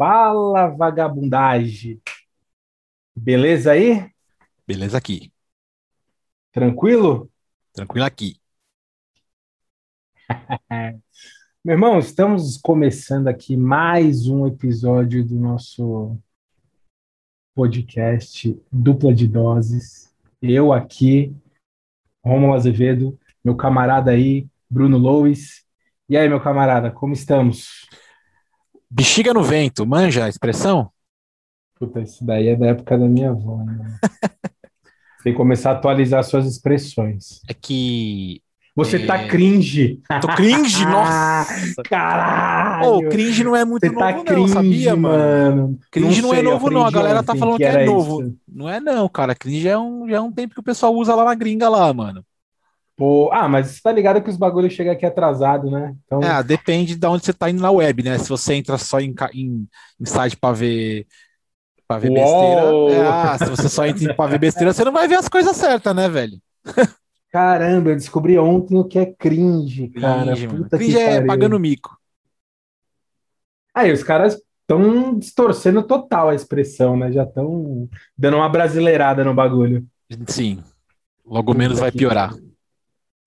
Fala, vagabundagem. Beleza aí? Beleza aqui. Tranquilo? Tranquilo aqui. Meu irmão, estamos começando aqui mais um episódio do nosso podcast Dupla de Doses. Eu aqui, Romulo Azevedo, meu camarada aí, Bruno Lois. E aí, meu camarada, como estamos? Bexiga no vento, manja a expressão? Puta, isso daí é da época da minha avó, né? Tem que começar a atualizar suas expressões. É que. Você É. tá cringe. Tô cringe, nossa! Caralho! Ô, cringe não é muito Você novo, tá não, cringe, sabia, mano? Cringe não, é sei, eu novo, não. A galera tá falando que, era é novo. isso. Não é, não, cara. Cringe é um, é um tempo que o pessoal usa lá na gringa lá, mano. Pô, ah, mas você tá ligado que os bagulhos chegam aqui atrasado, né? Então, É, depende de onde você tá indo na web, né? Se você entra só em, em, em site pra ver, pra ver Uou! besteira. é, ah, se você só entra pra ver besteira, você não vai ver as coisas certas, né, velho? caramba, eu descobri ontem o que é cringe, cara. Cringe, Cringe é pariu. pagando mico. Aí, os caras estão distorcendo total a expressão, né? Já estão dando uma brasileirada no bagulho. Sim. Logo menos vai piorar.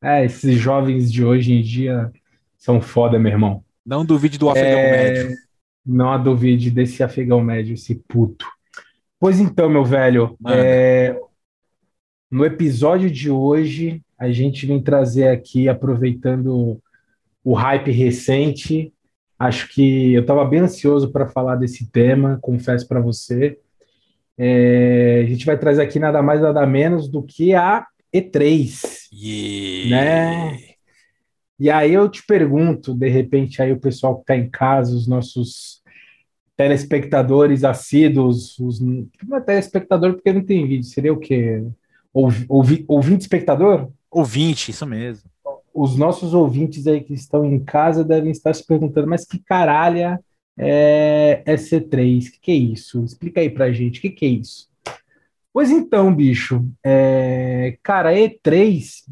É, esses jovens de hoje em dia são foda, meu irmão. Não duvide do afegão É, médio. Não há duvide desse afegão médio, esse puto. Pois então, meu velho, é, no episódio de hoje, a gente vem trazer aqui, aproveitando o hype recente. Acho que eu estava bem ansioso para falar desse tema, confesso para você. É, a gente vai trazer aqui nada mais, nada menos do que a E3. Yeah. né? E aí eu te pergunto, de repente, aí o pessoal que está em casa, os nossos telespectadores assíduos, os, não é telespectador porque não tem vídeo, seria o quê? Ouvi, ouvi, ouvinte espectador? Ouvinte, isso mesmo. Os nossos ouvintes aí que estão em casa devem estar se perguntando, mas que caralha é, é C3? O que, que é isso? Explica aí pra gente, o que, que é isso? Pois então, bicho, é, cara, E3,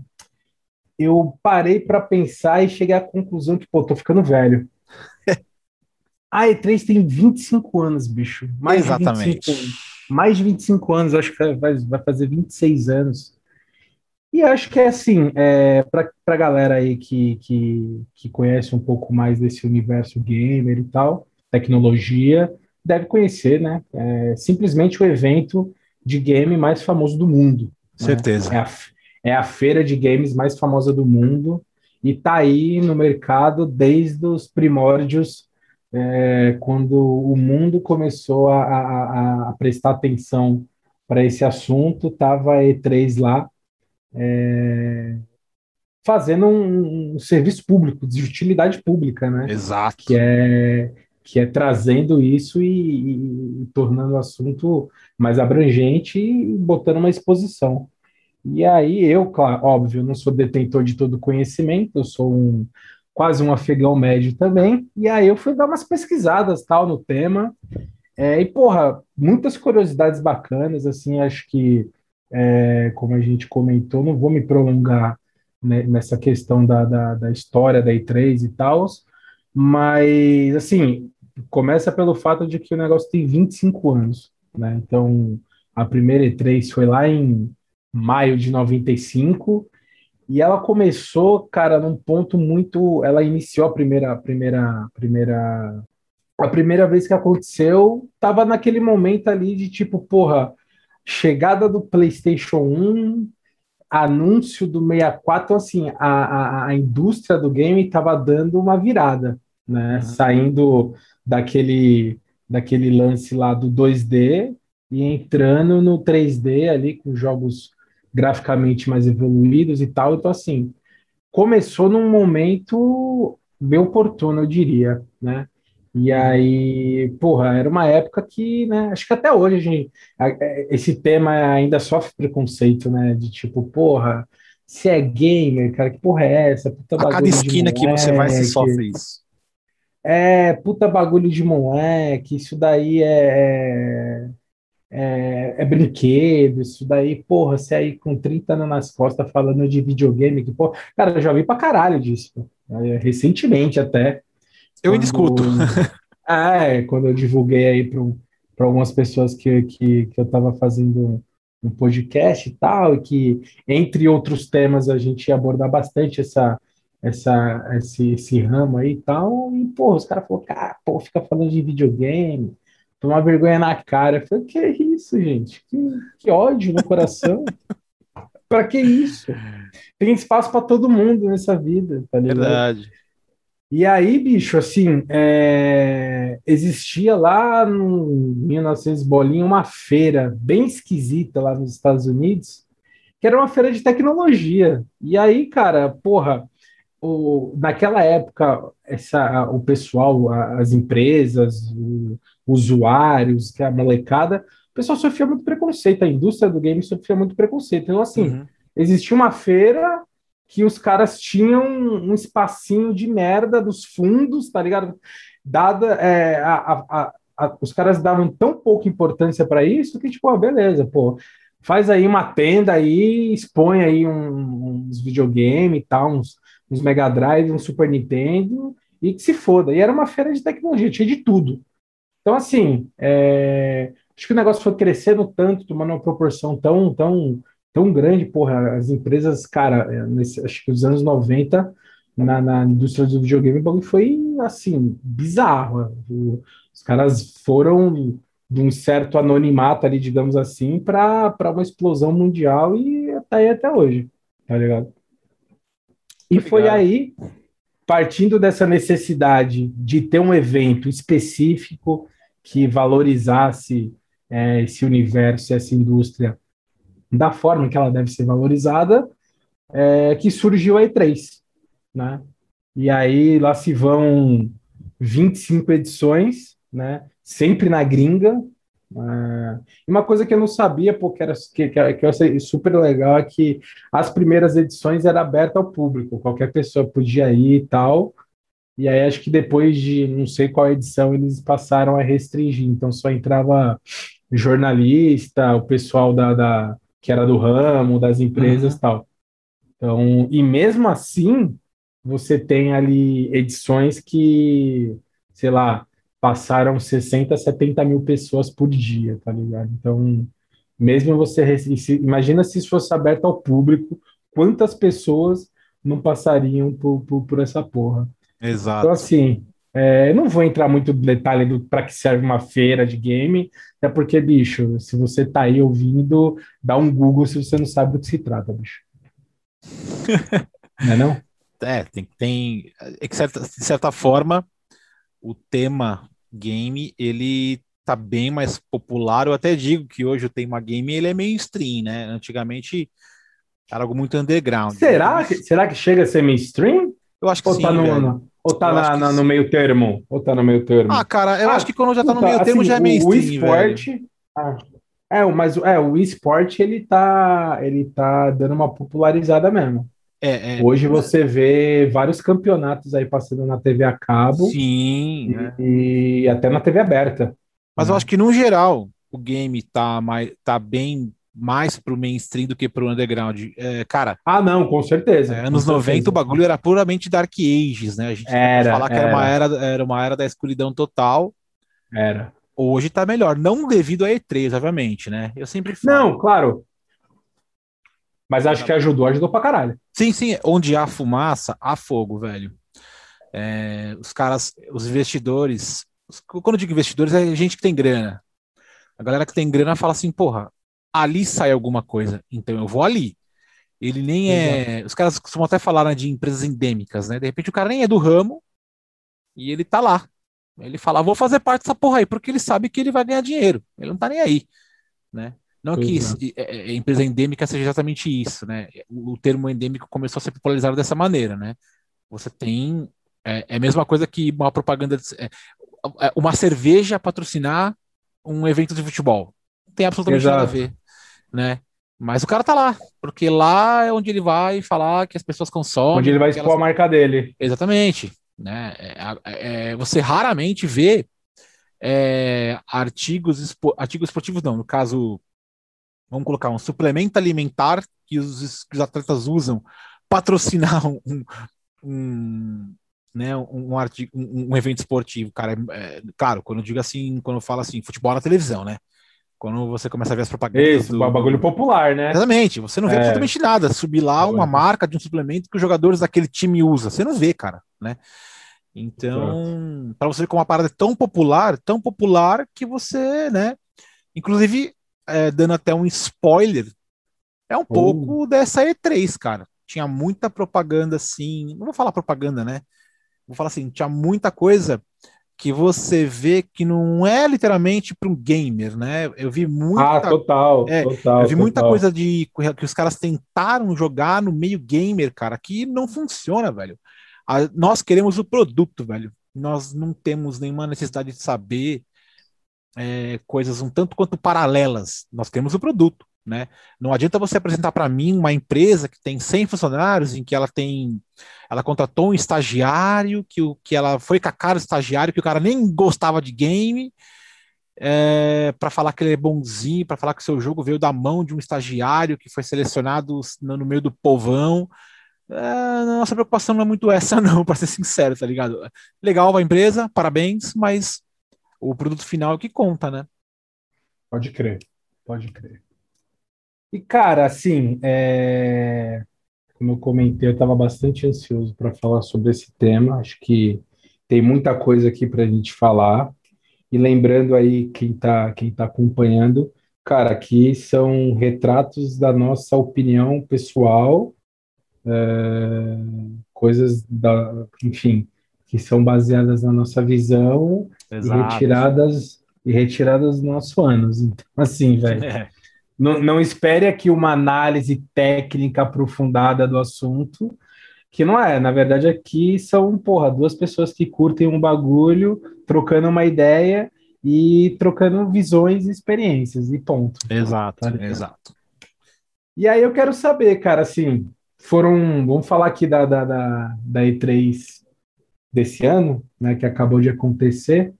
eu parei para pensar e cheguei à conclusão que, pô, tô ficando velho. A E3 tem 25 anos, bicho. Mais de Exatamente. 25 mais de 25 anos, acho que vai, vai fazer 26 anos. E acho que é assim, é, para a galera aí que, que, que conhece um pouco mais desse universo gamer e tal, tecnologia, deve conhecer, né? É simplesmente o evento de game mais famoso do mundo. né? Certeza. É a, é a feira de games mais famosa do mundo e tá aí no mercado desde os primórdios, é, quando o mundo começou a, a, a- a prestar atenção para esse assunto, tava a E3 lá é, fazendo um, um serviço público, de utilidade pública, né? Exato. que é que é trazendo isso e, e- e tornando o assunto mais abrangente e botando uma exposição. E aí eu, claro, óbvio, não sou detentor de todo conhecimento, eu sou um quase um afegão médio também, e aí eu fui dar umas pesquisadas tal no tema, é, e porra, muitas curiosidades bacanas, assim, acho que é, como a gente comentou, não vou me prolongar né, nessa questão da, da, da história da E3 e tal, mas, assim, começa pelo fato de que o negócio tem 25 anos, né? Então, a primeira E3 foi lá em maio de 95 e ela começou, cara, num ponto muito. Ela iniciou a primeira, a primeira, a primeira. A primeira vez que aconteceu, tava naquele momento ali de tipo, porra, chegada do PlayStation 1, anúncio do 64, então, assim, a, a, a indústria do game estava dando uma virada, né? Uhum. Saindo daquele, daquele lance lá do 2D e entrando no 3D ali com jogos graficamente mais evoluídos e tal. Então, assim, começou num momento bem oportuno, eu diria, né? E aí, porra, era uma época que, né, acho que até hoje a gente, é, esse tema ainda sofre preconceito, né, de tipo, porra, se é gamer, cara, que porra é essa? Puta A cada esquina que você vai, moleque. sofre isso. É, puta bagulho de moleque, isso daí é, é, é brinquedo, isso daí, porra, você aí com 30 anos nas costas falando de videogame, que, porra, cara, eu já vi pra caralho disso. É, recentemente até. Eu ainda escuto. É, quando eu divulguei aí para algumas pessoas que, que, que eu estava fazendo um podcast e tal, e que, entre outros temas, a gente ia abordar bastante essa, essa, esse, esse ramo aí e tal, e, pô, os caras falaram, cara, pô, fica falando de videogame, tomar vergonha na cara. Eu falei, que é isso, gente? Que, que ódio no coração. para que isso? Tem espaço para todo mundo nessa vida, tá ligado? Verdade. E aí, bicho, assim, é... existia lá no 1900 bolinha uma feira bem esquisita lá nos Estados Unidos, que era uma feira de tecnologia. E aí, cara, porra, o... naquela época, essa, o pessoal, as empresas, os usuários, que é a molecada, o pessoal sofria muito preconceito, a indústria do game sofria muito preconceito. Então, assim, uhum. existia uma feira que os caras tinham um espacinho de merda dos fundos, tá ligado? Dada é, a, a, a, os caras davam tão pouca importância para isso que, tipo, beleza, pô, faz aí uma tenda aí, expõe aí um, uns videogame e tal, uns, uns Mega Drive, um Super Nintendo, e que se foda. E era uma feira de tecnologia, tinha de tudo. Então, assim, é, acho que o negócio foi crescendo tanto, tomando uma proporção tão, tão tão grande, porra, as empresas, cara, é, nesse, acho que os anos 90, na, na indústria do videogame, o bagulho foi, assim, bizarro. Os caras foram de um certo anonimato ali, digamos assim, para uma explosão mundial e tá aí até hoje, tá ligado? E Obrigado. foi aí, partindo dessa necessidade de ter um evento específico que valorizasse é, esse universo, essa indústria da forma que ela deve ser valorizada, é, que surgiu a E3, né? E aí lá se vão 25 edições, né? Sempre na gringa. É, uma coisa que eu não sabia, porque era que, que, que eu achei super legal, é que as primeiras edições era aberta ao público, qualquer pessoa podia ir e tal. E aí acho que depois de não sei qual edição eles passaram a restringir, então só entrava jornalista, o pessoal da, da que era do ramo, das empresas uhum. tal. Então, e mesmo assim, você tem ali edições que, sei lá, passaram 60, 70 mil pessoas por dia, tá ligado? Então, mesmo você. Imagina se isso fosse aberto ao público, quantas pessoas não passariam por, por, por essa porra. Exato. Então, assim, é, não vou entrar muito no detalhe do para que serve uma feira de game, até porque, bicho, se você tá aí ouvindo, dá um Google se você não sabe do que se trata, bicho. não é não? É, tem, tem é que certa, de certa forma o tema game ele tá bem mais popular. Eu até digo que hoje o tema game ele é mainstream, né? Antigamente era algo muito underground. Será, que, será que chega a ser mainstream? Eu acho que Ou sim. Tá no, ou tá na, na, no meio termo? Ou tá no meio termo? Ah, cara, eu ah, acho que quando já tá no meio termo assim, já é mainstream, o esporte, ah, é, mas é, o esporte ele tá, ele tá dando uma popularizada mesmo. É, é. Hoje você vê vários campeonatos aí passando na TV a cabo. Sim. E, né? e até na TV aberta. Mas né? eu acho que, no geral, o game tá, mais, tá bem mais pro mainstream do que pro underground. É, cara. Ah, não, com certeza. É, anos com 90 certeza. o bagulho era puramente Dark Ages, né? A gente era, falar que era. era. uma era, era uma era da escuridão total. Era. Hoje tá melhor, não devido a E3, obviamente, né? Eu sempre falo. Não, claro. Mas acho que ajudou, ajudou pra caralho. Sim, sim. Onde há fumaça, há fogo, velho. É, os caras, os investidores. Quando eu digo investidores, é gente que tem grana. A galera que tem grana fala assim, porra, ali sai alguma coisa, então eu vou ali. Ele nem é. Exato. Os caras costumam até falar né, de empresas endêmicas, né? De repente o cara nem é do ramo e ele tá lá. Ele fala, vou fazer parte dessa porra aí, porque ele sabe que ele vai ganhar dinheiro. Ele não tá nem aí, né? Não pois que é. É, é, empresa endêmica seja exatamente isso, né? O, o, termo endêmico começou a ser popularizado dessa maneira, né? Você tem. É, é a mesma coisa que uma propaganda. De, é, é, uma cerveja patrocinar um evento de futebol. Não tem absolutamente Exato. nada a ver né? Mas o cara tá lá, porque lá é onde ele vai falar que as pessoas consomem. Onde ele vai expor elas... a marca dele. Exatamente. Né? É, você raramente vê artigos, artigos esportivos, não. No caso, vamos colocar um suplemento alimentar que os, que os atletas usam patrocinar um, um, né, um, artigo, um, um evento esportivo, cara, é, é, claro, quando eu digo assim, quando eu falo assim, futebol na televisão, né? Quando você começa a ver as propagandas. Isso, do... bagulho popular, né? Exatamente. Você não vê é. absolutamente nada. Subir lá uma marca de um suplemento que os jogadores daquele time usam. Você não vê, cara, né? Então, para você ver como uma parada é tão popular, tão popular que você, né? Inclusive, é, dando até um spoiler, é um oh. pouco dessa E3, cara. Tinha muita propaganda assim. Não vou falar propaganda, né? Vou falar assim, tinha muita coisa que você vê que não é literalmente para um gamer, né? Eu vi muita, ah, total, é, total, eu vi muita total. coisa de que os caras tentaram jogar no meio gamer, cara, que não funciona, velho. A, nós queremos o produto, velho. Nós não temos nenhuma necessidade de saber é, coisas um tanto quanto paralelas. Nós queremos o produto. Né? Não adianta você apresentar para mim uma empresa que tem 100 funcionários, em que ela tem, ela contratou um estagiário, que, o, que ela foi cara do estagiário, que o cara nem gostava de game, é, para falar que ele é bonzinho, para falar que o seu jogo veio da mão de um estagiário que foi selecionado no, no meio do povão. É, nossa preocupação não é muito essa, não, para ser sincero, tá ligado? Legal a empresa, parabéns, mas o produto final é o que conta, né? Pode crer, pode crer. E, cara, assim, é... como eu comentei, eu estava bastante ansioso para falar sobre esse tema. Acho que tem muita coisa aqui para a gente falar. E lembrando aí, quem está quem tá acompanhando, cara, aqui são retratos da nossa opinião pessoal, é... coisas da, enfim, que são baseadas na nossa visão Exato. e retiradas e retiradas nossos anos. Então, assim, velho. É não, não espere aqui uma análise técnica aprofundada do assunto, que não é. Na verdade, aqui são, porra, duas pessoas que curtem um bagulho, trocando uma ideia e trocando visões e experiências, e ponto. Exato, tá exato. E aí eu quero saber, cara, assim, foram, vamos falar aqui da, da, da, da E3 desse ano, né, que acabou de acontecer.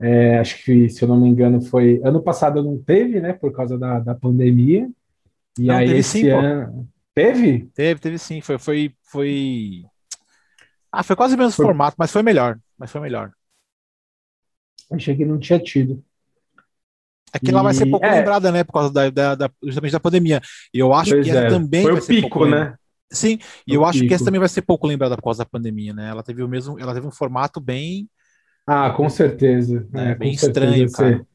É, acho que, se eu não me engano, foi. Ano passado não teve, né? Por causa da, da pandemia. E não, aí esse sim, ano. Teve? Teve, teve sim. Foi, foi, foi. Ah, foi quase o mesmo foi... formato, mas foi melhor. Mas foi melhor. Achei que não tinha tido. É que e... lá vai ser pouco é. lembrada, né? Por causa da, da, da, justamente da pandemia. E eu acho pois que ela é. também foi vai o pico, né? Sim, e eu acho pico. que essa também vai ser pouco lembrada por causa da pandemia, né? Ela teve o mesmo, ela teve um formato bem ah, com certeza. É, é bem estranho, você, cara.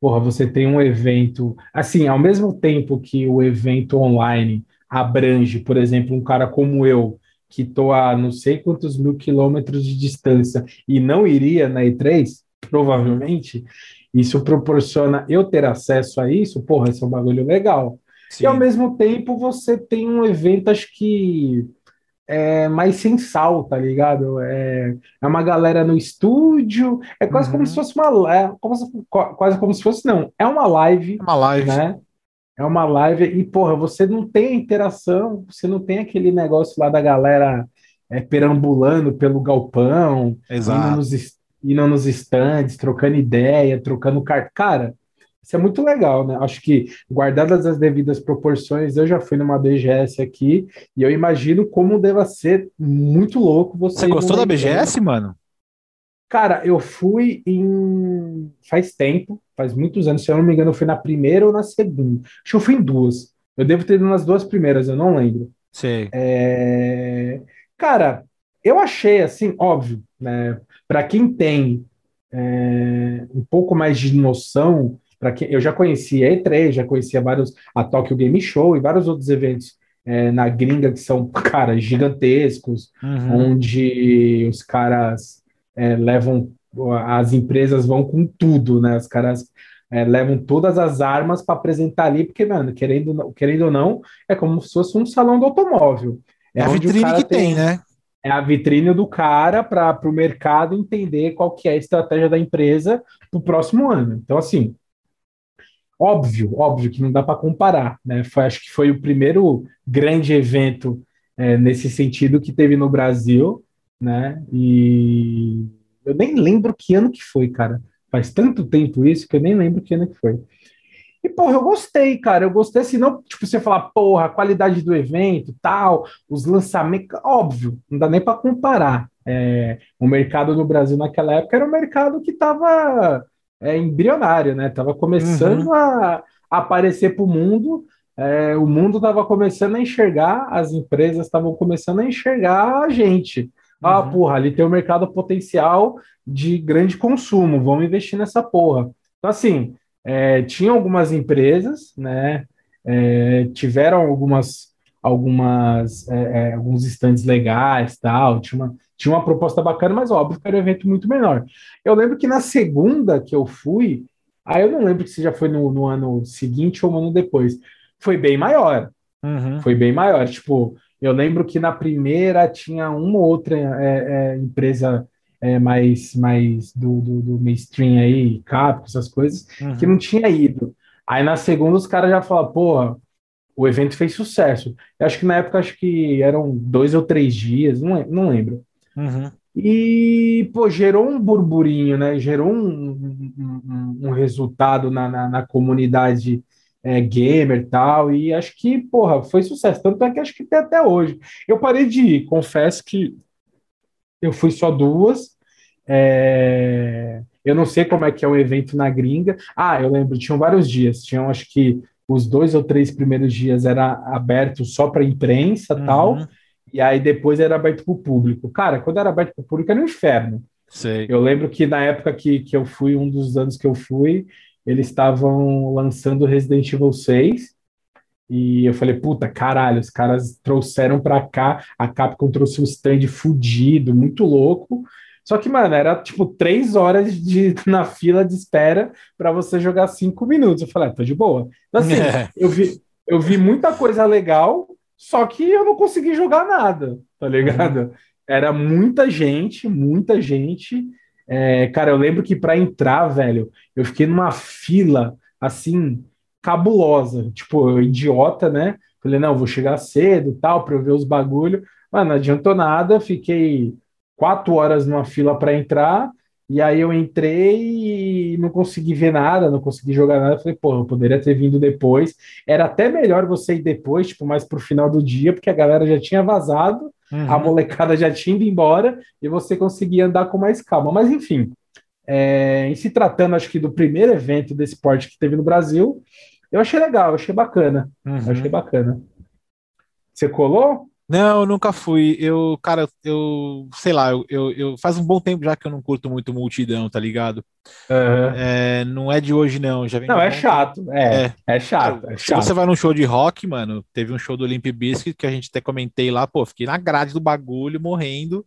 Porra, você tem um evento. Assim, ao mesmo tempo que o evento online abrange, por exemplo, um cara como eu, que estou a não sei quantos mil quilômetros de distância e não iria na E3, provavelmente, isso proporciona eu ter acesso a isso, porra, esse é um bagulho legal. Sim. E ao mesmo tempo você tem um evento, acho que é mais sensal, tá ligado? É, é uma galera no estúdio, é quase uhum. como se fosse uma é, como se, quase como se fosse não, é uma live, é uma live, né? É uma live e porra, você não tem interação, você não tem aquele negócio lá da galera é, perambulando pelo galpão, Exato. indo nos, indo nos stands, trocando ideia, trocando car... cara. Isso é muito legal, né? Acho que, guardadas as devidas proporções, eu já fui numa BGS aqui e eu imagino como deva ser muito louco você. Você gostou da BGS, mano? Cara, eu fui em. faz tempo, faz muitos anos, se eu não me engano, eu fui na primeira ou na segunda. Acho que eu fui em duas. Eu devo ter ido nas duas primeiras, eu não lembro. Sei. É... Cara, eu achei assim, óbvio, né? Para quem tem é, um pouco mais de noção para que eu já conhecia a E3, já conhecia vários a Tokyo Game Show e vários outros eventos é, na gringa que são, cara, gigantescos, uhum. onde os caras é, levam, as empresas vão com tudo, né? Os caras é, levam todas as armas para apresentar ali, porque, mano, querendo, querendo ou não, é como se fosse um salão do automóvel. É, a vitrine que tem, tem, né? É a vitrine do cara para o mercado entender qual que é a estratégia da empresa para o próximo ano. Então, assim, Óbvio, óbvio que não dá para comparar, né? Foi, acho que foi o primeiro grande evento é, nesse sentido que teve no Brasil, né? E eu nem lembro que ano que foi, cara. Faz tanto tempo isso que eu nem lembro que ano que foi. E, porra, eu gostei, cara. Eu gostei, se não, tipo, você falar, porra, a qualidade do evento, tal, os lançamentos, óbvio, não dá nem para comparar. é, o mercado no Brasil naquela época era um mercado que estava é, embrionário, né? Tava começando uhum. a, a aparecer para o mundo, é, o mundo estava começando a enxergar, as empresas estavam começando a enxergar a gente. Ah, uhum. porra, ali tem um mercado potencial de grande consumo, vamos investir nessa porra. Então, assim, é, tinha algumas empresas, né? É, tiveram algumas, algumas é, é alguns estandes legais, tal, tinha uma, tinha uma proposta bacana, mas óbvio que era um evento muito menor. Eu lembro que na segunda que eu fui, aí eu não lembro se já foi no, no ano seguinte ou um ano depois, foi bem maior. Uhum. Foi bem maior. Tipo, eu lembro que na primeira tinha uma ou outra é, é, empresa é, mais, mais do, do, do, mainstream aí, cap, essas coisas, uhum. que não tinha ido. Aí na segunda os caras já falaram, porra, o evento fez sucesso. Eu acho que na época acho que eram dois ou três dias, não, não lembro. Uhum. E, pô, gerou um burburinho, né? Gerou um, um, um resultado na, na, na comunidade é, gamer e tal, e acho que, porra, foi sucesso. Tanto é que acho que tem até hoje. Eu parei de ir, confesso que eu fui só duas. É... Eu não sei como é que é o evento na gringa. Ah, eu lembro, tinham vários dias. Tinham, acho que os dois ou três primeiros dias era aberto só para imprensa uhum. tal, e aí depois era aberto para o público. Cara, quando era aberto para o público era um inferno. Sei. Eu lembro que na época que, que eu fui, um dos anos que eu fui, eles estavam lançando Resident Evil 6, e eu falei, puta, caralho, os caras trouxeram pra cá, a Capcom trouxe um stand fudido, muito louco. Só que, mano, era tipo três horas de, na fila de espera para você jogar cinco minutos. Eu falei, ah, tô de boa. Então, assim, é. eu, vi, eu vi muita coisa legal, só que eu não consegui jogar nada, tá ligado? Uhum. Era muita gente, muita gente. É, cara, eu lembro que para entrar, velho, eu fiquei numa fila assim cabulosa. Tipo, idiota, né? Falei, não, vou chegar cedo tal, para eu ver os bagulho. Mas não adiantou nada, fiquei quatro horas numa fila para entrar, e aí eu entrei e não consegui ver nada, não consegui jogar nada. Falei, pô, eu poderia ter vindo depois. Era até melhor você ir depois, tipo, mais pro final do dia, porque a galera já tinha vazado, uhum. a molecada já tinha ido embora, e você conseguia andar com mais calma. Mas enfim, é, em se tratando, acho que do primeiro evento desse porte que teve no Brasil, eu achei legal, achei bacana. Uhum. Achei bacana. Você colou? Não, eu nunca fui. Eu, cara, eu sei lá, eu, eu, eu, faz um bom tempo já que eu não curto muito multidão, tá ligado? Uhum. É, não é de hoje, não. Já não, é chato. É, é, é chato, é chato. Se você vai num show de rock, mano, teve um show do Limp Bizkit que a gente até comentei lá, pô, fiquei na grade do bagulho, morrendo.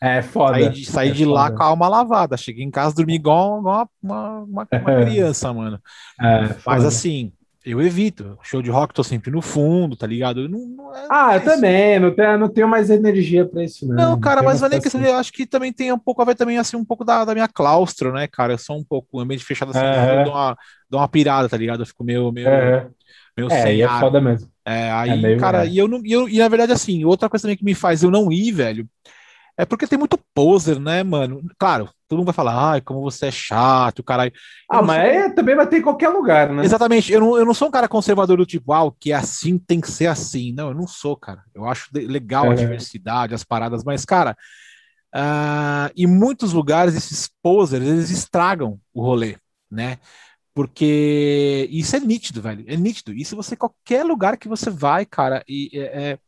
É foda. Saí de, saí é de lá com a alma lavada. Cheguei em casa, dormi igual uma, uma, uma, uma criança, mano. É, Mas assim, eu evito. Show de rock, tô sempre no fundo, tá ligado? Não, não é, ah, eu também. Não tenho, não tenho mais energia pra isso, não. Não, cara, não mas é nem que eu acho que também tem um pouco a ver também, assim, um pouco da, da minha claustro, né, cara? Eu sou um pouco, ambiente fechado assim, eu dou uma, dou uma pirada, tá ligado? Eu fico meio, meio, é. meio é, é foda mesmo. É, aí, é cara, e eu não, e, eu, e na verdade, assim, outra coisa também que me faz eu não ir, velho, é porque tem muito poser, né, mano? Claro, todo mundo vai falar, ai, como você é chato, caralho. Ah, mas sou... é, também vai ter em qualquer lugar, né? Exatamente. Eu não, eu não sou um cara conservador do tipo, ah, o que é assim tem que ser assim. Não, eu não sou, cara. Eu acho legal é. a diversidade, as paradas, mas, cara, uh, em muitos lugares esses posers, eles estragam o rolê, né? Porque isso é nítido, velho. É nítido. Isso você, qualquer lugar que você vai, cara, e é, é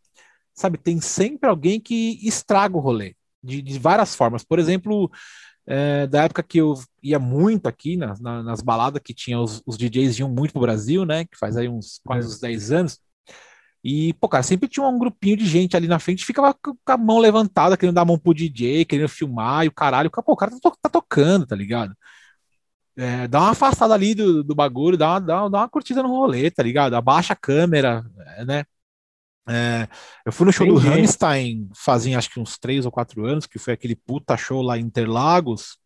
sabe, tem sempre alguém que estraga o rolê de, de várias formas. Por exemplo, é, da época que eu ia muito aqui na, na, nas baladas, que tinha os, os, DJs iam muito pro Brasil, né? Que faz aí uns quase uns 10 anos. E, pô, cara, sempre tinha um grupinho de gente ali na frente, ficava com a mão levantada, querendo dar a mão pro DJ, querendo filmar, e o caralho, pô, o cara tá, tá tocando, tá ligado? É, dá uma afastada ali do, do bagulho, dá uma, dá, dá uma curtida no rolê, tá ligado? Abaixa a câmera, né? É, eu fui no show Entendi. do Rammstein fazia acho que uns três ou quatro anos, que foi aquele puta show lá em Interlagos.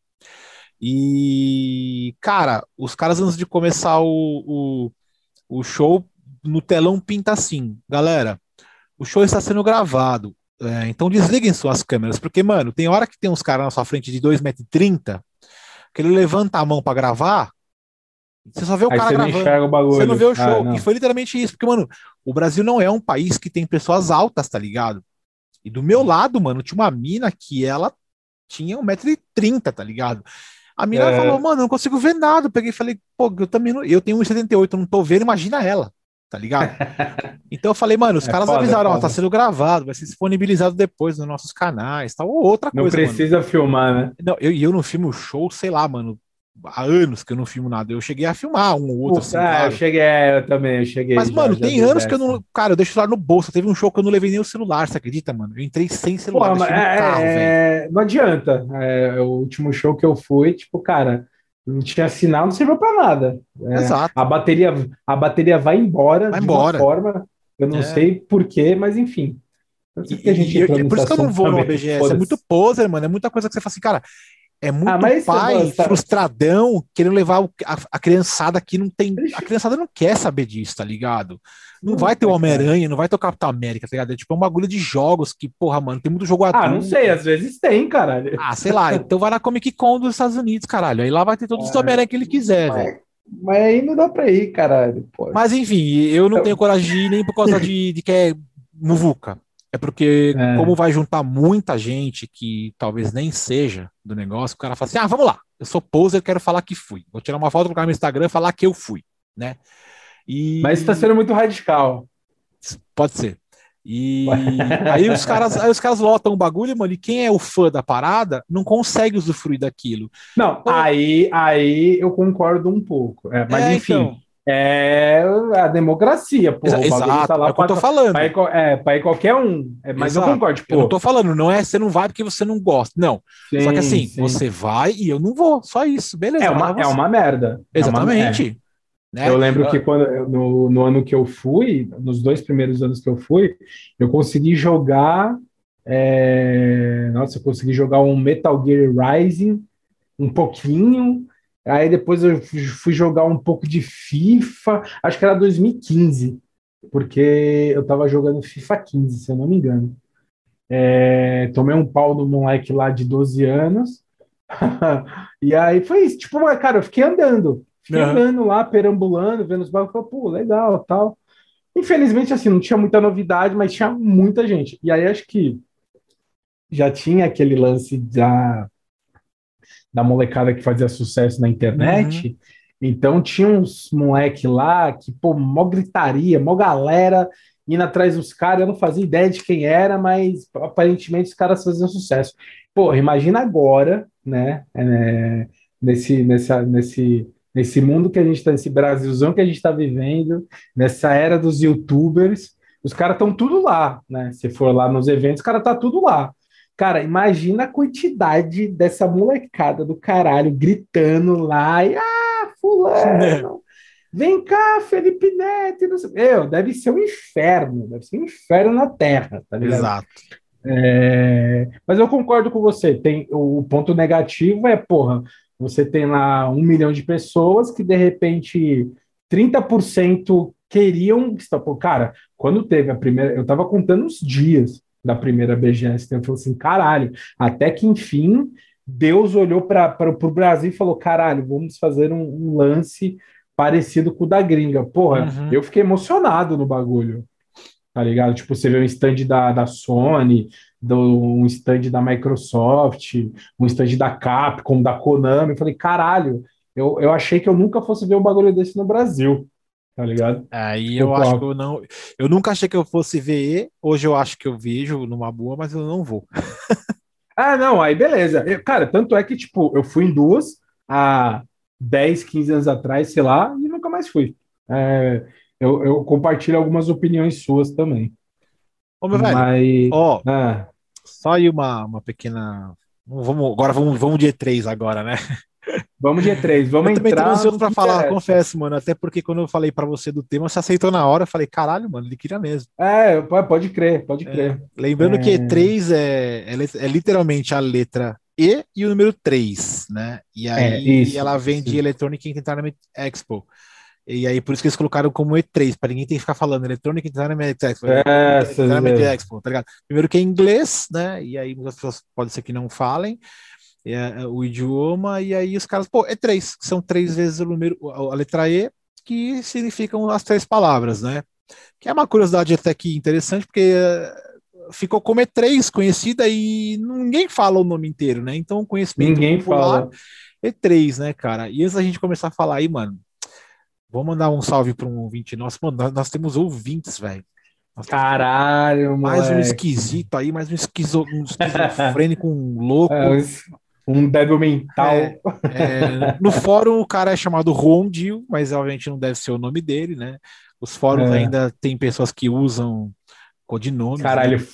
E, cara, os caras antes de começar o, o, o show, no telão pinta assim, galera, o show está sendo gravado, é, então desliguem suas câmeras, porque, mano, tem hora que tem uns caras na sua frente de 2,30m, que ele levanta a mão para gravar, você só vê o Aí cara você gravando. Não o bagulho. Você não vê o ah, show. Ah, e foi literalmente isso. Porque, mano, o Brasil não é um país que tem pessoas altas, tá ligado? E do meu lado, mano, tinha uma mina que ela tinha 1,30m, tá ligado? A mina É. falou, mano, eu não consigo ver nada. Eu peguei e falei, pô, eu também não, eu tenho 1,78, eu não tô vendo, imagina ela, tá ligado? Então eu falei, mano, os É caras foda, avisaram, ó, tá sendo gravado, vai ser disponibilizado depois nos nossos canais, tal, ou outra Não coisa, mano. precisa filmar, né? Não, eu, e eu não filmo show, sei lá, mano, há anos que eu não filmo nada. Eu cheguei a filmar um ou outro, assim, ah, claro. eu cheguei, é, eu também, eu cheguei. Mas, já- mano, já tem anos que eu não. Cara, eu deixo o celular no bolso. Teve um show que eu não levei nem o celular, você acredita, mano? Eu entrei sem celular, Porra, mas no é, carro, é, não adianta. É, o último show que eu fui, tipo, cara, não tinha sinal, não serviu pra nada. É, Exato. a bateria, a bateria vai embora Vai de embora. uma forma, eu não É. sei porquê, mas enfim. Sei E, e- e- por isso que eu não vou no também, BGS. É muito poser, mano. É muita coisa que você fala assim, cara. É muito Ah, mas pai frustradão querendo levar a, a criançada que não tem. A criançada não quer saber disso, tá ligado? Não Não vai ter o Homem-Aranha, não vai ter o Capitão América, tá ligado? É tipo um bagulho de jogos que, porra, mano, tem muito jogo Ah, adulto. não sei, às vezes tem, caralho. Ah, sei lá, então vai na Comic Con dos Estados Unidos, caralho. Aí lá vai ter todos os Homem-Aranha que ele quiser, velho. Mas, mas aí não dá pra ir, caralho. Pô. Mas enfim, eu não tenho coragem de ir nem por causa de, de que é muvuca. É porque, É. como vai juntar muita gente que talvez nem seja do negócio, o cara fala assim: ah, vamos lá, eu sou poser, quero falar que fui. Vou tirar uma foto, colocar no Instagram e falar que eu fui, né? E Mas tá sendo muito radical. pode ser. E aí os caras, aí os caras lotam o bagulho, mano, e quem é o fã da parada não consegue usufruir daquilo. Não, Pô. aí, aí eu concordo um pouco. É, mas É, enfim, então. É a democracia, pô. Exato, tá lá é o que eu tô falando. pra ir é, pra ir qualquer um. É, mas Exato. eu concordo, Eu não pô. tô falando, não é você não vai porque você não gosta. Não. Só que assim, sim. você vai e eu não vou. Só isso, beleza. É uma, é você. uma merda. É uma- Exatamente. é. Né? Eu lembro que quando no, no ano que eu fui, nos dois primeiros anos que eu fui, eu consegui jogar. é, Nossa, eu consegui jogar um Metal Gear Rising um pouquinho. Aí depois eu fui jogar um pouco de FIFA, acho que era 2015, porque eu tava jogando FIFA 15, se eu não me engano. É, tomei um pau do moleque lá de 12 anos. e aí foi isso. Tipo, cara, eu fiquei andando. Fiquei Aham. andando lá, perambulando, vendo os bagulhos. Falei, pô, legal, tal. Infelizmente, assim, não tinha muita novidade, mas tinha muita gente. E aí acho que já tinha aquele lance da, da molecada que fazia sucesso na internet. Então tinha uns moleque lá que, pô, mó gritaria, mó galera indo atrás dos caras. Eu não fazia ideia de quem era, mas aparentemente os caras faziam sucesso. Pô, imagina agora, né? é, nesse, nessa, nesse, nesse mundo que a gente está, nesse Brasilzão que a gente está vivendo, nessa era dos YouTubers, os caras estão tudo lá, né? Se for lá nos eventos, os caras tá tudo lá. Cara, imagina a quantidade dessa molecada do caralho gritando lá e ah, fulano, vem cá, Felipe Neto, não sei- Meu, deve ser um inferno, deve ser um inferno na Terra, tá ligado? Exato. É, mas eu concordo com você. Tem o ponto negativo é, porra, você tem lá um milhão de pessoas que de repente 30% queriam. Pô, cara, quando teve a primeira, eu tava contando os dias da primeira BGS, então eu falei assim, caralho, até que enfim Deus olhou para o Brasil e falou, caralho, vamos fazer um, um lance parecido com o da gringa. Porra, Uhum. eu fiquei emocionado no bagulho tá ligado? Tipo, você vê um stand da, da Sony, do, um stand da Microsoft, um stand da Capcom, da Konami. Eu falei, caralho, eu, eu achei que eu nunca fosse ver um bagulho desse no Brasil, tá ligado? Aí eu Concordo. acho que eu não. Eu nunca achei que eu fosse ver. Hoje eu acho que eu vejo numa boa, mas eu não vou. Ah, não, aí beleza. Eu- cara, tanto é que, tipo, eu fui em duas há 10, 15 anos atrás, sei lá, e nunca mais fui. É, eu, eu compartilho algumas opiniões suas também. Ô, meu velho, Mas. ó, Ah, só aí uma, uma pequena. Vamos, agora vamos, vamos de E3 agora, né? Vamos dia 3, vamos eu também tô entrar. ansioso no pra que falar, interessa. confesso, mano. Até porque quando eu falei pra você do tema, você aceitou na hora. Eu falei, caralho, mano, ele queria mesmo. É, pode crer, pode crer. Lembrando que É. E3 é, é, é literalmente a letra E e o número 3, né? E aí É, isso, ela vem de. Electronic Entertainment Expo. E aí por isso que eles colocaram como E3, para ninguém ter que ficar falando Electronic Entertainment Expo. É, Entertainment é. Expo, tá ligado? Primeiro que é inglês, né? E aí muitas pessoas pode ser que não falem é, é, o idioma, e aí os caras, pô, E3, que são três vezes o número, a letra E, que significam as três palavras, né? Que é uma curiosidade até que interessante, porque eh, ficou como E3 conhecida e ninguém fala o nome inteiro, né? Então, conhecimento ninguém popular, fala. E3, né, cara? E antes da gente começar a falar aí, mano, vou mandar um salve para um ouvinte nosso. Mano, nós, nós temos ouvintes, velho. Caralho, Mais moleque. um esquisito aí, mais um, esquizo, um esquizofrênico, um louco. É, um débil mental. É, é, no fórum o cara é chamado Rondil, mas obviamente não deve ser o nome dele, né? Os fóruns é. ainda tem pessoas que usam codinome. Caralho, né?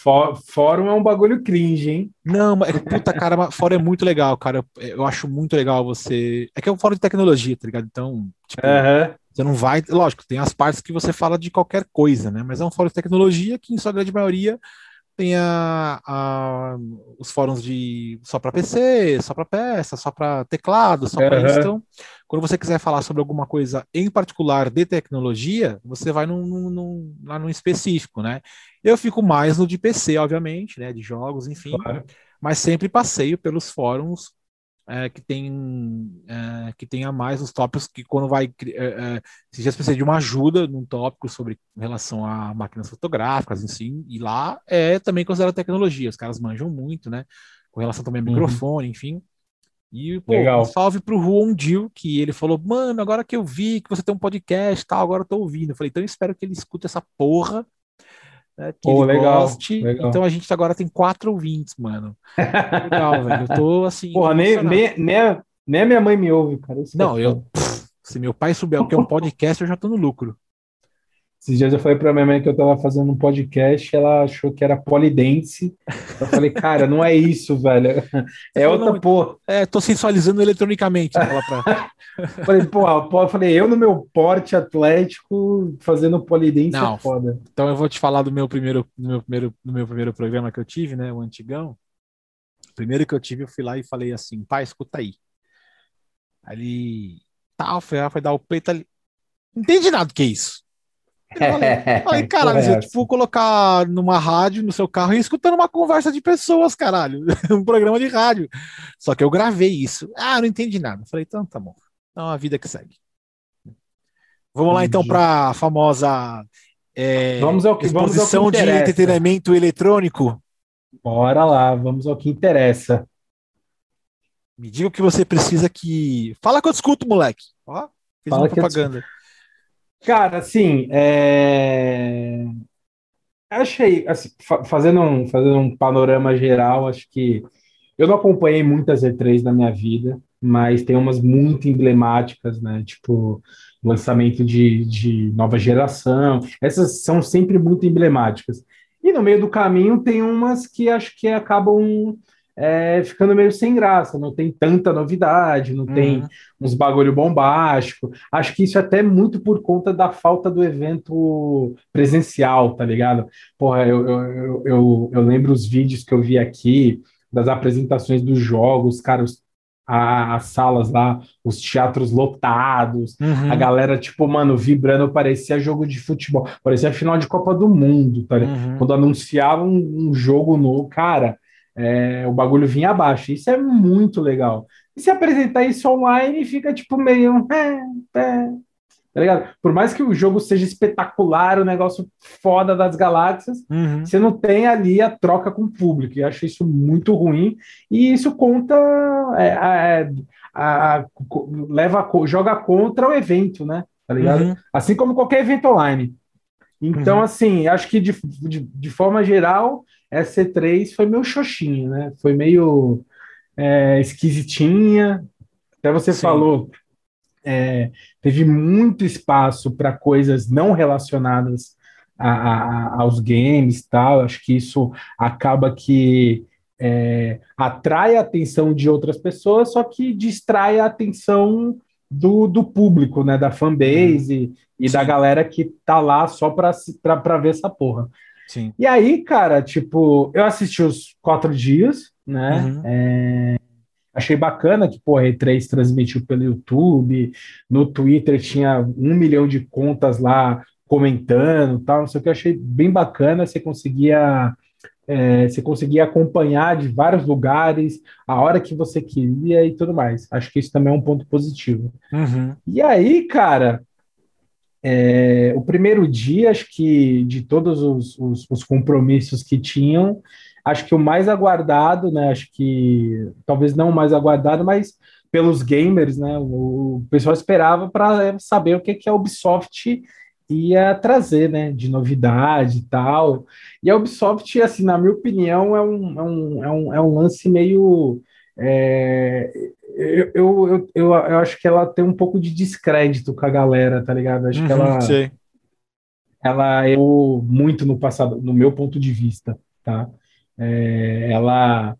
fórum é um bagulho cringe, hein? Não, mas puta, cara, fórum é muito legal, cara. Eu, eu, acho muito legal você. É que é um fórum de tecnologia, tá ligado? Então, tipo, uhum. você não vai. Lógico, tem as partes que você fala de qualquer coisa, né? Mas é um fórum de tecnologia que, em sua grande maioria, tem a, a, os fóruns de só para PC, só para peça, só para teclado, só para uhum. isso. Então, quando você quiser falar sobre alguma coisa em particular de tecnologia, você vai num, num, num, lá no específico, né? Eu fico mais no de PC, obviamente, né? De jogos, enfim. Claro. Mas sempre passeio pelos fóruns é, que tem é, que tenha mais os tópicos que quando vai é, é, se já precisa de uma ajuda num tópico sobre relação a máquinas fotográficas em si e lá é também considerado tecnologia os caras manjam muito né com relação também a uhum. microfone uhum. enfim e pô, Legal. um salve pro Juan Dil, que ele falou, mano, agora que eu vi que você tem um podcast tal, agora eu tô ouvindo. Eu falei, então eu espero que ele escute essa porra né, que legal, legal, Então a gente agora tem quatro ouvintes, mano. Legal, velho. Eu tô assim. Porra, nem, nem, nem, a, nem minha mãe me ouve, cara. Isso não, é eu. Pff, se meu pai souber o que é um podcast, eu já tô no lucro. Esses dias eu falei pra minha mãe que eu tava fazendo um podcast, ela achou que era polidense. Eu falei, cara, não é isso, velho. É outra não, porra. É, tô sensualizando eletronicamente. Pra... falei, porra, eu falei, eu no meu porte atlético fazendo polidense é não, é foda. Então eu vou te falar do meu primeiro, do meu primeiro, do meu primeiro programa que eu tive, né? O antigão. O primeiro que eu tive, eu fui lá e falei assim, pai, escuta aí. Ali, tal, foi, foi dar o peito ali. Não entendi nada do que é isso. Falei, caralho, você, tipo, colocar numa rádio no seu carro e escutando uma conversa de pessoas, caralho. um programa de rádio. Só que eu gravei isso. Ah, não entendi nada. Falei, então tá bom. Então a vida que segue. Vamos lá então para a famosa é, vamos ao que, exposição vamos ao que de entretenimento eletrônico. Bora lá, vamos ao que interessa. Me diga o que você precisa que. Fala que eu escuto, moleque. Ó, fez Fala uma propaganda. Cara, assim, é... achei, assim, fazendo, um, fazendo um panorama geral, acho que eu não acompanhei muitas E3 na minha vida, mas tem umas muito emblemáticas, né? Tipo, lançamento de, de nova geração. Essas são sempre muito emblemáticas. E no meio do caminho tem umas que acho que acabam é, ficando meio sem graça, não tem tanta novidade, não uhum. tem uns bagulho bombástico. Acho que isso é até muito por conta da falta do evento presencial, tá ligado? Porra, eu, eu, eu, eu lembro os vídeos que eu vi aqui, das apresentações dos jogos, cara, os, a, as salas lá, os teatros lotados, uhum. a galera, tipo, mano, vibrando, parecia jogo de futebol, parecia final de Copa do Mundo, tá ligado? Uhum. Quando anunciavam um, um jogo novo, cara é, o bagulho vinha abaixo. Isso é muito legal. E se apresentar isso online, fica tipo meio. É, é, tá ligado? Por mais que o jogo seja espetacular, o negócio foda das galáxias, uhum. você não tem ali a troca com o público. E eu acho isso muito ruim. E isso conta. É, é a, a, leva, joga contra o evento, né? Tá ligado? Uhum. Assim como qualquer evento online. Então, uhum. assim, acho que de, de, de forma geral, essa C3 foi meio xoxinha, né? Foi meio é, esquisitinha. Até você Sim. falou, é, teve muito espaço para coisas não relacionadas a, a, aos games tal. Acho que isso acaba que é, atrai a atenção de outras pessoas, só que distrai a atenção do, do público, né? Da fanbase uhum. e, e da galera que tá lá só para ver essa porra. Sim. E aí, cara, tipo, eu assisti os quatro dias, né? Uhum. É, achei bacana que, pô, a E3 transmitiu pelo YouTube, no Twitter tinha um milhão de contas lá comentando tal, não sei o que, eu achei bem bacana, você conseguia. É, você conseguia acompanhar de vários lugares, a hora que você queria e tudo mais. Acho que isso também é um ponto positivo. Uhum. E aí, cara, É, o primeiro dia, acho que de todos os, os, os, compromissos que tinham, acho que o mais aguardado, né? Acho que talvez não o mais aguardado, mas pelos gamers, né? O, o pessoal esperava para saber o que, que a Ubisoft ia trazer, né, de novidade e tal. E a Ubisoft, assim, na minha opinião, é um, é um, é um, é um lance meio. É, eu, eu, eu, eu, acho que ela tem um pouco de descrédito com a galera, tá ligado? Acho uhum, que ela. Sei. Ela eu muito no passado, no meu ponto de vista, tá? É, ela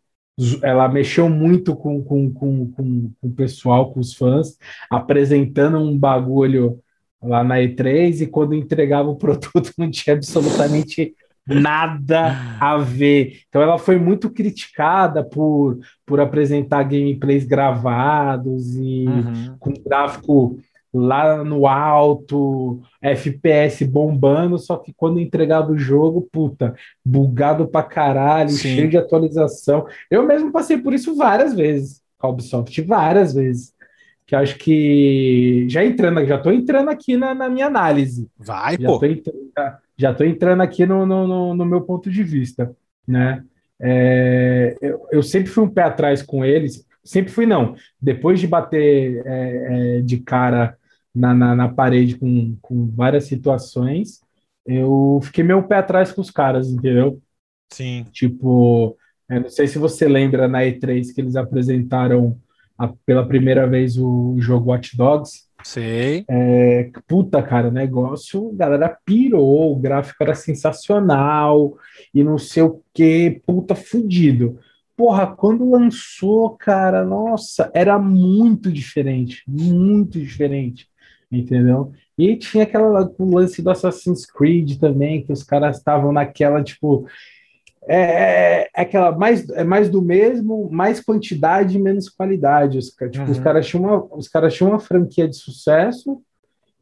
ela mexeu muito com, com, com, com, com o pessoal, com os fãs, apresentando um bagulho lá na E3 e quando entregava o produto não tinha absolutamente nada a ver. Então ela foi muito criticada por, por apresentar gameplays gravados e uhum. com gráfico lá no alto, FPS bombando, só que quando entregava o jogo, puta, bugado pra caralho, Sim. cheio de atualização. Eu mesmo passei por isso várias vezes, com a Ubisoft, várias vezes que acho que já entrando, já estou entrando aqui na, na, minha análise. Vai, já pô. Tô entrando, já estou entrando aqui no, no, no, meu ponto de vista, né? É, eu, eu, sempre fui um pé atrás com eles, sempre fui não. Depois de bater é, é, de cara na, na, na, parede com, com várias situações, eu fiquei meio pé atrás com os caras, entendeu? Sim. Tipo, não sei se você lembra na E3 que eles apresentaram a, pela primeira vez o jogo Watch Dogs. Sei. É, puta, cara, o negócio, galera pirou, o gráfico era sensacional e não sei o que, puta, fudido. Porra, quando lançou, cara, nossa, era muito diferente, muito diferente, entendeu? E tinha aquela o lance do Assassin's Creed também, que os caras estavam naquela, tipo, é, é, é, aquela mais, é mais do mesmo, mais quantidade e menos qualidade. Os, tipo, uhum. os, caras tinham uma, os caras tinham uma franquia de sucesso,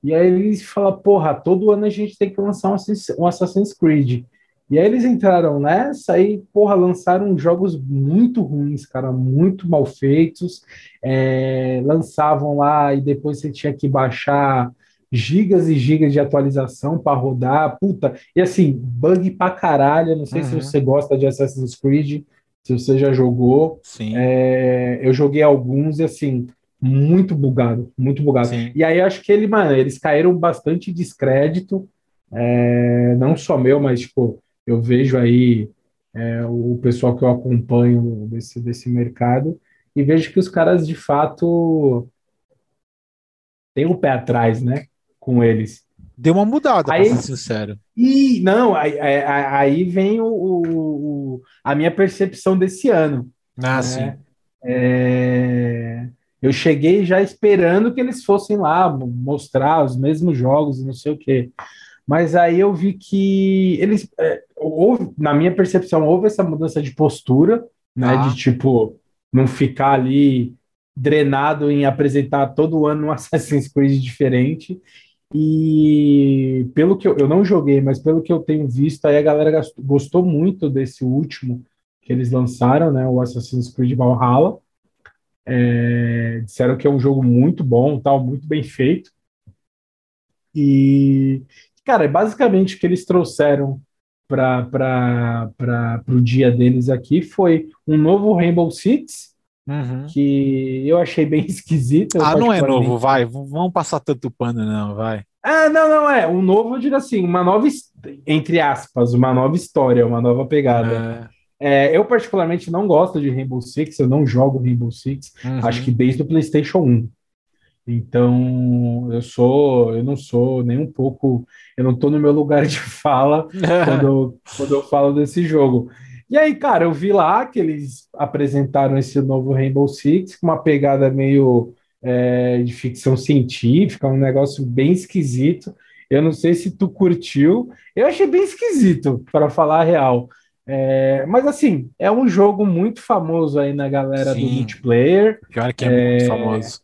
e aí eles falam, porra, todo ano a gente tem que lançar um, um Assassin's Creed. E aí eles entraram nessa e, porra, lançaram jogos muito ruins, cara, muito mal feitos. É, lançavam lá e depois você tinha que baixar gigas e gigas de atualização para rodar, puta, e assim, bug pra caralho, não sei uhum. se você gosta de Assassin's Creed, se você já jogou, Sim. É, eu joguei alguns e assim, muito bugado, muito bugado. Sim. E aí acho que ele, mano, eles caíram bastante descrédito, é, não só meu, mas tipo, eu vejo aí é, o pessoal que eu acompanho desse, desse mercado e vejo que os caras de fato têm o pé atrás, né? Com eles. Deu uma mudada, aí, pra ser sincero. E não, aí, aí vem o, o, a minha percepção desse ano. Ah, né? sim. É, eu cheguei já esperando que eles fossem lá mostrar os mesmos jogos e não sei o quê. Mas aí eu vi que eles, é, houve, na minha percepção, houve essa mudança de postura, né? Ah. De tipo, não ficar ali drenado em apresentar todo ano um Assassin's Creed diferente e pelo que eu, eu não joguei, mas pelo que eu tenho visto, aí a galera gostou muito desse último que eles lançaram, né? O Assassin's Creed Valhalla. É, disseram que é um jogo muito bom, tal, muito bem feito. E, cara, basicamente o que eles trouxeram para o dia deles aqui foi um novo Rainbow Six, Uhum. que eu achei bem esquisito. Ah, não é novo, vai. Vamos passar tanto pano, não, vai. Ah, não, não é. Um novo, eu digo assim, uma nova, entre aspas, uma nova história, uma nova pegada. É. É, eu, particularmente, não gosto de Rainbow Six, eu não jogo Rainbow Six, uhum. acho que desde o PlayStation 1. Então, eu sou, eu não sou nem um pouco, eu não estou no meu lugar de fala quando, quando eu falo desse jogo. E aí, cara, eu vi lá que eles apresentaram esse novo Rainbow Six com uma pegada meio é, de ficção científica, um negócio bem esquisito. Eu não sei se tu curtiu. Eu achei bem esquisito, para falar a real. É, mas assim, é um jogo muito famoso aí na galera Sim. do multiplayer. Pior que é, é muito famoso.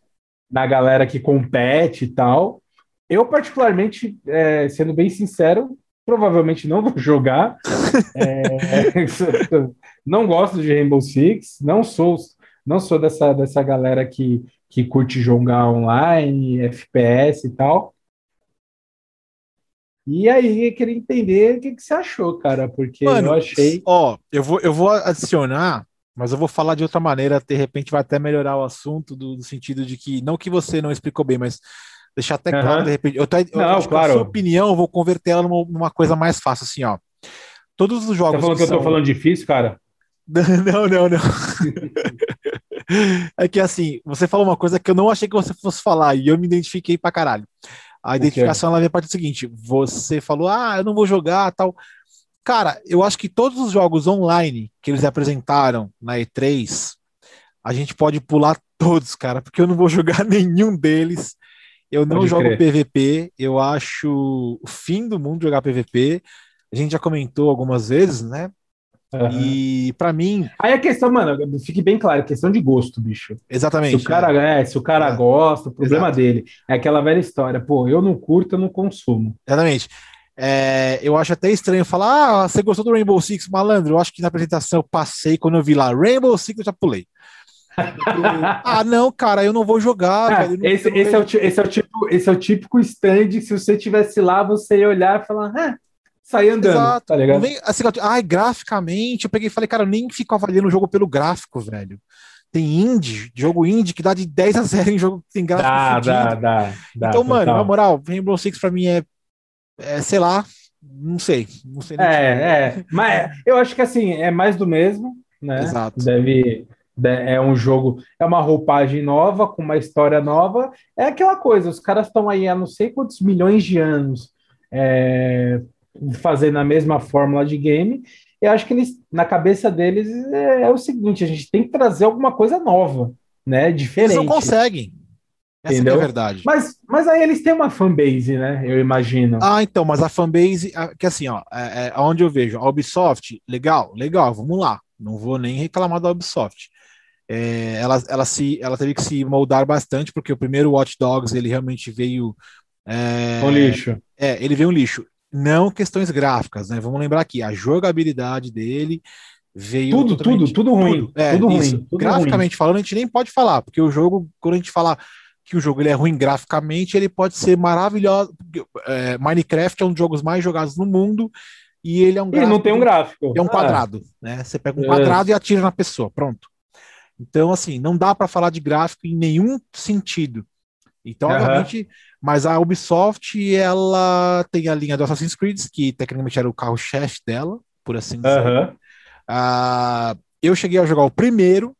Na galera que compete e tal. Eu, particularmente, é, sendo bem sincero, provavelmente não vou jogar. é, não gosto de Rainbow Six, não sou, não sou dessa, dessa galera que, que curte jogar online, FPS e tal. E aí, eu queria entender o que, que você achou, cara, porque Mano, eu achei. Ó, eu vou, eu vou adicionar, mas eu vou falar de outra maneira, de repente vai até melhorar o assunto, do, do sentido de que, não que você não explicou bem, mas deixar até claro, Aham. de repente. Eu, eu Não, acho que claro. a sua opinião, eu vou converter ela numa, numa coisa mais fácil, assim, ó. Todos os Você jogos. falou que eu tô são- falando difícil, cara? Não, não, não. É que assim, você falou uma coisa que eu não achei que você fosse falar e eu me identifiquei pra caralho. A que identificação ela vem a partir do seguinte: você falou, ah, eu não vou jogar tal. Cara, eu acho que todos os jogos online que eles apresentaram na E3, a gente pode pular todos, cara, porque eu não vou jogar nenhum deles. Eu não Pode jogo crer. PVP, eu acho o fim do mundo jogar PVP. A gente já comentou algumas vezes, né? Aham. E pra mim, Aí a questão, mano, fique bem claro, é questão de gosto, bicho. Se exatamente. o cara, é, se o cara É. gosta, o problema Exato. dele. É aquela velha história, pô, eu não curto, eu não consumo. Exatamente. É, eu acho até estranho falar, ah, você gostou do Rainbow Six, malandro? Eu acho que na apresentação eu passei, quando eu vi lá Rainbow Six, eu já pulei. Ah, não, cara, eu não vou jogar. Ah, velho, não- esse, é o, esse, é o tipo, esse é o típico stand se você tivesse lá, você ia olhar e falar, ah, sai andando, Exato. tá ligado? Nem, assim, ai, graficamente, eu peguei e falei, cara, eu nem fico avaliando o jogo pelo gráfico, velho. Tem indie, jogo indie que dá de 10 a 0 em jogo que tem gráfico Dá, dá, dá, dá. Então, mano, total. na moral, Rainbow Six pra mim é, é, sei lá, não sei, não sei nem É, é. Mas eu acho que assim, é mais do mesmo, né? Exato. Deve. De- É um jogo, é uma roupagem nova, com uma história nova. É aquela coisa, os caras estão aí há não sei quantos milhões de anos é, fazendo a mesma fórmula de game. Eu acho que eles, na cabeça deles, é, é o seguinte: a gente tem que trazer alguma coisa nova, né? Eles Diferente. não conseguem. Essa que é a Entendeu? verdade. Mas, mas aí eles têm uma fanbase, né? Eu imagino. Ah, então, mas a fanbase, que assim, ó, é, é onde eu vejo, a Ubisoft, legal, legal, vamos lá. Não vou nem reclamar da Ubisoft. É, ela, ela, se, ela teve que se moldar bastante, porque o primeiro Watch Dogs, ele realmente veio. É, Com lixo. é, ele veio um lixo. Não questões gráficas, né? Vamos lembrar aqui, a jogabilidade dele veio. Tudo, tudo, tudo ruim. É, tudo ruim. Tudo Graficamente falando, a gente nem pode falar, porque o jogo, quando a gente fala que o jogo ele é ruim graficamente, ele pode ser maravilhoso. É, Minecraft é um dos jogos mais jogados no mundo e ele é um ruim. E não tem um gráfico. é um Ah, quadrado, né? Você pega um É. quadrado e atira na pessoa, pronto. Então, assim, não dá para falar de gráfico em nenhum sentido. Então, Aham. obviamente, mas a Ubisoft, ela tem a linha do Assassin's Creed, que tecnicamente era o carro-chefe dela, por assim dizer. Aham. Ah, eu cheguei a jogar o primeiro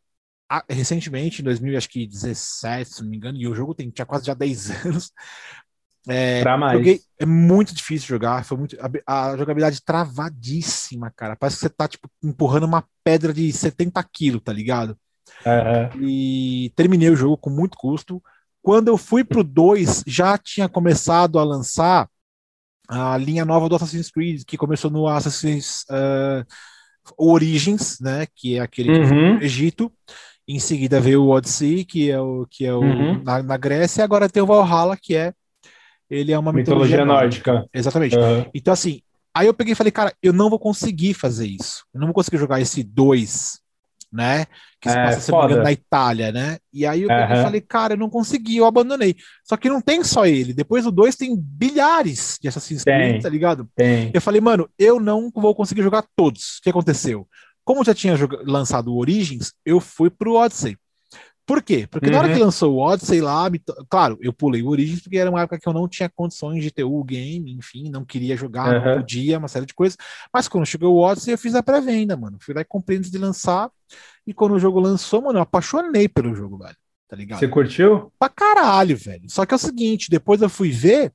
recentemente, em 2017, se não me engano, e o jogo tem, tinha quase já 10 anos. É, Pra mais. joguei- é muito difícil jogar, foi muito, a, a jogabilidade travadíssima, cara. Parece que você tá tipo, empurrando uma pedra de 70 quilos, tá ligado? Aham. E terminei o jogo com muito custo. Quando eu fui pro 2, já tinha começado a lançar a linha nova do Assassin's Creed, que começou no Assassin's ah, Origins, né? Que é aquele Uhum. no Egito. Em seguida veio o Odyssey, que é o que é o Uhum. na, na Grécia, e agora tem o Valhalla, que é ele é uma mitologia, Mitologia nórdica. Exatamente. Aham. Então, assim, aí eu peguei e falei, cara, eu não vou conseguir fazer isso. Eu não vou conseguir jogar esse 2, né? Que se É, passa, não foda. na Itália, né? E aí eu Aham. falei, cara, eu não consegui, eu abandonei. Só que não tem só ele. Depois do 2 tem bilhares de Assassin's Creed, tá ligado? Tem. Eu falei, mano, eu não vou conseguir jogar todos. O que aconteceu? Como eu já tinha lançado o Origins, eu fui pro Odyssey. Por quê? Porque na hora Uhum. que lançou o Odyssey lá, claro, eu pulei o Origins porque era uma época que eu não tinha condições de ter o game, enfim, não queria jogar, não Uhum. podia, uma série de coisas. Mas quando chegou o Odyssey, eu fiz a pré-venda, mano. Fui lá e comprei antes de lançar. E quando o jogo lançou, mano, eu apaixonei pelo jogo, velho. Tá ligado? Você curtiu? pra caralho, velho. Só que é o seguinte, depois eu fui ver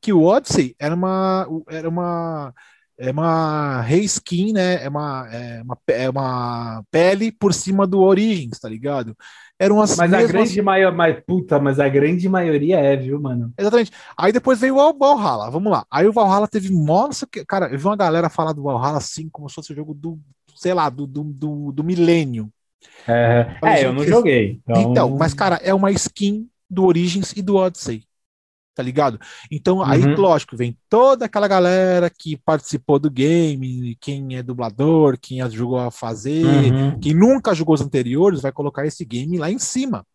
que o Odyssey era uma era uma é uma reskin, né? É uma, é uma, é uma pele por cima do Origins, tá ligado? Eram as Mas a mesmas- grande maioria, mas, puta, mas a grande maioria é, viu, mano? Exatamente. Aí depois veio o Valhalla, vamos lá. Aí o Valhalla teve que- cara, eu vi uma galera falar do Valhalla assim, como se fosse o jogo do, sei lá, do, do, do, do milênio. É, Mas, é, eu não joguei. Então, Então, mas, cara, é uma skin do Origins e do Odyssey. Tá ligado? Então, aí, Uhum. lógico, vem toda aquela galera que participou do game, quem é dublador, quem ajudou a fazer, Uhum. quem nunca jogou os anteriores, vai colocar esse game lá em cima.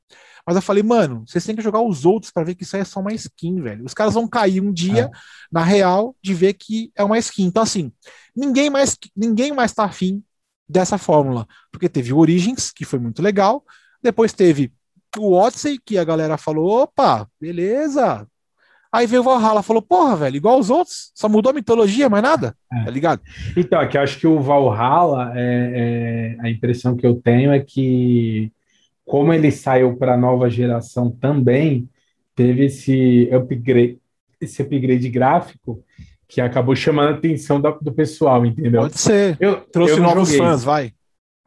Mas eu falei, mano, vocês têm que jogar os outros para ver que isso aí é só uma skin, velho. Os caras vão cair um dia, é. na real, de ver que é uma skin. Então, assim, ninguém mais, ninguém mais tá afim dessa fórmula. Porque teve o Origins, que foi muito legal. Depois teve o Odyssey, que a galera falou: opa, beleza. Aí veio o Valhalla falou: porra, velho, igual os outros, só mudou a mitologia, mais nada, é. tá ligado? Então, aqui eu acho que o Valhalla, é, é, a impressão que eu tenho é que, como ele saiu para a nova geração também, teve esse upgrade, esse upgrade gráfico que acabou chamando a atenção do, do pessoal, entendeu? Pode ser. Eu, Trouxe eu novos joguei. fãs, vai.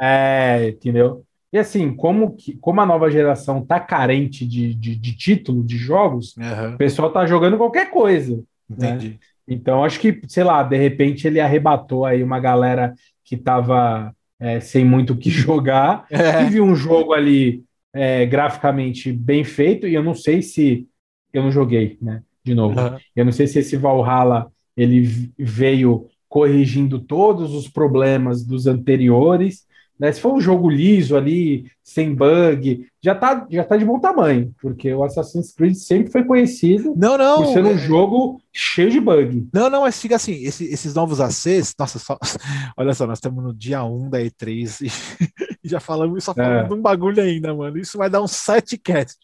É, entendeu? E assim, como, que, como a nova geração tá carente de, de, de título, de jogos, uhum. o pessoal tá jogando qualquer coisa. Né? Entendi. Né? Então, acho que, sei lá, de repente ele arrebatou aí uma galera que tava é, sem muito o que jogar é. e viu um jogo ali é, graficamente bem feito, e eu não sei se. Eu não joguei, né? De novo. Uhum. Eu não sei se esse Valhalla ele veio corrigindo todos os problemas dos anteriores né? Se for um jogo liso ali, sem bug, já tá, já tá de bom tamanho, porque o Assassin's Creed sempre foi conhecido não, não, por ser um é... jogo cheio de bug. Não, não, mas fica assim, esse, esses novos ACs, nossa, só, olha só, nós estamos no dia 1 da E3 e já falamos, só falando é. de um bagulho ainda, mano. Isso vai dar um site cast.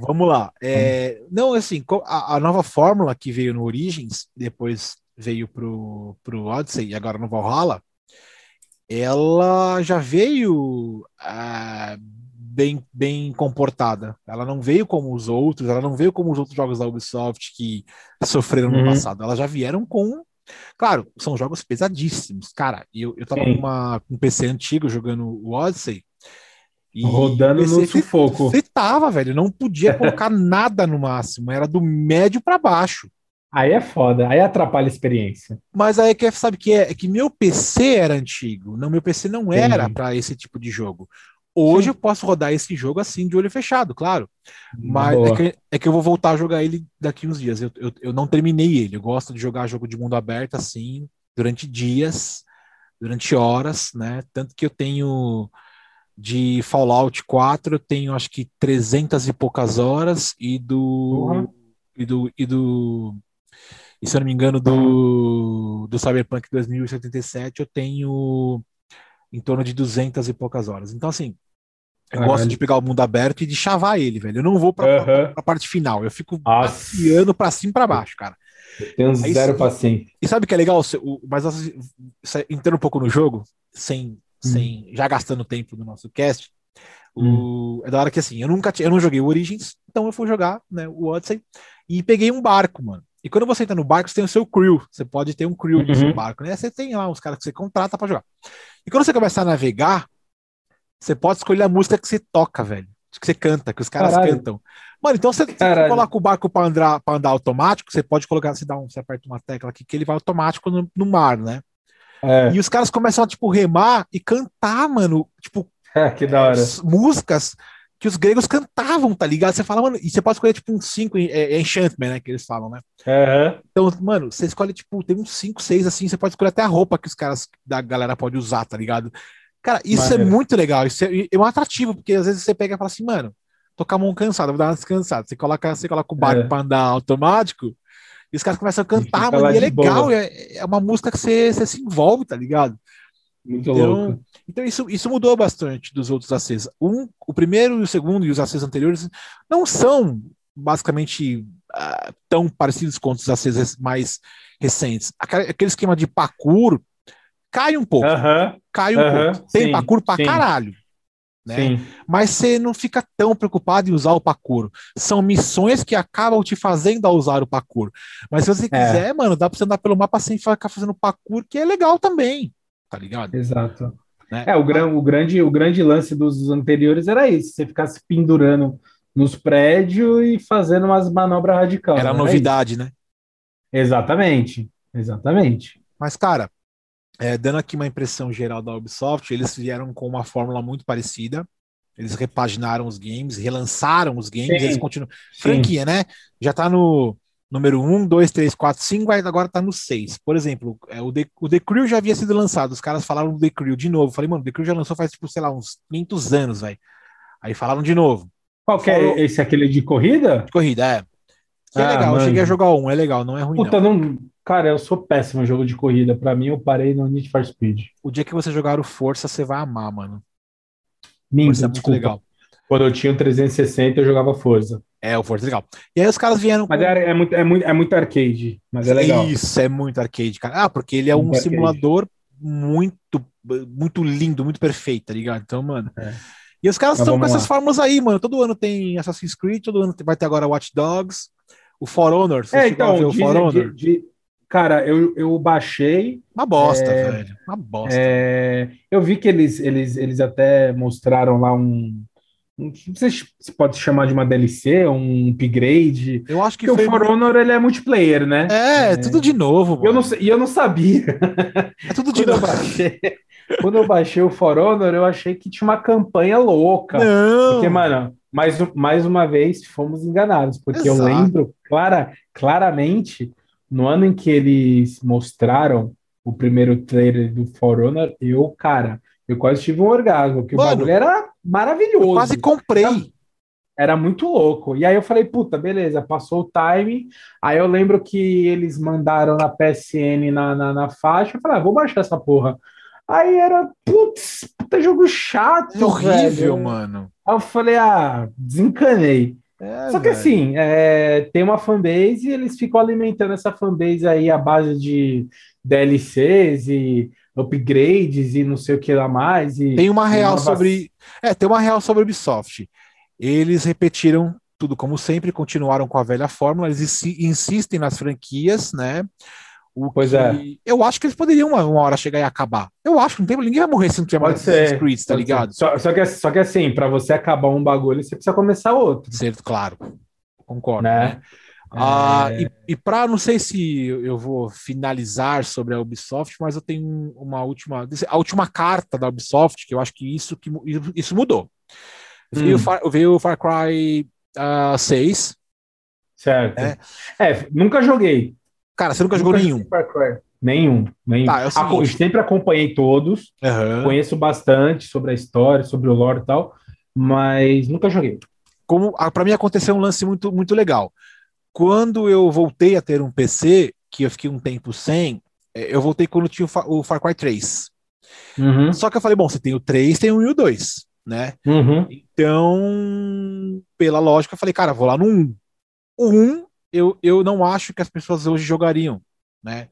Vamos lá. É, não, assim, a, a, nova fórmula que veio no Origins, depois veio pro, pro Odyssey e agora no Valhalla, ela já veio ah, bem, bem comportada. Ela não veio como os outros, ela não veio como os outros jogos da Ubisoft que sofreram no uhum. passado. Elas já vieram com. Claro, são jogos pesadíssimos. Cara, eu, eu tava com, uma, com um PC antigo jogando o Odyssey. E Rodando no sufoco. Fritava, velho. Não podia colocar nada no máximo. Era do médio para baixo. Aí é foda, aí atrapalha a experiência. Mas aí que sabe que é, é que meu PC era antigo, não meu PC não era para esse tipo de jogo. Hoje Sim. eu posso rodar esse jogo assim de olho fechado, claro. Mas é que, é que, eu vou voltar a jogar ele daqui uns dias. Eu, eu, eu, não terminei ele. Eu gosto de jogar jogo de mundo aberto assim, durante dias, durante horas, né? Tanto que eu tenho de Fallout 4, eu tenho acho que 300 e poucas horas, e do. Uhum. E do, e do e se eu não me engano, do, do Cyberpunk 2077, eu tenho em torno de 200 e poucas horas. Então, assim, eu gosto de pegar o mundo aberto e de chavar ele, velho. Eu não vou pra, uhum. pra parte final. Eu fico passeando pra cima e pra baixo, cara. Eu tenho Aí, zero paciência. E sabe o que é legal? Mas entrando um pouco no jogo, sem. Sem já gastando tempo no nosso cast, o, é da hora que assim, eu nunca eu não joguei o Origins, então eu fui jogar né, o Odyssey e peguei um barco, mano. E quando você entra no barco, você tem o seu crew. Você pode ter um crew uhum. no seu barco, né? Você tem lá uns caras que você contrata para jogar. E quando você começa a navegar, você pode escolher a música que você toca, velho. Que você canta, que os caras Caralho. cantam. Mano, então você, você coloca o barco para andar, pra andar automático, você pode colocar, você dá um, você aperta uma tecla aqui que ele vai automático no, no mar, né? É. E os caras começam a, tipo, remar e cantar, mano, tipo, é, que da hora. músicas que os gregos cantavam, tá ligado? Você fala, mano, e você pode escolher tipo um 5 é, é enchantment, né? Que eles falam, né? Uhum. Então, mano, você escolhe, tipo, tem uns 5, 6 assim, você pode escolher até a roupa que os caras da galera pode usar, tá ligado? Cara, isso é muito legal, isso é, é um atrativo, porque às vezes você pega e fala assim, mano, tô com a mão cansada, vou dar uma descansada. Você coloca, você coloca o barco é. pra andar automático, e os caras começam a cantar, mano, e é legal, é, é, uma música que você, você se envolve, tá ligado? Muito então, louco. Então isso, isso mudou bastante dos outros ACs. Um, o primeiro e o segundo e os ACs anteriores não são basicamente uh, tão parecidos quanto os ACs mais recentes. Aquele esquema de parkour cai um pouco. Uh -huh. Cai um uh -huh. pouco. Tem sim, parkour pra sim. caralho. Né? Mas você não fica tão preocupado em usar o parkour. São missões que acabam te fazendo a usar o parkour. Mas se você é. quiser, mano, dá pra você andar pelo mapa sem ficar fazendo parkour, que é legal também tá ligado? Exato. Né? É, o, gran, o, grande, o grande lance dos anteriores era isso, você ficar se pendurando nos prédios e fazendo umas manobras radicais. Era novidade, né? Exatamente, exatamente. Mas, cara, é, dando aqui uma impressão geral da Ubisoft, eles vieram com uma fórmula muito parecida. Eles repaginaram os games, relançaram os games, Sim. eles continuam. Franquia, né? Já tá no número 1, 2, 3, 4, 5, agora tá no 6. Por exemplo, é, o, The, o The Crew já havia sido lançado, os caras falaram do The Crew de novo. Falei, mano, o The Crew já lançou faz, tipo, sei lá, uns 500 anos, velho. Aí falaram de novo. Qual que é esse aquele de corrida? De corrida, é. Que é ah, legal, eu cheguei a jogar um, é legal, não é ruim. Puta, não. não. Cara, eu sou péssimo em jogo de corrida. Pra mim, eu parei no Need for Speed. O dia que você jogar o Força, você vai amar, mano. Minto, é muito legal. Quando eu tinha um 360, eu jogava Forza. É, o Forza é legal. E aí os caras vieram. Mas é, é, muito, é, muito, é muito arcade, mas é legal. Isso, é muito arcade, cara. Ah, porque ele é muito um arcade. simulador muito, muito lindo, muito perfeito, tá ligado? Então, mano. É. E os caras estão com essas lá. fórmulas aí, mano. Todo ano tem Assassin's Creed, todo ano vai ter agora Watch Dogs, o For Honor. Você é, então, o For Honor? De, de, cara, eu, eu baixei. Uma bosta, é, velho. Uma bosta. É, eu vi que eles, eles, eles até mostraram lá um não sei se pode chamar de uma DLC, um upgrade. Eu acho que Porque foi... o For Honor ele é multiplayer, né? É, é... tudo de novo. Eu não, e eu não sabia. É tudo de novo. Baixei, quando eu baixei o For Honor, eu achei que tinha uma campanha louca. Não. Porque, mano, mais, mais uma vez fomos enganados, porque Exato. eu lembro clara, claramente no ano em que eles mostraram o primeiro trailer do For Honor, eu, cara, eu quase tive um orgasmo, porque Mano, o bagulho era maravilhoso. Eu quase comprei. Era, era, muito louco. E aí eu falei, puta, beleza, passou o time. Aí eu lembro que eles mandaram na PSN na, na, na faixa. Eu falei, ah, vou baixar essa porra. Aí era, putz, puta jogo chato. É horrível, velho. mano. Aí eu falei, ah, desencanei. É, Só que velho. assim, é, tem uma fanbase e eles ficam alimentando essa fanbase aí à base de DLCs e upgrades e não sei o que lá mais. E, tem uma real sobre. É, tem uma real sobre Ubisoft. Eles repetiram tudo como sempre, continuaram com a velha fórmula, eles insistem nas franquias, né? O pois que... é. Eu acho que eles poderiam uma, uma, hora chegar e acabar. Eu acho que não tem, ninguém vai morrer se não tiver mais Assassin's Creed, tá ligado? Só, só, que, só que assim, para você acabar um bagulho, você precisa começar outro. Certo, claro. Concordo. Né? né? Ah, é... E, e para não sei se eu vou finalizar sobre a Ubisoft, mas eu tenho uma última, a última carta da Ubisoft que eu acho que isso que isso mudou. Hum. Veio, Far, veio o Far Cry uh, ah, 6. Certo. É. é, nunca joguei. Cara, você nunca, nunca jogou nenhum? Far Cry. Nenhum, nenhum. Tá, é sempre acompanhei todos, uhum. conheço bastante sobre a história, sobre o lore e tal, mas nunca joguei. Como para mim aconteceu um lance muito muito legal. Quando eu voltei a ter um PC, que eu fiquei um tempo sem, é, eu voltei quando tinha o Far Cry 3. Uhum. Só que eu falei, bom, você tem o 3, tem o 1 e o 2, né? Uhum. Então, pela lógica, eu falei, cara, vou lá no 1. O 1, eu, eu não acho que as pessoas hoje jogariam, né?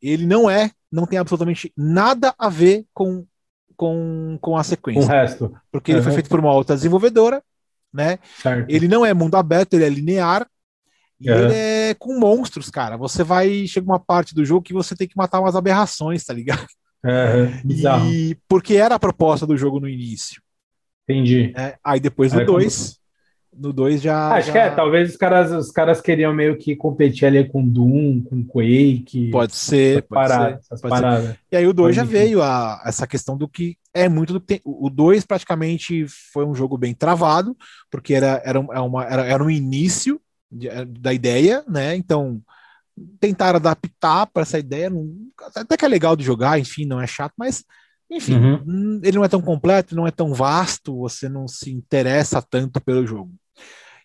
Ele não é, não tem absolutamente nada a ver com, com, com a sequência. O resto. Porque uhum. ele foi feito por uma outra desenvolvedora, né? Certo. Ele não é mundo aberto, ele é linear, e é. ele é com monstros, cara. Você vai. Chega uma parte do jogo que você tem que matar umas aberrações, tá ligado? É, bizarro. E porque era a proposta do jogo no início. Entendi. É, aí depois do 2. No 2 já. Acho já... que é, talvez os caras, os caras queriam meio que competir ali com Doom, com Quake. Pode ser, pode parada, ser, pode ser. E aí o 2 já veio a essa questão do que é muito do que tem. O 2 praticamente foi um jogo bem travado, porque era, era, é uma, era, era um início eh, da ideia, né? Então, tentar adaptar para essa ideia, não, até que é legal de jogar, enfim, não é chato, mas enfim, uhum. Hum, ele não é tão completo, não é tão vasto, você não se interessa tanto pelo jogo.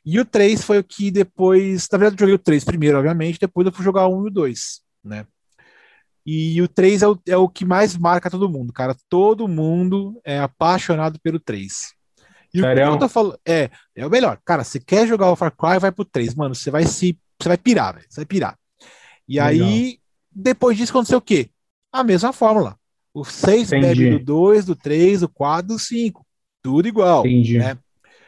E o 3 foi o que depois, na verdade, eu joguei o 3 primeiro, obviamente, depois eu fui jogar o 1 e o 2, né? E o 3 é o, é o que mais marca todo mundo, cara. Todo mundo é apaixonado pelo 3. E Sério? o que eu tô falando é, é o melhor. Cara, você quer jogar o Far Cry, vai pro 3, mano. Você vai se. Você vai pirar, velho. Você vai pirar. E Legal. aí, depois disso, aconteceu o quê? A mesma fórmula. O 6 bebe do 2, do 3, do 4, do 5. Tudo igual. Entendi. Né?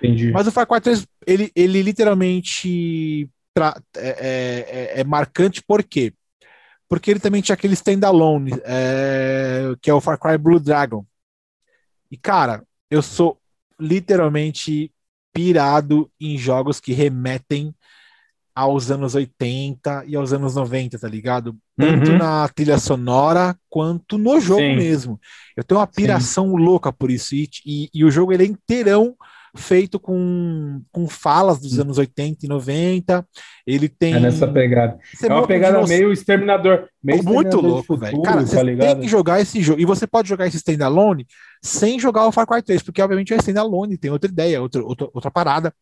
Entendi. Mas o Far Cry 3, ele, ele literalmente tra... é, é, é, é marcante por quê? Porque ele também tinha aquele standalone, é, que é o Far Cry Blue Dragon. E, cara, eu sou literalmente pirado em jogos que remetem aos anos 80 e aos anos 90, tá ligado? Tanto uhum. na trilha sonora quanto no jogo Sim. mesmo. Eu tenho uma piração Sim. louca por isso. E, e, e, o jogo ele é inteirão feito com, com falas dos anos 80 e 90. Ele tem. É nessa pegada. Você É uma pegada dinos- meio exterminador. Meio muito Exterminador do louco, velho. Cara, tá você tem ligado? que jogar esse jogo. E você pode jogar esse standalone sem jogar o Far Cry 3, porque obviamente é standalone, tem outra ideia, outra, outra, outra parada.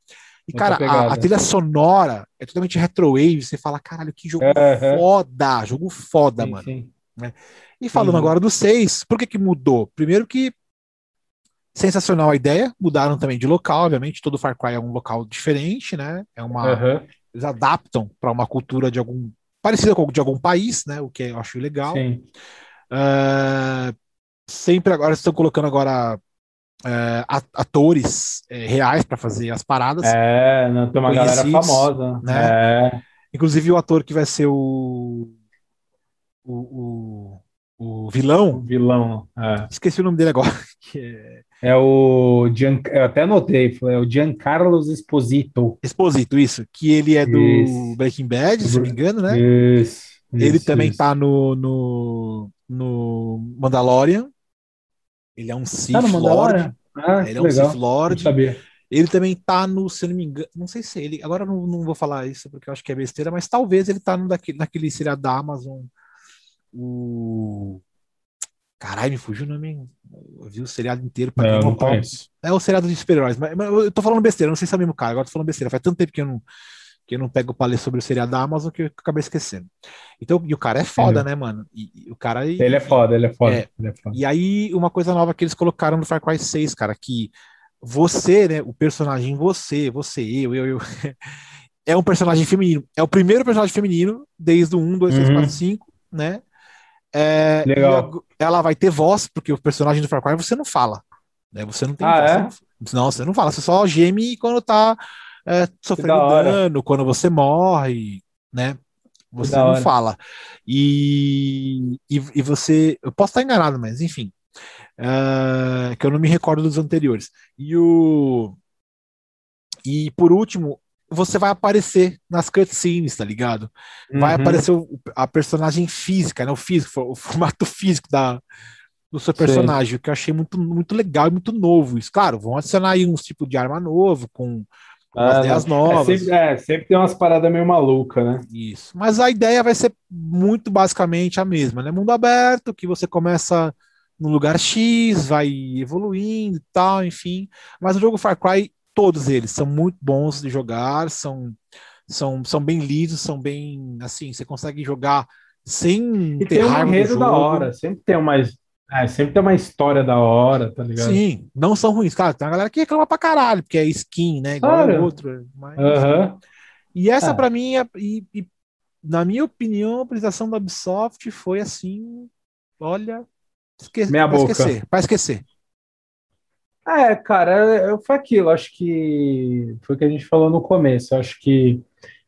E, cara, a, a trilha sonora é totalmente retrowave. Você fala, caralho, que jogo Aham. foda, jogo foda, Sim, mano. sim. E falando Uhum. agora do 6, por que que mudou? Primeiro que sensacional a ideia, mudaram também de local, obviamente, todo Far Cry é um local diferente, né? É uma Aham, eles adaptam para uma cultura de algum parecida com de algum país, né? O que eu acho legal. Sim. Ah, sempre agora estão colocando agora a- atores eh, reais para fazer as paradas. É, não, tem uma galera famosa. né? É. Inclusive o ator que vai ser o o, o, o vilão, O vilão. É, esqueci o nome dele agora. que é É o Gian, eu até anotei, foi é o Giancarlo Esposito. Exposito, isso. Que ele é do Isso. Breaking Bad, se não me engano, né? Isso, Ele isso, também isso. tá no, no, no Mandalorian. Ele é um Sith Tá Lord. Mandalorian? Ah, Ele é um legal. Sith Lord. sabia. Ele também tá no, se eu não me engano, não sei se ele, agora não, não vou falar isso porque eu acho que é besteira, mas talvez ele tá no daquele, naquele seriado da Amazon, o... Caralho, me fugiu o nome, eu vi o seriado inteiro pra Não, quem não. É o seriado de super-heróis, mas, mas eu tô falando besteira, não sei se é o mesmo cara, agora tô falando besteira, faz tanto tempo que eu não, que eu não pego pra ler sobre o seriado da Amazon que eu acabei esquecendo. Então, e o cara é foda, Uhum. né, mano? E, e o cara... Ele é foda, ele é foda. É. Ele é foda. E aí, uma coisa nova que eles colocaram no Far Cry 6, cara, que você, né, o personagem você, você, eu, eu, eu, é um personagem feminino. É o primeiro personagem feminino desde o 1, 2, 3, Uhum. 4, 5, né? É, Legal. ela vai ter voz, porque o personagem do Far Cry você não fala. Né? Você não tem Ah, voz. é? Você não, não, você não fala, você só geme quando tá é, sofrendo dano, quando você morre, né? Você não hora. fala. E, e, e você. Eu posso estar enganado, mas enfim. Ah, que eu não me recordo dos anteriores. E o. E por último, você vai aparecer nas cutscenes, tá ligado? Vai Uhum. aparecer o- a personagem física, né? O físico, o formato físico da, do seu personagem, o que eu achei muito, muito legal e muito novo. Isso, claro, vão adicionar aí uns tipos de arma novo, com, com Ah, as ideias novas. É sempre, é, sempre tem umas paradas meio malucas, né? Isso. Mas a ideia vai ser muito basicamente a mesma, né? Mundo aberto, que você começa no lugar X, vai evoluindo e tal, enfim. Mas o jogo Far Cry, todos eles são muito bons de jogar, são, são, são bem lidos, são bem assim, você consegue jogar sem E ter tem um raiva do enredo da hora, sempre tem uma, é, sempre tem uma história da hora, tá ligado? Sim, não são ruins, cara. Tem uma galera que reclama pra caralho, porque é skin, né? Igual outro. Mas, Aham. E essa, É. pra mim, é- e, e, na minha opinião, a apresentação da Ubisoft foi assim: olha, esque Meia pra boca. esquecer, pra esquecer. É, cara, é- foi aquilo. Acho que foi o que a gente falou no começo. Acho que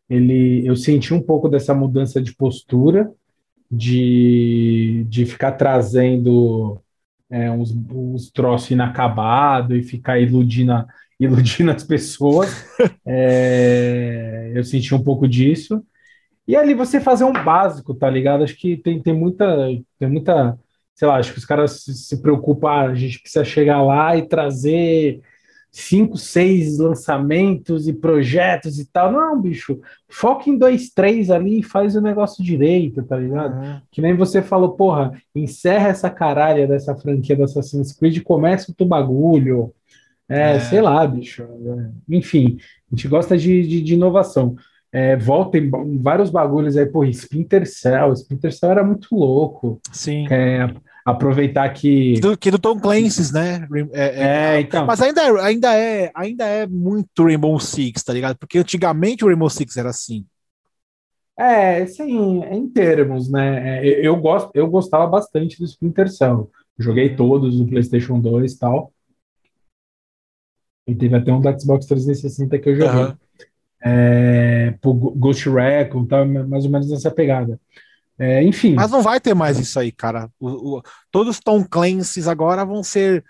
ele, eu senti um pouco dessa mudança de postura, de, de ficar trazendo é, uns, uns troços inacabados e ficar iludindo, iludindo as pessoas. É, eu senti um pouco disso. E ali você fazer um básico, tá ligado? Acho que tem, tem muita, tem muita, sei lá, acho que os caras se, se preocupam, ah, a gente precisa chegar lá e trazer cinco, seis lançamentos e projetos e tal. Não, bicho, foca em dois, três ali e faz o negócio direito, tá ligado? Que nem você falou, porra, encerra essa caralha dessa franquia do Assassin's Creed e começa o teu bagulho. É, É. sei lá, bicho. É, Enfim, a gente gosta de, de, de inovação. É, volta em vários bagulhos aí, porra, Splinter Cell. Splinter Cell era muito louco. Sim. É, aproveitar que. Do, que do Tom Clancy's, né? É, é- É, então. Mas ainda é, ainda, é, ainda é muito Rainbow Six, tá ligado? Porque antigamente o Rainbow Six era assim. É, sim, em termos, né? É, eu, eu gosto, eu gostava bastante do Splinter Cell. Joguei todos no PlayStation 2 e tal. E teve até um do Xbox 360 que eu joguei. Aham. É, Ghost Recon, tá, mais ou menos nessa pegada. É, enfim, Mas não vai ter mais isso aí, cara. O, o- todos os Tom Clancy's agora vão ser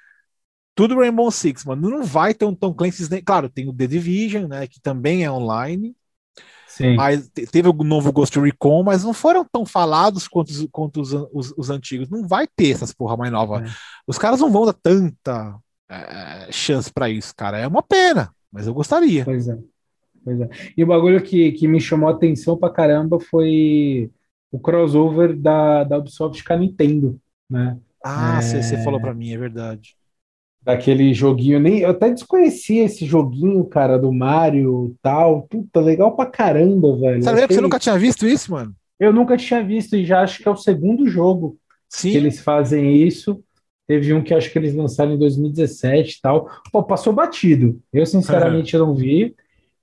tudo Rainbow Six, mano. Não vai ter um Tom Clancy's nem. Claro, tem o The Division, né? Que também é online. sim. Mas te- teve o novo Ghost Recon, mas não foram tão falados quanto, os, quanto os, os- os antigos. Não vai ter essas porra mais nova. É. Os caras não vão dar tanta é, chance para isso, cara. É uma pena, mas eu gostaria. Pois é. Pois é. E o bagulho que, que me chamou a atenção pra caramba foi o crossover da, da Ubisoft com a Nintendo, né? Ah, você é... falou para mim, é verdade. Daquele joguinho, nem eu até desconhecia esse joguinho, cara, do Mario tal. Puta, legal pra caramba, velho. Sabe que você nunca tinha visto isso, mano? Eu nunca tinha visto e já acho que é o segundo jogo Sim. que eles fazem isso. Teve um que acho que eles lançaram em 2017 e tal. Pô, passou batido. Eu, sinceramente, não vi.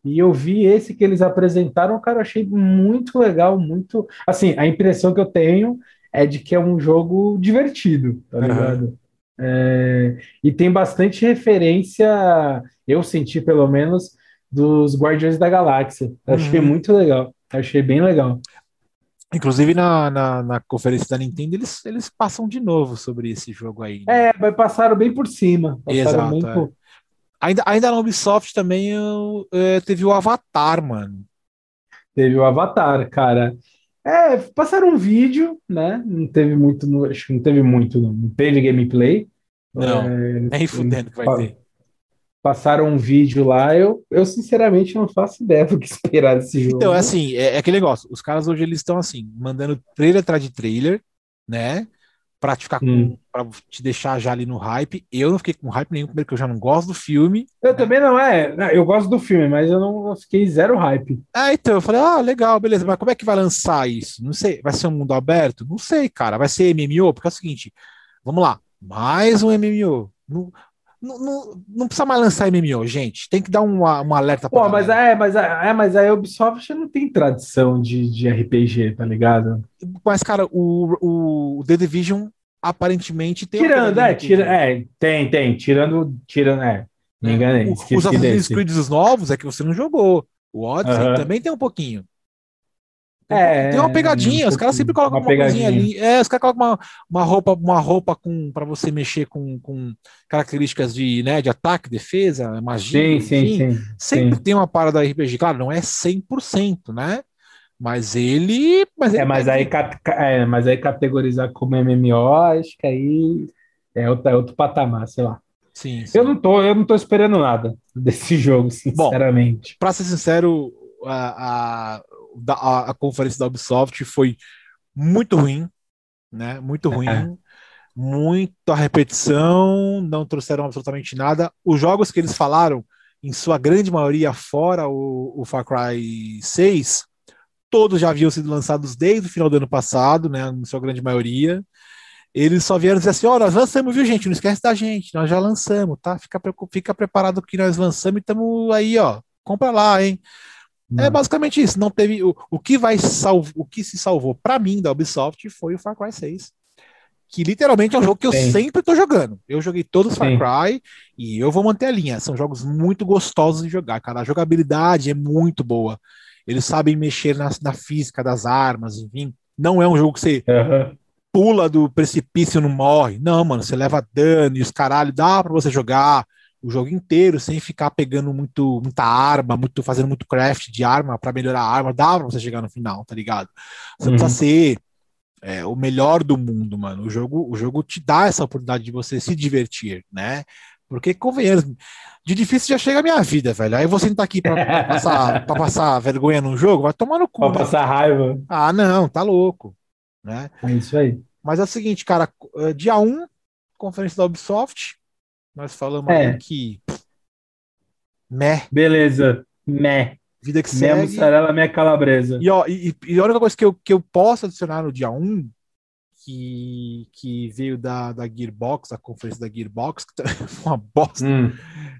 E eu vi esse que eles apresentaram, cara, eu achei muito legal, muito. Assim, a impressão que eu tenho é de que é um jogo divertido, tá ligado? Uhum. É, e tem bastante referência, eu senti pelo menos, dos Guardiões da Galáxia. Achei uhum. muito legal, achei bem legal. Inclusive na, na, na, conferência da Nintendo, eles, eles passam de novo sobre esse jogo aí. Né? É, mas passaram bem por cima. Exato. Bem é. por... Ainda, ainda na Ubisoft também eu, é, teve o Avatar, mano. Teve o Avatar, cara. É, passaram um vídeo, né? Não teve muito, acho que não teve muito, não. Não teve gameplay. Não, é, nem fudendo que vai ter. Passaram um vídeo lá, eu, eu sinceramente não faço ideia do que esperar desse jogo. Então, é assim, é, é aquele negócio. Os caras hoje eles estão assim, mandando trailer atrás de trailer, né? Pra te, ficar hum. te deixar já ali no hype. Eu não fiquei com hype nenhum, porque eu já não gosto do filme. Eu né? também não, é. Eu gosto do filme, mas eu não eu fiquei zero hype. Ah, então, eu falei, ah, legal, beleza, mas como é que vai lançar isso? Não sei, vai ser um mundo aberto? Não sei, cara. Vai ser MMO? Porque é o seguinte, vamos lá, mais um MMO. Não, não, não, não, precisa mais lançar MMO, gente. Tem que dar um, alerta para Pô, mas é, mas é, mas a Ubisoft não tem tradição de, de RPG, tá ligado? Mas, cara, o, o The Division aparentemente tem. Tirando, é, tira, é, tem, tem. Tirando, tirando, é. Me é, enganei. os Assassin's Creed novos é que você não jogou. O Odyssey também tem um pouquinho. É, tem uma pegadinha, um os caras sempre colocam uma, uma coisinha ali. É, os caras colocam uma, uma roupa, uma roupa com para você mexer com, com características de, né, de ataque, defesa, magia. Sim, sim, sim, Sempre sim. tem uma parada RPG. Claro, não é 100%, né? Mas ele. Mas ele é, mas aí, é, mas aí categorizar como MMO, acho que aí é outro, é outro patamar, sei lá. Sim, sim. Eu não tô, eu não tô esperando nada desse jogo, sinceramente. Para ser sincero, a, a a, a, conferência da Ubisoft foi muito ruim, né? Muito ruim. muita repetição, não trouxeram absolutamente nada. Os jogos que eles falaram, em sua grande maioria, fora o, o Far Cry 6, todos já haviam sido lançados desde o final do ano passado, né? Em sua grande maioria. Eles só vieram dizer assim: ó, oh, nós lançamos, viu, gente? Não esquece da gente, nós já lançamos, tá? Fica, fica preparado que nós lançamos e estamos aí, ó. Compra lá, hein? É basicamente isso. Não teve o, o que vai salvo, o que se salvou para mim da Ubisoft foi o Far Cry 6. Que literalmente é um jogo que eu Sim. sempre tô jogando. Eu joguei todos os Far Cry e eu vou manter a linha. São jogos muito gostosos de jogar, cara. A jogabilidade é muito boa. Eles sabem mexer na, na física das armas, enfim. Não é um jogo que você uhum. pula do precipício e não morre. Não, mano, você leva dano e os caralho, dá para você jogar o jogo inteiro sem ficar pegando muito muita arma, muito fazendo muito craft de arma para melhorar a arma, dá pra você chegar no final, tá ligado? Você uhum. precisa ser é, o melhor do mundo, mano. O jogo, o jogo te dá essa oportunidade de você se divertir, né? Porque, convenhamos, de difícil já chega a minha vida, velho. Aí você tá aqui pra, pra passar, pra passar vergonha num jogo, vai tomar no cu. Pra né? passar raiva. Ah, não, tá louco. Né? É isso aí. Mas é o seguinte, cara, eh, dia 1, conferência da Ubisoft, nós falamos é. que. Meh. Beleza. Meh. Vida que segue. Minha mussarela, minha calabresa. E, ó, e, e a única coisa que eu, que eu posso adicionar no dia 1, que, que veio da, da Gearbox, a conferência da Gearbox, que tá uma bosta. Hum.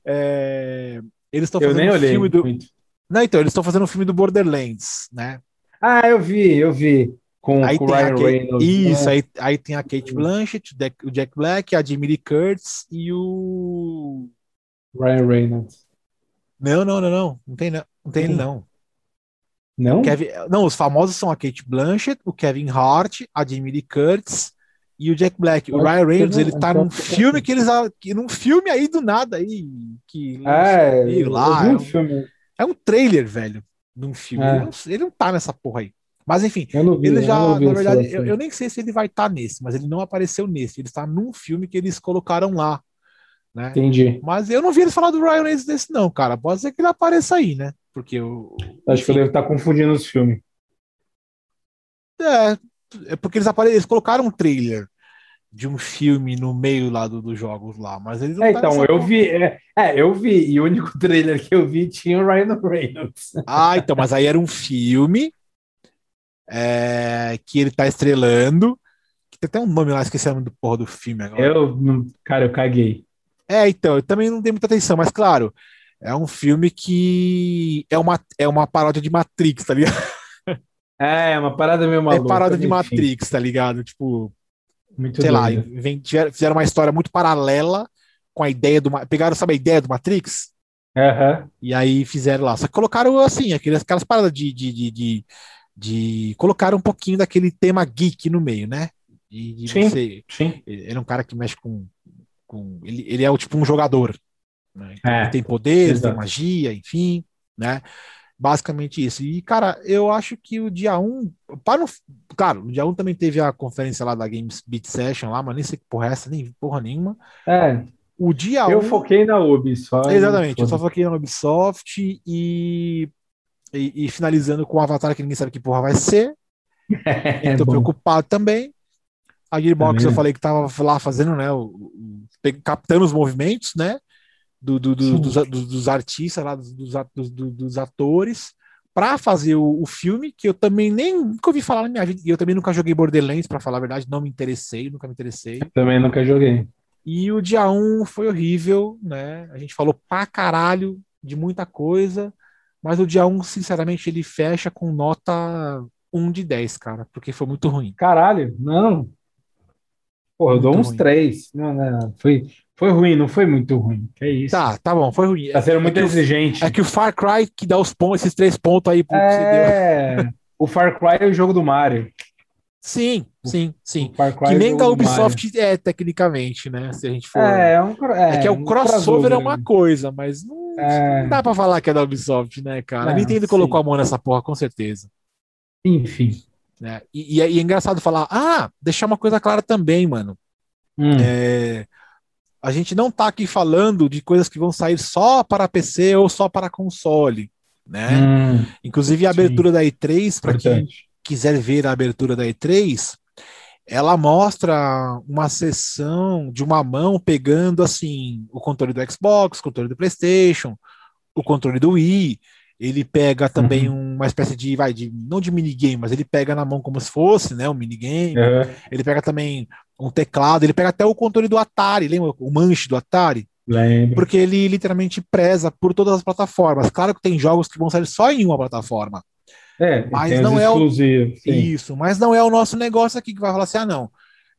É, eles estão fazendo um filme do. Muito. Não, então, eles estão fazendo um filme do Borderlands, né? Ah, eu vi, eu vi com, aí com Ryan Reynolds. Isso, né? aí, aí tem a Kate Blanchett, o Jack Black, a Jamie Curtis e o. Ryan Reynolds. Não, não, não, não. Não tem, não, não tem ele, não. Não? Kevin, não, os famosos são a Kate Blanchett, o Kevin Hart, a Jamie Lee Curtis e o Jack Black. O Ryan Reynolds, ele tá num filme que eles. Que, num filme aí do nada aí. Que é, lá. É um, filme. é um trailer, velho, de um filme. É. Ele, não, ele não tá nessa porra aí. Mas enfim, vi, ele já, na verdade, eu, eu, nem sei se ele vai estar tá nesse, mas ele não apareceu nesse. Ele está num filme que eles colocaram lá. Né? Entendi. Mas eu não vi eles falar do Ryan Reynolds desse, não, cara. Pode ser que ele apareça aí, né? Porque eu. Acho que eu devo estar confundindo os filmes. É, é porque eles, apare... eles colocaram um trailer de um filme no meio lá do, dos jogos lá, mas eles não É, tá então, eu vi. É, é, eu vi. E o único trailer que eu vi tinha o Ryan Reynolds. Ah, então, mas aí era um filme é, que ele tá estrelando. Que tem até um nome lá, esqueci o nome do porra do filme agora. Eu, cara, eu caguei. É, então, eu também não dei muita atenção, mas claro, é um filme que é uma, é uma paródia de Matrix, tá ligado? É, é uma parada meio É maluca. paródia de Matrix, tá ligado? Tipo, Muito sei lá, doido. tiveram fizeram uma história muito paralela com a ideia do. Pegaram, sabe, a ideia do Matrix? Aham. E aí fizeram lá. Só que colocaram assim, aquelas, aquelas paradas de, de, de, de, de- Colocaram um pouquinho daquele tema geek no meio, né? De Sim. você. Sim. Ele é um cara que mexe com. com ele, ele é o tipo um jogador. Né? Então, É, tem poderes, tem magia, enfim, né? Basicamente isso. E, cara, eu acho que o dia 1. Para no, claro, o dia 1 também teve a conferência lá da Games Beat Session lá, mas nem sei que porra é essa, nem porra nenhuma. É, O dia eu 1. foquei na Ubi só. e Exatamente, eu só foquei na Ubisoft e, e, e finalizando com o Avatar que ninguém sabe que porra vai ser. É bom. preocupado também. A Gearbox Também, eu né? falei que tava lá fazendo, né? O, o- captando os movimentos, né? do- do- do- dos, dos- dos artistas lá, dos, dos, dos- do- dos atores, para fazer o, o filme, que eu também nem nunca ouvi falar na minha vida. E eu também nunca joguei Borderlands, para falar a verdade, não me interessei, nunca me interessei. Também nunca joguei. E o dia 1 foi horrível, né? A gente falou pra caralho de muita coisa, mas o dia 1, sinceramente, ele fecha com nota 1 de 10, cara, porque foi muito ruim. Caralho, não. Pô, eu dou Muito uns ruim. três. Não, não, foi, foi ruim, não foi muito ruim. Que isso. Tá, tá bom, foi ruim. Tá sendo muito é, que o, exigente. é que o Far Cry que dá os pontos, esses três pontos aí pro. É, o Far Cry é o jogo do Mario. Sim, sim, sim. Que é nem da Ubisoft é, tecnicamente, né? Se a gente for. Mario. É, é um cro- É que é um o crossover é uma né? coisa, mas não, É. não dá pra falar que é da Ubisoft, né, cara? A Nintendo sim. colocou a mão nessa porra, com certeza. Enfim. né? E, e é, e é engraçado falar, ah, deixar uma coisa clara também, mano. Hum. É, a gente não tá aqui falando de coisas que vão sair só para PC ou só para console, né? Hum, Inclusive a sim. abertura da E3, para quem. Quiser ver a abertura da E3, ela mostra uma sessão de uma mão pegando assim o controle do Xbox, o controle do PlayStation, o controle do Wii. Ele pega também uma espécie de, vai, de não de minigame, mas ele pega na mão como se fosse, né, um minigame. Aham, Ele pega também um teclado, ele pega até o controle do Atari, lembra o manche do Atari? lembro. Porque ele literalmente preza por todas as plataformas. Claro que tem jogos que vão sair só em uma plataforma. É, Mas não é o-. Isso, mas não é o nosso negócio aqui que vai falar assim, ah, não.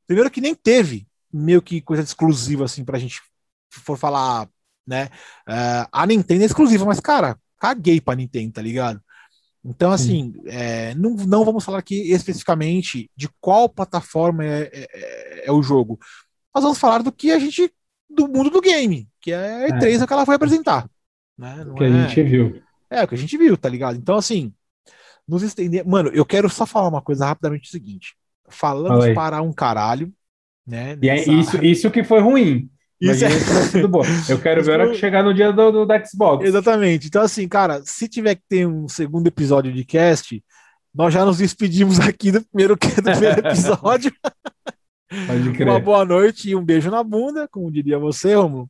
Primeiro que nem teve meio que coisa exclusiva assim pra gente for falar, né? É, a Nintendo é exclusiva, mas cara, caguei pra Nintendo, tá ligado? Então, assim, é, não, não vamos falar aqui especificamente de qual plataforma é, é- é o jogo. Nós vamos falar do que a gente. do mundo do game, que é a E3 que ela foi apresentar. Né? Não Que a é- gente viu. é, o que a gente viu, tá ligado? Então, assim, nos estender. Mano, eu quero só falar uma coisa rapidamente: o seguinte. Falamos para um caralho, né? E é isso, isso que foi ruim. Isso é- sido bom. Eu quero Isso ver a hora que chegar no dia do, do, da Xbox. Exatamente. Então, assim, cara, se tiver que ter um segundo episódio de cast, nós já nos despedimos aqui do primeiro, do primeiro episódio. Uma boa noite e um beijo na bunda, como diria você, Romulo.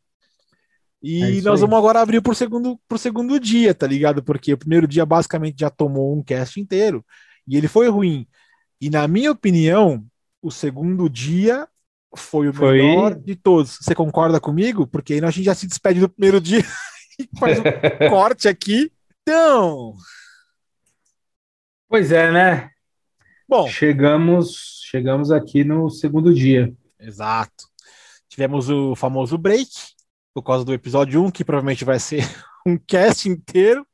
E É nós vamos agora abrir pro segundo, pro segundo dia, tá ligado? Porque o primeiro dia basicamente já tomou um cast inteiro e ele foi ruim. E na minha opinião, o segundo dia foi o Foi- melhor de todos. Você concorda comigo? Porque aí a gente já se despede do primeiro dia e faz um corte aqui. Então, Pois é, né? bom, Chegamos, chegamos aqui no segundo dia. Exato. Tivemos o famoso break, por causa do episódio 1, que provavelmente vai ser um cast inteiro.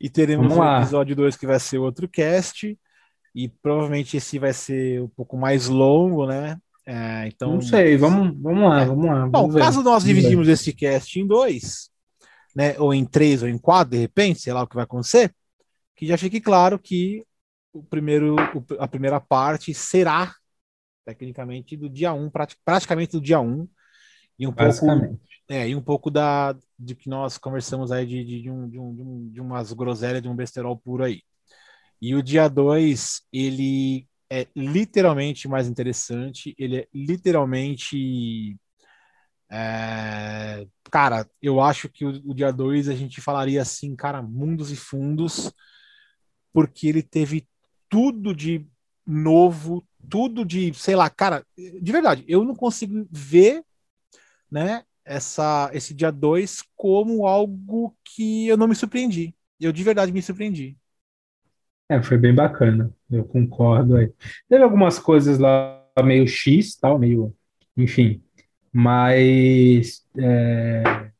E teremos o episódio 2, que vai ser outro cast. E provavelmente esse vai ser um pouco mais longo, né? É, então, Não sei, vamos, vamos lá, vamos lá. Bom, vamos caso nós dividimos esse cast em dois, né? Ou em três, ou em quatro, de repente, sei lá o que vai acontecer, que já fique claro que o primeiro, a primeira parte será tecnicamente do dia 1, prati- praticamente do dia 1, E um pouco, é, e um pouco da, de que nós conversamos aí de, de, de, um, de, um, de umas groselhas, de um besterol puro aí. E o dia 2, ele é literalmente mais interessante, ele é literalmente. É, cara, eu acho que o, o dia 2 a gente falaria assim, cara, mundos e fundos, porque ele teve tudo de novo, tudo de, sei lá, cara, de verdade, eu não consigo ver, né, essa, esse dia 2 como algo que eu não me surpreendi. Eu de verdade me surpreendi. É, foi bem bacana, eu concordo aí. Teve algumas coisas lá meio X, tal, meio, enfim, mas é,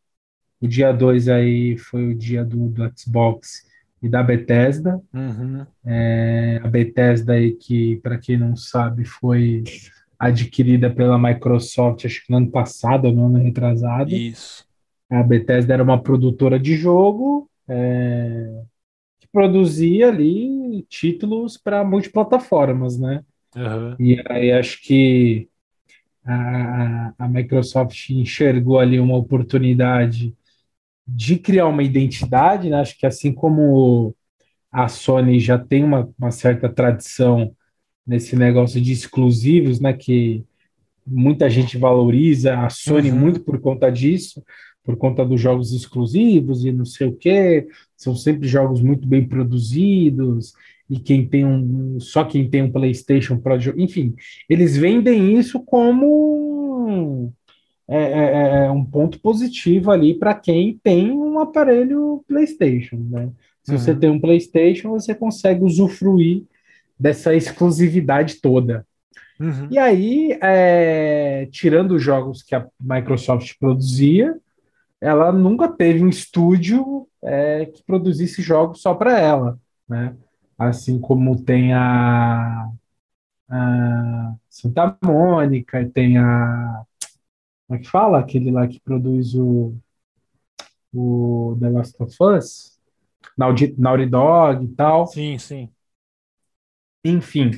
o dia 2 aí foi o dia do, do Xbox e da Bethesda. Uhum. É, a Bethesda aí que, para quem não sabe, foi adquirida pela Microsoft, acho que no ano passado, no ano retrasado. Isso. A Bethesda era uma produtora de jogo é, que produzia ali títulos para multiplataformas, né? Uhum. E aí acho que a, a Microsoft enxergou ali uma oportunidade de criar uma identidade, né? Acho que assim como a Sony já tem uma, uma certa tradição nesse negócio de exclusivos, né? Que muita gente valoriza a Sony uhum. muito por conta disso, por conta dos jogos exclusivos e não sei o que, são sempre jogos muito bem produzidos e quem tem um só quem tem um PlayStation Pro, enfim, eles vendem isso como é, é, é, é um ponto positivo ali para quem tem um aparelho PlayStation, né? Se uhum. você tem um PlayStation, você consegue usufruir dessa exclusividade toda. Uhum. E aí, é, tirando os jogos que a Microsoft produzia, ela nunca teve um estúdio é, que produzisse jogos só para ela, né? Assim como tem a, a Santa Mônica, tem a como é que fala? Aquele lá que produz o, o The Last of Us? Naughty, Naughty Dog e tal. Sim, sim. Enfim.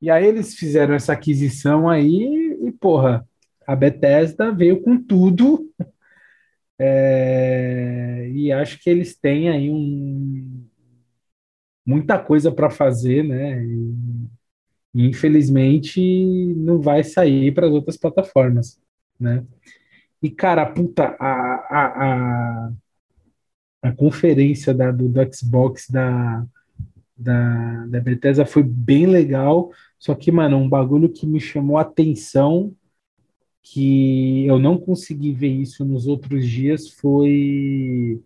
E aí eles fizeram essa aquisição aí e, porra, a Bethesda veio com tudo. É, e acho que eles têm aí um, muita coisa para fazer, né? E, infelizmente não vai sair para as outras plataformas né? E, cara, puta, a, a, a, a conferência da, do, do Xbox da, da, da Bethesda foi bem legal, só que, mano, um bagulho que me chamou a atenção, que eu não consegui ver isso nos outros dias, foi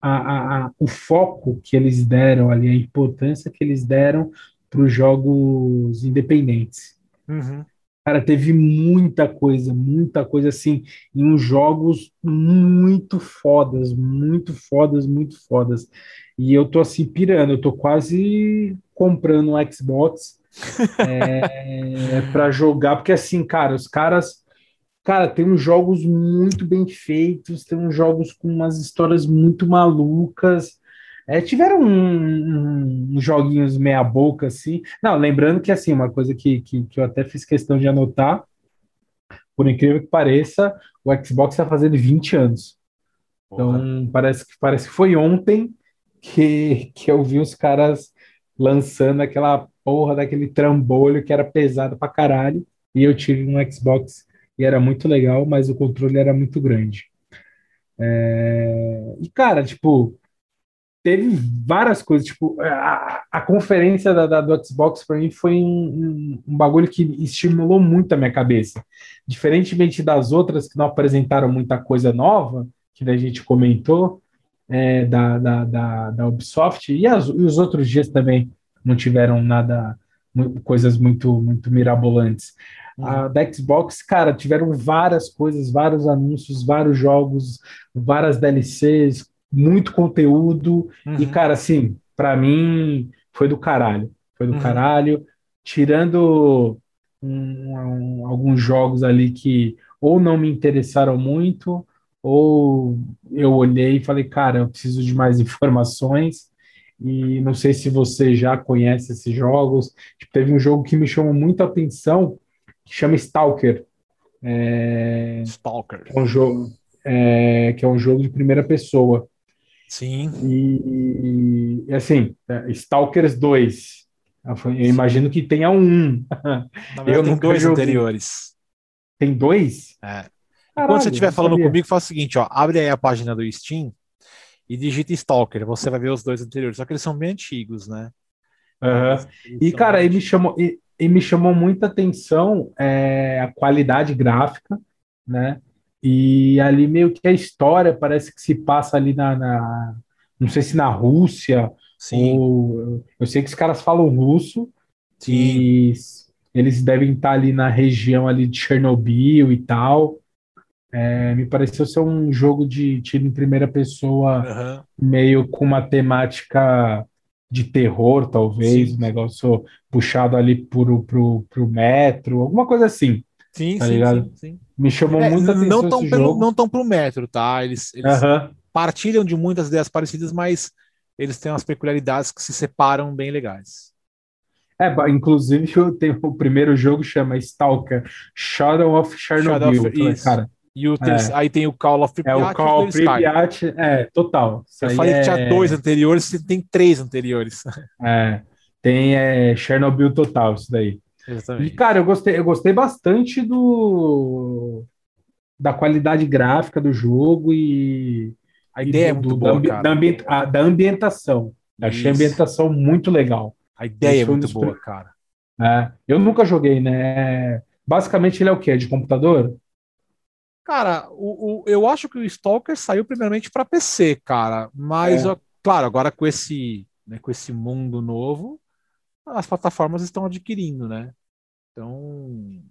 a, a, a, o foco que eles deram ali, a importância que eles deram para os jogos independentes. Uhum. Cara, teve muita coisa, muita coisa assim, em uns jogos muito fodas, muito fodas, muito fodas. E eu tô assim pirando, eu tô quase comprando um Xbox é, para jogar, porque assim, cara, os caras, cara, tem uns jogos muito bem feitos, tem uns jogos com umas histórias muito malucas. É, tiveram um, um, joguinhos meia boca, assim. Não, lembrando que, assim, uma coisa que, que, que eu até fiz questão de anotar, por incrível que pareça, o Xbox está fazendo 20 anos. Então, parece que, parece que foi ontem que, que eu vi os caras lançando aquela porra daquele trambolho que era pesado pra caralho. E eu tive um Xbox e era muito legal, mas o controle era muito grande. É... E, cara, tipo, teve várias coisas, tipo, a, a conferência da, da, do Xbox para mim foi um, um, um, bagulho que estimulou muito a minha cabeça. Diferentemente das outras que não apresentaram muita coisa nova, que a gente comentou, é, da, da, da, da, Ubisoft, e, as, e, os outros dias também não tiveram nada, coisas muito, muito mirabolantes. Uhum. A da Xbox, cara, tiveram várias coisas, vários anúncios, vários jogos, várias DLCs, muito conteúdo. Uhum. E, cara, assim, para mim foi do caralho. Foi do uhum. caralho. Tirando um, um, alguns jogos ali que ou não me interessaram muito, ou eu olhei e falei, cara, eu preciso de mais informações. E não sei se você já conhece esses jogos. Tipo, teve um jogo que me chamou muita atenção, que chama Stalker. É, Stalker. é um jogo, é, que é um jogo de primeira pessoa. Sim. E, e, assim, é, Stalkers 2. Eu imagino que tenha um. Na Eu tem dois joguei. anteriores. Tem dois? É. Caralho, Quando você estiver falando comigo, faz o seguinte, ó, abre aí a página do Steam e digita Stalker, você vai ver os dois anteriores, só que eles são bem antigos, né? Eles E, cara, e me chamou, e, e me chamou muita atenção é, a qualidade gráfica, né? E ali meio que a história parece que se passa ali na, na- não sei se na Rússia, Sim, ou eu sei que os caras falam russo, sim. e eles devem estar ali na região ali de Chernobyl e tal. É, me pareceu ser um jogo de tiro em primeira pessoa Aham. meio com uma temática de terror, talvez, Sim. um negócio puxado ali pro, pro, pro metro, alguma coisa assim. Sim, Tá sim, ligado? sim, sim. Me chamou É, muita atenção não tão esse pelo, jogo. não tão pro metro, tá? Eles, eles Aham. partilham de muitas ideias parecidas, mas eles têm umas peculiaridades que se separam bem legais. É, inclusive eu tenho, o primeiro jogo chama Stalker Shadow of Chernobyl. Shadow of- cara, E o terce- aí tem o Call of é Pripyat o e Call o of. Pripyat, é, total. Isso Eu falei que é- tinha dois anteriores, você tem três anteriores. É, tem é, Chernobyl total, isso daí. E, Exatamente. cara, eu gostei, eu gostei bastante do da qualidade gráfica do jogo e, A e ideia é do- muito do- boa, da, da ambi- a- da ambientação. Eu achei a ambientação muito legal. A ideia é muito boa, cara. É, eu nunca joguei, né? Basicamente ele é o quê? De computador? Cara, o, o- eu acho que o Stalker saiu primeiramente para PC, cara. Mas, É. ó, claro, agora com esse, né, com esse mundo novo, as plataformas estão adquirindo, né? Então,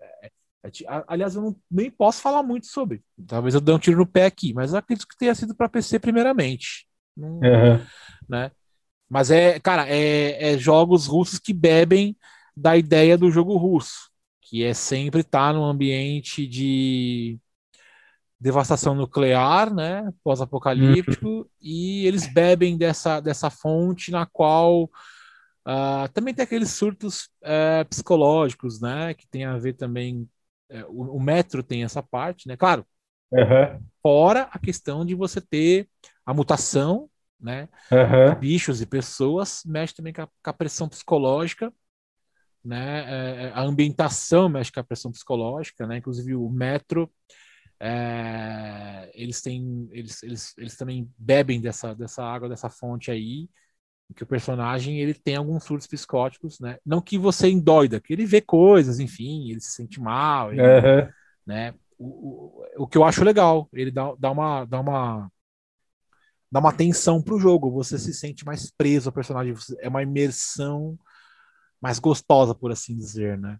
é- é aliás, eu não, nem posso falar muito sobre. Talvez eu dê um tiro no pé aqui, mas acredito que tenha sido para PC primeiramente. Não- Aham. né? Mas é, cara, é, é jogos russos que bebem da ideia do jogo russo, que é sempre estar num ambiente de devastação nuclear, né, pós-apocalíptico, e eles bebem dessa, dessa fonte na qual ah, também tem aqueles surtos eh, psicológicos, né, que tem a ver também, eh, o, o Metro tem essa parte, né, claro, Aham. fora a questão de você ter a mutação, né, Aham. bichos e pessoas, mexe também com a, com a pressão psicológica, né? É, a ambientação mexe com a pressão psicológica, né? Inclusive o metro, é, eles têm, eles, eles, eles também bebem dessa, dessa água, dessa fonte aí, que o personagem ele tem alguns surtos psicóticos, né? Não que você endoida, que ele vê coisas, enfim, ele se sente mal, ele, Aham. né? O, o, o que eu acho legal, ele dá, dá uma dá uma dá uma atenção pro jogo, você se sente mais preso ao personagem, é uma imersão mais gostosa, por assim dizer, né?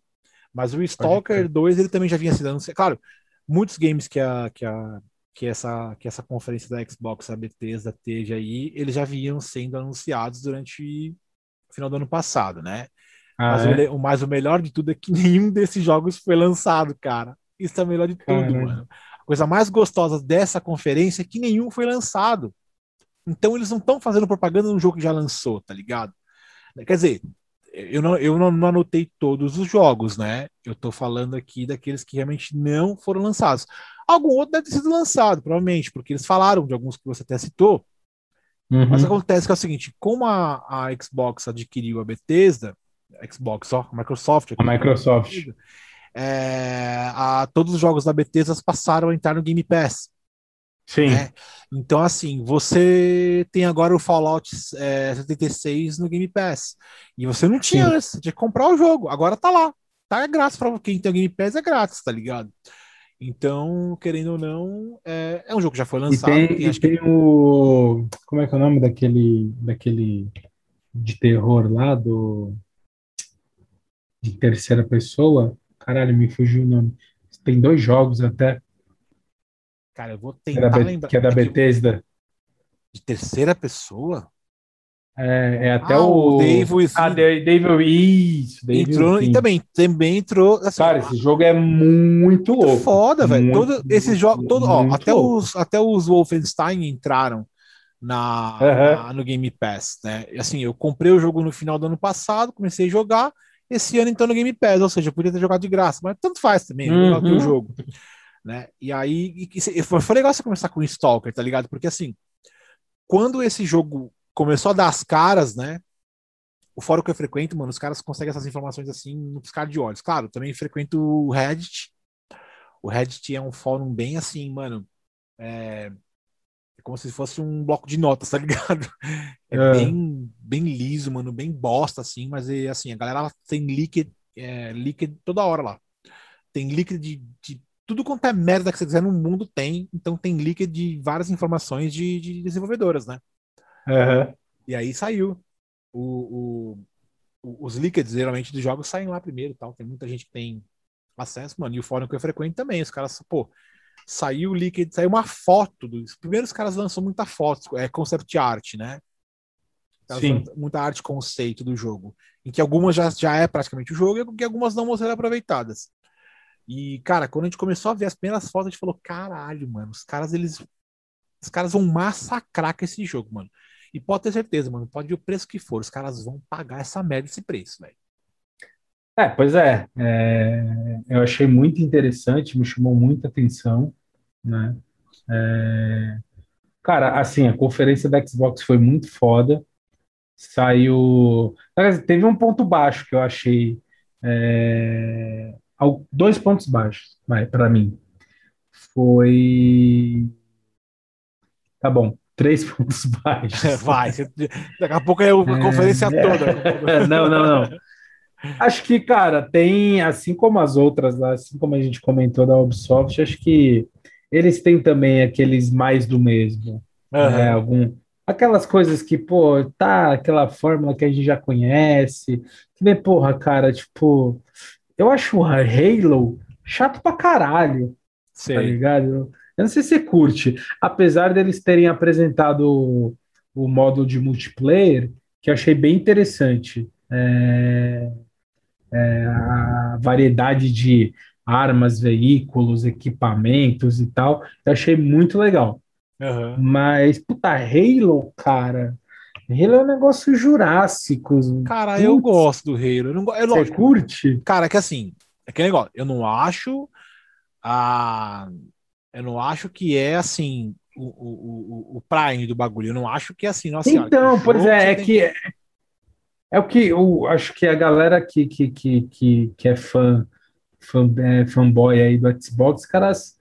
Mas o Stalker crer. 2, ele também já vinha se anunciado. Claro, muitos games que a que a que essa que essa conferência da Xbox, a Bethesda teve aí, eles já vinham sendo anunciados durante o final do ano passado, né? Ah, Mas, o, é? o mais o melhor de tudo é que nenhum desses jogos foi lançado, cara. Isso é o melhor de tudo, mano. A coisa mais gostosa dessa conferência é que nenhum foi lançado. Então eles não estão fazendo propaganda no jogo que já lançou, tá ligado? Quer dizer, eu não, eu não, não anotei todos os jogos, né? Eu tô falando aqui daqueles que realmente não foram lançados. Algum outro deve ter sido lançado, provavelmente, porque eles falaram de alguns que você até citou, Uhum. mas acontece que é o seguinte, como a, a Xbox adquiriu a Bethesda, Xbox, ó, a Microsoft, A Microsoft. é, a, todos os jogos da Bethesda passaram a entrar no Game Pass. Sim. né? Então, assim, você tem agora o Fallout é, 76 no Game Pass. E você não tinha Sim. antes, que comprar o jogo. Agora tá lá. Tá grátis para quem tem o Game Pass, é grátis, tá ligado? Então, querendo ou não, é, é um jogo que já foi E lançado. tem, tem, e acho que tem o. Como é que é o nome daquele, daquele de terror lá, do. De terceira pessoa? Caralho, me fugiu o nome. Tem dois jogos até, Cara, eu vou que é tentar lembrar. que é da É Bethesda. de terceira pessoa? É, é até Ah, o. o Dave Within. Ah, Dave, Dave- isso, Dave entrou e também, também entrou. Assim, Cara, esse jogo é muito muito louco. foda, velho. Todo esse jogo, todo, ó, até louco. os até os Wolfenstein entraram na, Aham. na- no Game Pass, né? E, assim, eu comprei o jogo no final do ano passado, comecei a jogar Esse ano, então, no Game Pass, ou seja, podia ter jogado de graça, mas tanto faz também, uhum. legal ter o jogo. Né? E aí, e, e, foi, legal você começar com o Stalker, tá ligado? Porque assim, quando esse jogo começou a dar as caras, né? O fórum que eu frequento, mano, os caras conseguem essas informações assim no piscar de olhos. Claro, também frequento o Reddit. O Reddit é um fórum bem assim, mano. É, é como se fosse um bloco de notas, tá ligado? É, é. Bem, bem liso, mano, bem bosta, assim, mas é, assim, a galera tem líquido, é, líquido toda hora lá. Tem líquido de, de tudo quanto é merda que você quiser no mundo tem, então tem líquido de várias informações de, de desenvolvedoras, né? Uhum. E aí saiu. O, o, os leakeds, geralmente, dos jogos saem lá primeiro tal. Tem muita gente que tem acesso, mano. E o fórum que eu frequento também. Os caras, pô, saiu o leaked, saiu uma foto. Dos, primeiro os caras lançam muita foto, é concept art, né? Sim. Muita arte conceito do jogo. Em que algumas já, já é praticamente o jogo e algumas não vão ser aproveitadas. E, cara, quando a gente começou a ver as primeiras fotos, a gente falou: caralho, mano, os caras, eles. Os caras vão massacrar com esse jogo, mano. E pode ter certeza, mano, pode ir o preço que for, os caras vão pagar essa merda, esse preço, velho. É, pois é, é, eu achei muito interessante, me chamou muita atenção, né? É, cara, assim, a conferência da Xbox foi muito foda, saiu... Teve um ponto baixo que eu achei, é, dois pontos baixos, vai, para mim. Foi... Tá bom, três pontos baixos. Vai, daqui a pouco é a conferência é, toda. Não, não, não. Acho que, cara, tem, assim como as outras lá, assim como a gente comentou da Ubisoft, acho que eles têm também aqueles mais do mesmo. Uhum. Né? Algum, aquelas coisas que, pô, tá, aquela fórmula que a gente já conhece. Que nem, porra, cara, tipo, eu acho o Halo chato pra caralho. Tá Sei. Tá ligado? Eu não sei se você curte, apesar deles terem apresentado o, o modo de multiplayer, que eu achei bem interessante. É, é, a variedade de armas, veículos, equipamentos e tal, eu achei muito legal. Uhum. Mas, puta, Halo, cara. Halo é um negócio jurássico. Cara, Putz. eu gosto do Halo. Eu não, é Você curte? Cara, que assim, é que negócio, eu não acho a eu não acho que é assim o, o, o, o prime do bagulho. Eu não acho que é assim. Nossa então, pois é, é que, que... É, é, o que eu acho que a galera que, que, que, que, que é fã, fã é, fanboy aí do Xbox, caras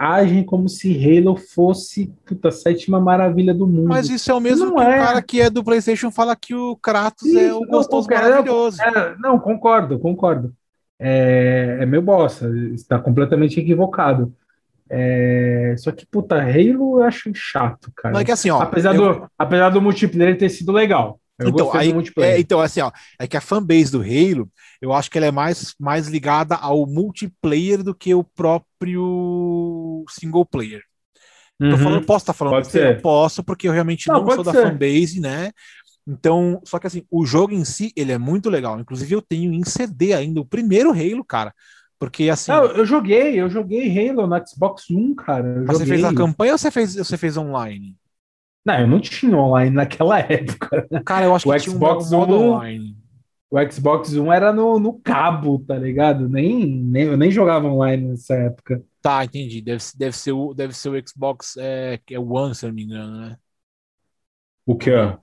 agem como se Halo fosse puta, a sétima maravilha do mundo. Mas isso é o mesmo não que é. o cara que é do PlayStation fala que o Kratos é isso, é o gostoso não, maravilhoso. É, não, concordo, concordo. É, é meu bosta, está completamente equivocado. É... Só que, puta, Halo eu acho chato, cara. Não é que assim, ó. Apesar, eu... do, apesar do multiplayer ter sido legal. Eu então, aí, é, então, assim, ó, é que a fanbase do Halo, eu acho que ela é mais, mais ligada ao multiplayer do que o próprio single player. Uhum. falando, posso estar tá falando pode ser. Eu posso, porque eu realmente não, não sou ser. da fanbase, né? Então, só que assim, o jogo em si, ele é muito legal. Inclusive, eu tenho em CD ainda o primeiro Halo, cara. Porque assim. Não, eu joguei, eu joguei Halo no Xbox One, cara. você fez a campanha ou você fez, você fez online? Não, eu não tinha online naquela época. Cara, eu acho o que Xbox tinha um modo One, online. O Xbox One era no, no cabo, tá ligado? Nem, nem, eu nem jogava online nessa época. Tá, entendi. Deve, deve, ser, o, deve ser o Xbox é, que é One, se eu não me engano, né? O que é?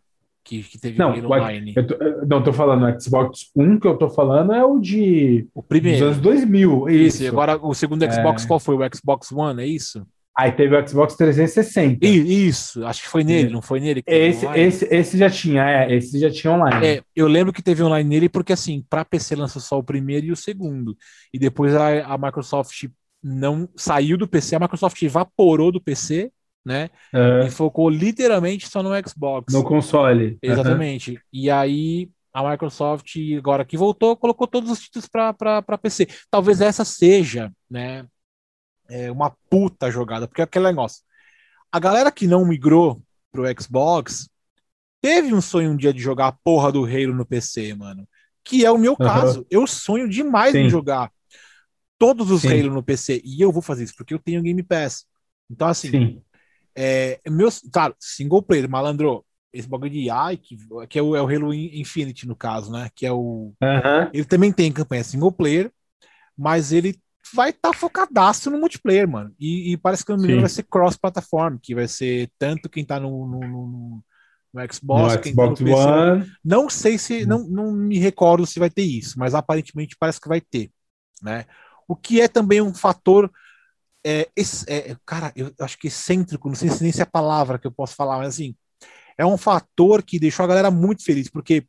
que, que teve não, online. Eu tô, não, tô falando, o Xbox 1 que eu tô falando é o de o primeiro. dos anos 2000. Isso. isso. Agora, o segundo Xbox, é... qual foi? O Xbox One, é isso? Aí teve o Xbox 360. Isso, acho que foi nele, não foi nele? esse, esse, esse já tinha, é, esse já tinha online. É, eu lembro que teve online nele porque, assim, para PC lançou só o primeiro e o segundo. E depois a, a Microsoft não saiu do PC, a Microsoft evaporou do PC né? E focou literalmente só no Xbox. No console. Exatamente. Uhum. E aí a Microsoft, agora que voltou, colocou todos os títulos para PC. Talvez essa seja, né? É uma puta jogada, porque é aquele negócio. A galera que não migrou pro Xbox teve um sonho um dia de jogar a porra do Halo no PC, mano. Que é o meu caso. Uhum. Eu sonho demais Sim. em jogar todos os Sim. Halo no PC. E eu vou fazer isso, porque eu tenho Game Pass. Então, assim, Sim. É, meus, claro, single player, malandro, esse bagulho de AI, que, que é, o, é o Halo Infinite, no caso, né? Que é o. Aham. Ele também tem campanha single player, mas ele vai estar tá focadaço no multiplayer, mano. E, e parece que no Sim. vai ser cross-platform, que vai ser tanto quem tá no, no, no- no Xbox, No quem Xbox tá no PC. One. Não sei se, não, não me recordo se vai ter isso, mas aparentemente parece que vai ter, né? O que é também um fator, é, esse- é, cara, eu acho que excêntrico, não sei se nem se é a palavra que eu posso falar, mas assim, é um fator que deixou a galera muito feliz, porque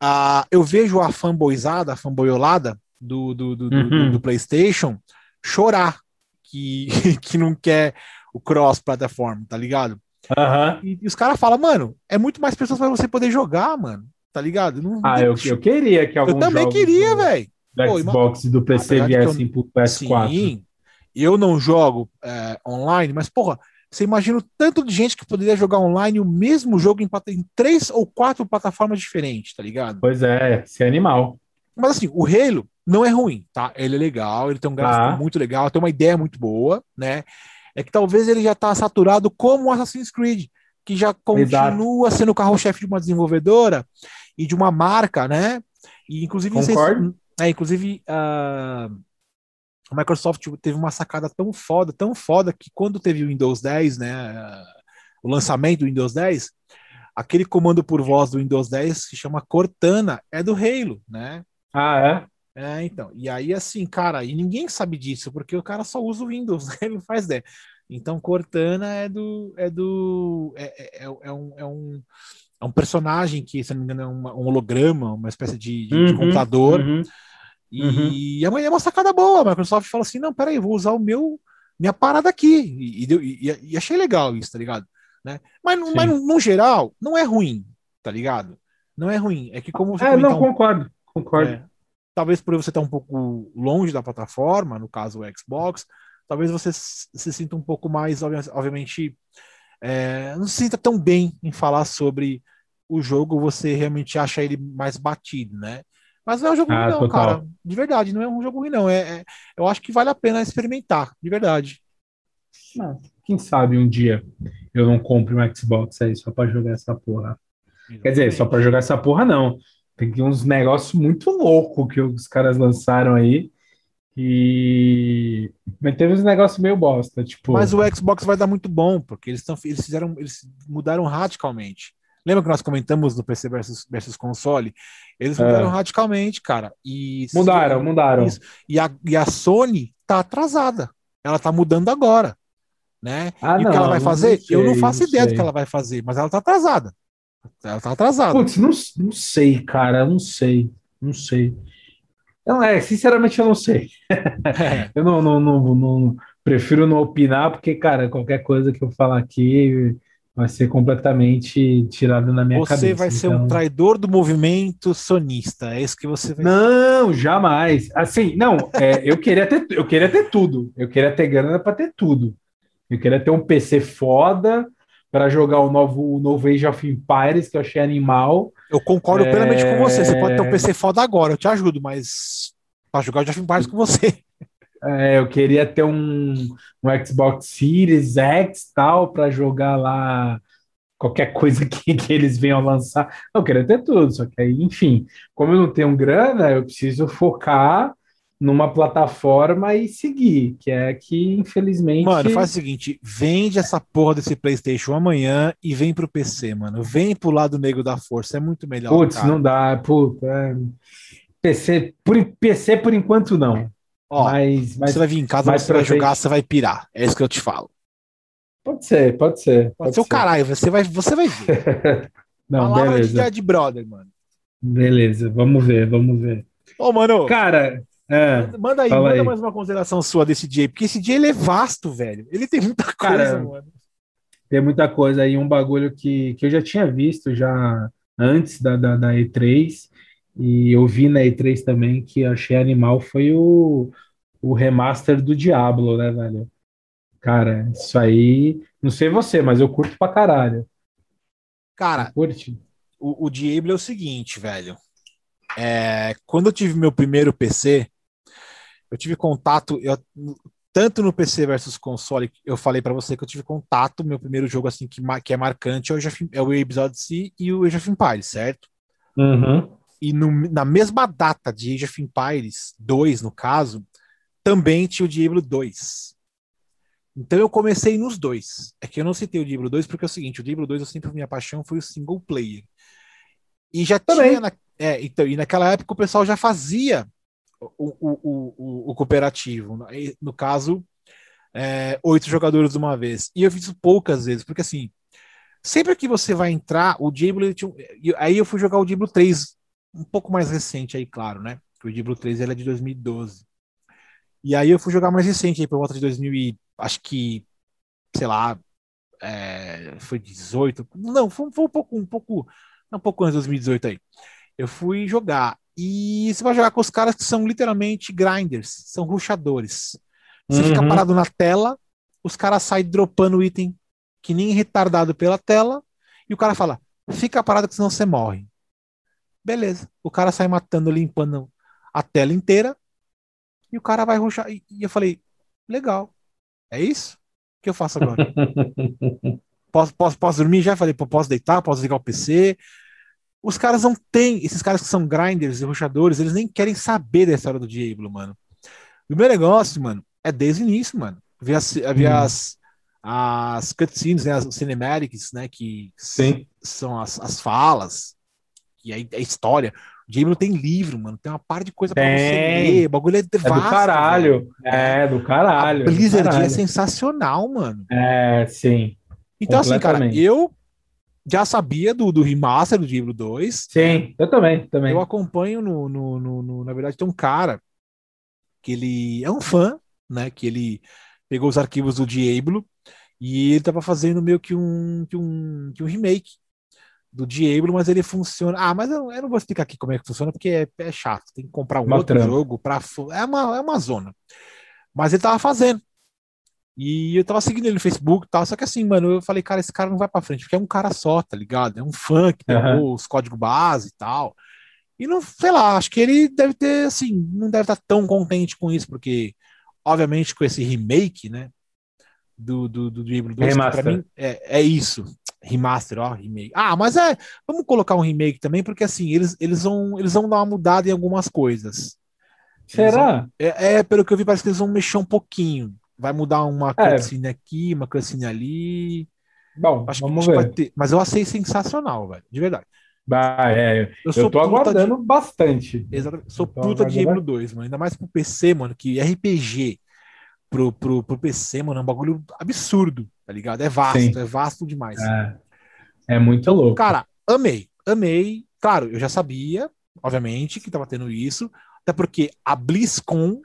ah, eu vejo a fanboyzada, a fanboyolada do, do, do, do- Uhum. do PlayStation chorar que, que não quer o cross-platform, tá ligado? Aham. E, e os caras falam, mano, é muito mais pessoas pra você poder jogar, mano. Tá ligado? Não- Ah, eu, eu queria que alguns eu também queria, do, velho. do Xbox e do PC viessem pro PS4. Sim. Eu não jogo é, online, mas, porra, você imagina o tanto de gente que poderia jogar online o mesmo jogo em, em três ou quatro plataformas diferentes, tá ligado? Pois é, esse é animal. Mas assim, o Halo não é ruim, tá? Ele é legal, ele tem um gráfico Tá. muito legal, tem uma ideia muito boa, né? É que talvez ele já tá saturado como o Assassin's Creed, que já continua sendo o carro-chefe de uma desenvolvedora e de uma marca, né? E inclusive vocês- é, inclusive ah, a Microsoft teve uma sacada tão foda, tão foda que quando teve o Windows 10, né, ah, o lançamento do Windows 10, aquele comando por voz do Windows 10 que chama Cortana é do Halo, né? Ah, é? É, então. E aí, assim, cara, e ninguém sabe disso, porque o cara só usa o Windows, né? ele não faz ideia. Então, Cortana é do. É do. É, é, é um, é, um, é um personagem que, se não me engano, é uma- um holograma, uma espécie de, de- de Uhum, computador. uhum. E é uma, é uma sacada boa. A Microsoft fala assim: não, peraí, eu vou usar o meu, minha parada aqui. E, e e- e achei legal isso, tá ligado? Né? Mas, Sim. mas no, no geral, não é ruim, tá ligado? Não é ruim. É que como você É, não, um- concordo. Concordo. é. Talvez por você estar um pouco longe da plataforma, no caso o Xbox, talvez você se sinta um pouco mais, obvi- obviamente, é, não se sinta tão bem em falar sobre o jogo, você realmente acha ele mais batido, né? Mas não é um jogo Ah, ruim, não, total. cara. De verdade, não é um jogo ruim, não. É, é- eu acho que vale a pena experimentar, de verdade. Ah, Quem sabe um dia eu não compre um Xbox aí só pra jogar essa porra. Quer dizer, só pra jogar essa porra não. Tem uns negócios muito loucos que os caras lançaram aí. E. Mas teve uns negócios meio bosta, tipo. Mas o Xbox vai dar muito bom, porque eles, tão, eles fizeram, eles mudaram radicalmente. Lembra que nós comentamos no PC versus, versus console? Eles mudaram É. radicalmente, cara. E Mudaram, mudaram. Isso. E a, e a Sony tá atrasada. Ela tá mudando agora, né? Ah, e o que ela vai não fazer? sei, Eu não faço ideia do sei. que ela vai fazer, mas ela tá atrasada. Ela tá atrasada. Putz, não, não sei, cara, não sei, não sei. Não, é, sinceramente eu não sei. É. Eu não, não, não, não- prefiro não opinar, porque, cara, qualquer coisa que eu falar aqui vai ser completamente tirado na minha Você cabeça. vai ser um então- traidor do movimento sonista. É isso que você vai Não, jamais. Assim, não, é, eu queria ter, eu queria ter tudo. Eu queria ter grana para ter tudo. Eu queria ter um PC foda para jogar o novo, o novo Age of Empires, que eu achei animal. Eu concordo É. plenamente com você. Você pode ter um PC foda agora, eu te ajudo, mas pra jogar eu já fiz com você. É, eu queria ter um, um Xbox Series X tal para jogar lá qualquer coisa que, que eles venham lançar. Eu queria ter tudo, só que aí, enfim, como eu não tenho grana, eu preciso focar numa plataforma e seguir, que é que infelizmente Mano, faz o seguinte: vende essa porra desse PlayStation amanhã e vem pro PC, mano. Vem pro lado negro da força, é muito melhor. Putz, cara. não dá, puta, é, PC, por, PC por enquanto não, Ó, mas, mas você vai vir em casa, você pra vai jogar, você vai pirar. É isso que eu te falo. pode ser, pode ser, Pode ser o caralho, você vai, você vai ver. Não, Palavra de, beleza, de brother, mano. beleza, vamos ver, vamos ver. Ô, mano, Cara, é, manda- aí, manda aí. mais uma consideração sua desse dia, porque esse dia ele é vasto, velho. Ele tem muita coisa, Cara, mano. tem muita coisa aí, um bagulho que, que eu já tinha visto já antes da, da, da E3, e eu vi na E3 também, que achei animal, foi o, o remaster do Diablo, né, velho? Cara, isso aí, não sei você, mas eu curto pra caralho. Cara, Curte? o, o Diablo é o seguinte, velho. É, quando eu tive meu primeiro PC, eu tive contato. Eu, tanto no PC versus console, eu falei para você que eu tive contato, meu primeiro jogo assim que, que é marcante é o, Age é o Age Odyssey e o Age of Empires, certo? Uhum. E no, na mesma data de Age of Empires 2, no caso, também tinha o Diablo 2. Então eu comecei nos dois. É que eu não citei o Diablo 2 porque é o seguinte, o Diablo 2 eu sempre minha paixão foi o single player. E já também. tinha na, é, então, e naquela época o pessoal já fazia o, o, o, o cooperativo. No caso, é, oito jogadores de uma vez. E eu fiz poucas vezes, porque assim, sempre que você vai entrar, o Diablo. Aí eu fui jogar o Diablo 3, um pouco mais recente aí, claro, né? o Diablo 3 ele é de 2012. E aí eu fui jogar mais recente aí por volta de 2000 e, acho que, sei lá, é, foi 18. Não, foi, foi um pouco, um pouco, um pouco antes de 2018 aí. Eu fui jogar e você vai jogar com os caras que são literalmente grinders, são ruxadores. Você uhum. fica parado na tela, os caras saem dropando item que nem retardado pela tela, e o cara fala: fica parado que senão você morre. Beleza. O cara sai matando, limpando a tela inteira, e o cara vai ruxar. E eu falei: legal. É isso? O que eu faço agora? posso, posso, posso dormir já? Falei: posso deitar? Posso ligar o PC? Os caras não têm, esses caras que são grinders e ruxadores, eles nem querem saber da história do Diablo, mano. O meu negócio, mano, é desde o início, mano. Ver as, ver hum. as, as cutscenes, né, as cinematics, né, que Sim. são as, as falas, e a, a história. O Diablo tem livro, mano, tem uma par de coisa pra você ler, o bagulho é, é do caralho, velho. é do caralho. A Blizzard é, caralho. é sensacional, mano. É, sim. Então, assim, cara, eu já sabia do, do remaster do Diablo 2. Sim, eu também, também. Eu acompanho no, no, no, no, Na verdade, tem um cara que ele é um fã, né? Que ele pegou os arquivos do Diablo e ele tava fazendo meio que um, que um, que um remake do Diablo, mas ele funciona. Ah, mas eu, eu, não vou explicar aqui como é que funciona, porque é, é chato. Tem que comprar um outro jogo para é uma, é uma zona. Mas ele tava fazendo. E eu tava seguindo ele no Facebook e tal, só que assim, mano, eu falei, cara, esse cara não vai pra frente, porque é um cara só, tá ligado? É um fã que pegou uhum. os códigos base e tal. E não, sei lá, acho que ele deve ter, assim, não deve estar tão contente com isso, porque, obviamente, com esse remake, né, do, do, do Diablo 2, Remaster. pra mim, é, é isso. Remaster, ó, remake. Ah, mas é, vamos colocar um remake também, porque assim, eles, eles, vão, eles vão dar uma mudada em algumas coisas. Será? Vão, é, é, pelo que eu vi, parece que eles vão mexer um pouquinho. Vai mudar uma é. cutscene aqui, uma cutscene ali. Bom, acho vamos que, ver. Ter... Mas eu achei sensacional, velho. De verdade. Bah, é, eu, eu tô aguardando de... bastante. Exatamente. Sou puta de Diablo 2, mano. Ainda mais pro PC, mano, que RPG pro, pro, pro PC, mano, é um bagulho absurdo, tá ligado? É vasto, Sim. é vasto demais. É, é muito louco. Cara, amei, amei. Claro, eu já sabia, obviamente, que tava tendo isso, até porque a BlizzCon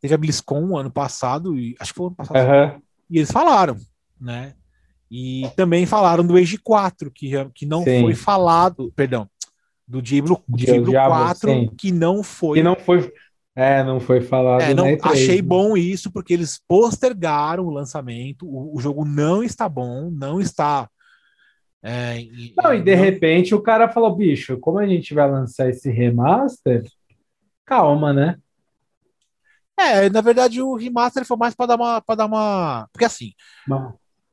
Teve a BlizzCon ano passado, e acho que foi ano passado. Uhum. E eles falaram, né? E também falaram do Age 4, que, que não sim. foi falado, perdão, do Diablo, Diablo 4, sim. que não foi. Que não foi. É, não foi falado. É, não, achei bom isso, porque eles postergaram o lançamento. O, o jogo não está bom, não está. É, e, não, e de não... repente o cara falou: bicho, como a gente vai lançar esse remaster? Calma, né? É, na verdade o remaster foi mais para dar uma para dar uma, porque assim,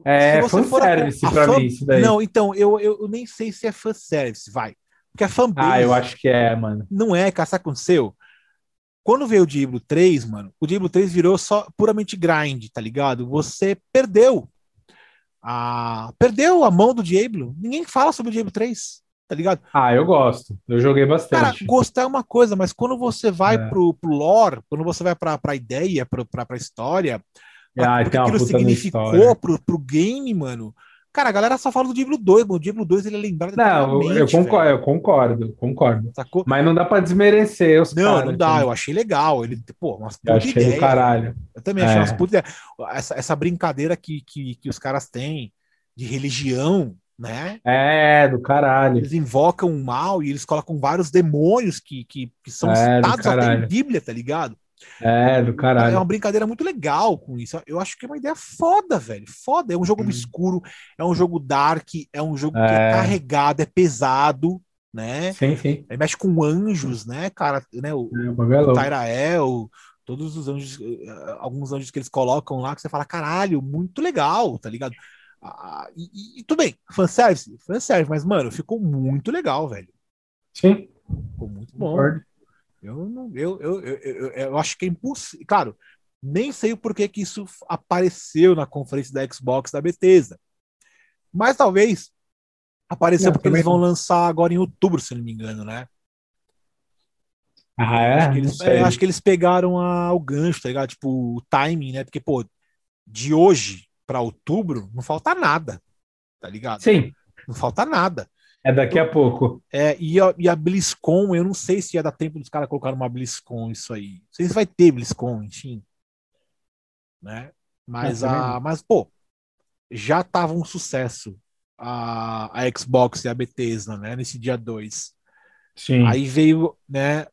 é fanservice a, pra fan... mim isso daí. Não, então eu, eu nem sei se é fanservice, vai. Porque a fanbase Ah, eu acho que é, mano. Não é, cara, sabe o que aconteceu? Quando veio o Diablo 3, mano, o Diablo 3 virou só puramente grind, tá ligado? Você perdeu a perdeu a mão do Diablo. Ninguém fala sobre o Diablo 3 tá ligado? Ah, eu gosto. Eu joguei bastante. Cara, gostar é uma coisa, mas quando você vai é. pro, pro lore, quando você vai pra, pra ideia, pra, pra, pra história, ah, pra, aquilo significou pro, pro game, mano. Cara, a galera só fala do Diablo 2, mano. O Diablo 2 ele é lembrado. Não, eu concordo, eu concordo, concordo. Sacou? Mas não dá pra desmerecer os Não, cara, não dá. Eu achei legal. Ele, pô, umas eu achei ideia, caralho. Eu também achei é. umas putas essa, essa brincadeira que, que, que os caras têm de religião, né? É, do caralho. Eles invocam o mal e eles colocam vários demônios que, que, que são é, citados até em Bíblia, tá ligado? É, do caralho. É uma brincadeira muito legal com isso. Eu acho que é uma ideia foda, velho. Foda. É um jogo hum. obscuro, é um jogo dark, é um jogo é. que é carregado, é pesado, né? Sim, sim. Ele mexe com anjos, né, cara? Né? O, é, o Tyrael, Todos os anjos, eh, alguns anjos que eles colocam lá, que você fala, caralho, muito legal, tá ligado? Ah, e, e, tudo bem, fanservice, fanservice, mas, mano, ficou muito legal, velho. Sim. Ficou muito bom. Eu, não, eu, eu, eu, eu, acho que é impossível. Claro, nem sei o porquê que isso apareceu na conferência da Xbox da Bethesda. Mas talvez apareceu não, porque eles vão lançar agora em outubro, se não me engano, né? Ah, é? Acho que eles, acho que eles pegaram a, o gancho, tá ligado? Tipo, o timing, né? Porque, pô, de hoje para outubro não falta nada, tá ligado? Sim. Não falta nada. É daqui a pouco. É, e a, e a BlizzCon, eu não sei se ia dar tempo dos caras colocar uma BlizzCon isso aí. Não sei se vai ter BlizzCon, enfim. Né? Mas, a, mas pô, já tava um sucesso a, a Xbox e a Bethesda, né? Nesse dia 2. Sim. Aí veio, né?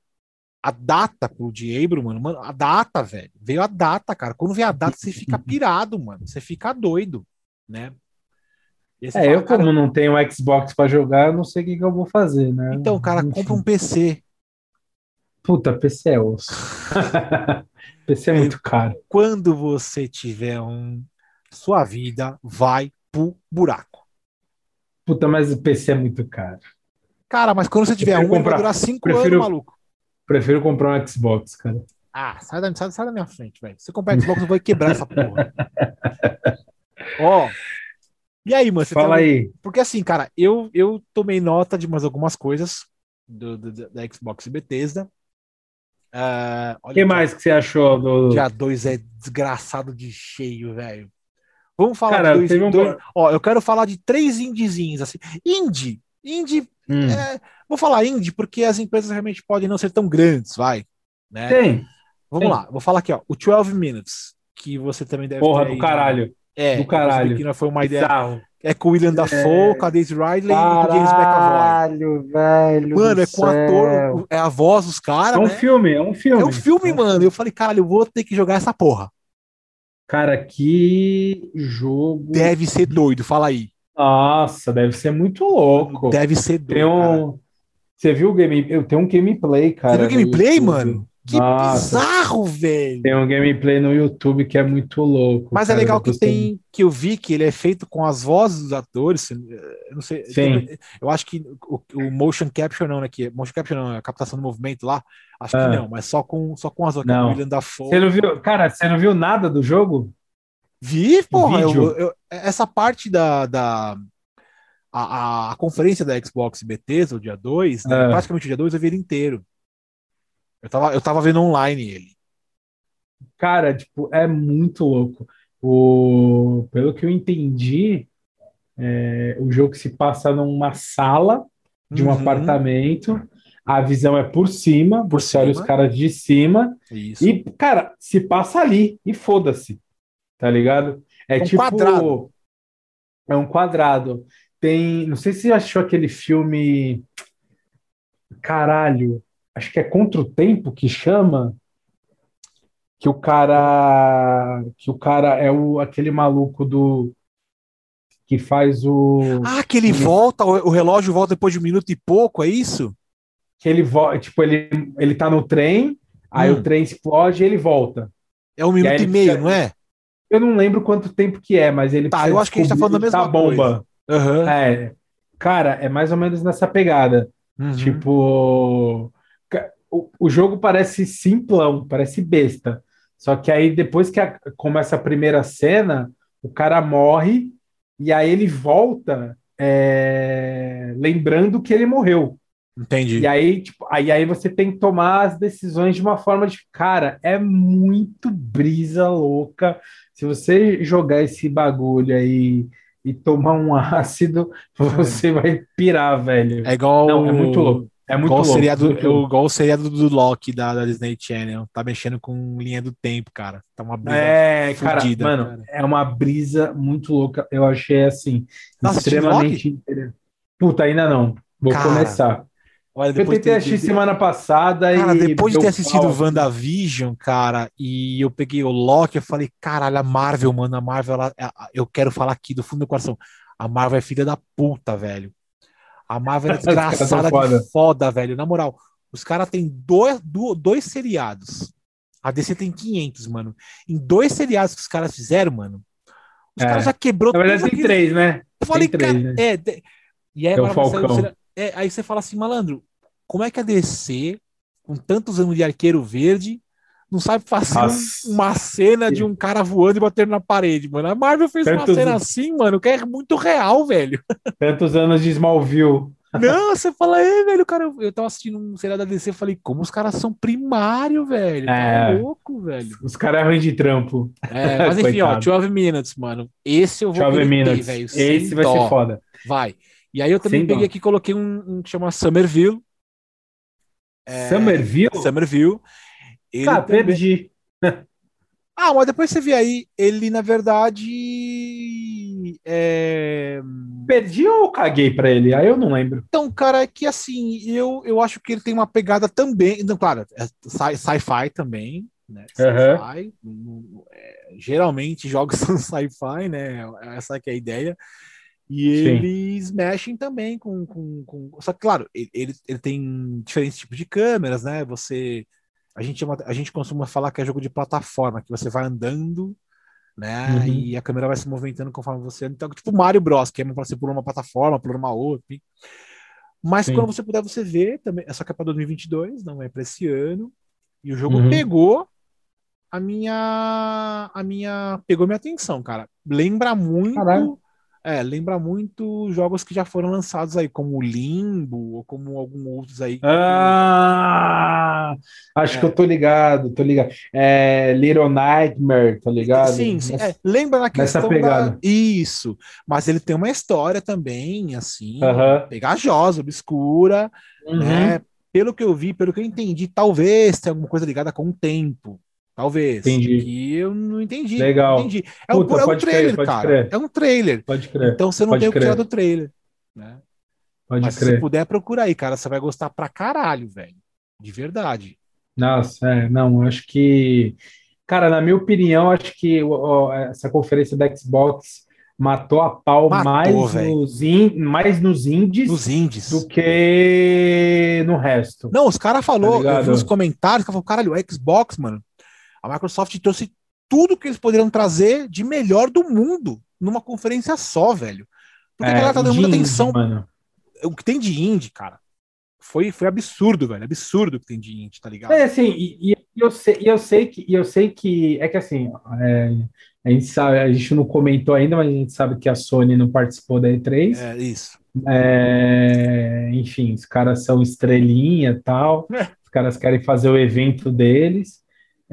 A data pro Diablo, mano, mano, a data, velho. Veio a data, cara. Quando vem a data, você fica pirado, mano. Você fica doido, né? É, fala, eu como cara, não tenho Xbox para jogar, eu não sei o que, que, eu vou fazer, né? Então, cara, compra um PC. Puta, PC é osso. PC é muito caro. Quando você tiver um, sua vida vai pro buraco. Puta, mas o PC é muito caro. Cara, mas quando você tiver um, comprar, vai durar cinco prefiro, anos, maluco. Prefiro comprar um Xbox, cara. Ah, sai da, sai, sai da minha frente, velho. Se comprar Xbox, eu vou quebrar essa porra. Ó, e aí, mano? Fala tem... aí. Porque assim, cara, eu, eu tomei nota de mais algumas coisas do, do da Xbox e Bethesda. Uh, o que mais que você achou do. Dia 2 é desgraçado de cheio, velho. Vamos falar cara, dois, um... dois, Ó, eu quero falar de três indiezinhos, assim. Indie. Indie. Hum. É... vou falar indie porque as empresas realmente podem não ser tão grandes, vai. Né? Tem. Vamos Tem. lá, vou falar aqui, ó. O 12 Minutes, que você também deve Porra, do caralho. É, do caralho. Que não foi uma ideia. É com o William Dafoe, é... com a Daisy Ridley Caralho, e com o James McAvoy. velho. Mano, é com o ator, é a voz dos caras. É um né? filme, é um filme. É um filme, é mano. Eu falei, caralho, eu vou ter que jogar essa porra. Cara, que jogo. Deve ser doido, fala aí. Nossa, deve ser muito louco. Deve ser doido. Tem um... Você viu o game? Eu tenho um gameplay, cara. Você viu o gameplay, mano? Que Nossa, bizarro, velho. Tem um gameplay no YouTube que é muito louco. Mas é cara, é legal que tem que eu vi que ele é feito com as vozes dos atores. Eu não sei. Sim. Eu acho que o, o motion capture não, né? Que motion capture não, a captação do movimento lá. Acho ah. que não, mas só com só com as vozes. Não. William Dafoe. Você não viu, cara? Você não viu nada do jogo? Vi, porra. Eu, eu, essa parte da, da a, a, conferência da Xbox Bethesda, o dia 2, né, ah. praticamente o dia 2, eu vi ele inteiro. Eu tava, eu tava vendo online ele. Cara, tipo, é muito louco. O, pelo que eu entendi, é, o jogo se passa numa sala de um uhum. apartamento. A visão é por cima, por você olha os caras de cima. Isso. E, cara, se passa ali e foda-se. Tá ligado? É, é um tipo. Quadrado. É um quadrado. Tem. Não sei se você achou aquele filme. Caralho acho que é Contra o Tempo que chama, que o cara que o cara é o aquele maluco do que faz o Ah, que ele, volta, o relógio volta depois de um minuto e pouco, é isso? Que ele volta, tipo, ele ele tá no trem, aí hum. o trem explode e ele volta. É um minuto e, e meio, não é? Eu não lembro quanto tempo que é, mas ele Tá, eu acho que a gente tá falando da mesma bomba. Uhum. É. Cara, é mais ou menos nessa pegada. Uhum. Tipo, o, o jogo parece simplão, parece besta. Só que aí, depois que a, começa a primeira cena, o cara morre e aí ele volta é, lembrando que ele morreu. Entendi. E aí, tipo, aí, aí você tem que tomar as decisões de uma forma de. Cara, é muito brisa louca. Se você jogar esse bagulho aí e tomar um ácido, você é. vai pirar, velho. É igual. Não, é muito louco. É muito igual louco. Seriado, muito eu, igual o seriado do Loki da, da, Disney Channel. Tá mexendo com linha do tempo, cara. Tá uma brisa É, cara, mano, cara. é uma brisa muito louca. Eu achei assim, Nossa, extremamente Puta, ainda não. Vou cara, começar. Olha, eu tentei assistir de... semana passada cara, e. Depois de ter assistido o WandaVision, cara, e eu peguei o Loki, eu falei, caralho, a Marvel, mano, a Marvel, ela, eu quero falar aqui do fundo do coração. A Marvel é filha da puta, velho. A Marvel é desgraçada foda. de foda, velho. Na moral, os caras têm dois, dois seriados. A DC tem 500, mano. Em dois seriados que os caras fizeram, mano, os É. caras já quebrou Na verdade, tem três, né? Eu falei, Tem três, cara, né? é. de- E aí, Tem o agora você- Falcão. É, aí você fala assim, malandro, como é que a DC, com tantos anos de arqueiro verde, não sabe fazer um- uma cena de um cara voando e batendo na parede, mano? A Marvel fez uma Tantos- cena assim, mano, que é muito real, velho. Tantos anos de Smallville. Não, você fala, é, velho, cara, eu, eu tava assistindo um seriado da DC, eu falei, como os caras são primário, velho. Tá É. louco, velho. Os caras ruins de trampo. É, mas enfim, ó, Coitado. 12 Minutes, mano. Esse eu vou 12 querer ter, Minutes. velho. Esse vai dó. ser foda. Vai. E aí eu também Sem peguei dó. aqui e coloquei um, um que chama Somerville. É, Somerville? Somerville. Ele Cara, também- perdi. Ah, mas depois você vê aí, ele na verdade. É... Perdi ou caguei pra ele? Aí eu não lembro. Então, cara, é que assim, eu, eu acho que ele tem uma pegada também. Não, claro, é sci- sci-fi também. Né? Sci-fi. Hum, é, geralmente jogos são sci-fi, né? Essa que é a ideia. E Sim. eles mexem também com, com, com- Só que, claro, ele, ele, tem diferentes tipos de câmeras, né? Você. A gente, chama- a gente costuma falar que é jogo de plataforma, que você vai andando, né? Uhum. E a câmera vai se movimentando conforme você. Então, tipo Mario Bros, que é pra você pular uma plataforma, pular uma outra. enfim. Mas Sim. quando você puder, você vê também. Essa que é para 2022, não é para esse ano. E o jogo Uhum. pegou a minha. A minha. Pegou minha atenção, cara. Lembra muito. Caralho. É, lembra muito jogos que já foram lançados aí, como Limbo, ou como alguns outros aí. Ah, acho É. que eu tô ligado, tô ligado. É Little Nightmare, tá ligado? Sim, sim. Nessa- É, lembra na questão pegada. da... Isso. Mas ele tem uma história também, assim, Aham. pegajosa, obscura, Uhum. né? Pelo que eu vi, pelo que eu entendi, talvez tenha alguma coisa ligada com o tempo. Talvez. Entendi. E eu não entendi. Legal. não entendi. É, um, Puta, é um pode crer, trailer, pode cara. crer. É um trailer. Pode crer, Então você não Pode tem o que crer. tirar do trailer. Né? pode Mas se crer. puder, procura aí, cara. Você vai gostar pra caralho, velho. De verdade. Nossa, é, não, acho que, cara, na minha opinião, acho que o- essa conferência da Xbox matou a pau Matou, mais nos, in- mais nos indies Nos indies. do que no resto. Não, os caras falou, Tá eu ligado? vi nos comentários, que falou, caralho, o Xbox, mano, a Microsoft trouxe tudo que eles poderiam trazer de melhor do mundo numa conferência só, velho. Porque a galera tá dando muita atenção. mano. O que tem de indie, cara, foi, foi absurdo, velho. Absurdo o que tem de indie, tá ligado? É assim, e, e eu sei, e eu sei que, e eu sei que é que assim, é, a gente sabe, a gente não comentou ainda, mas a gente sabe que a Sony não participou da E3. É, isso. É, enfim, os caras são estrelinha e tal, É. os caras querem fazer o evento deles.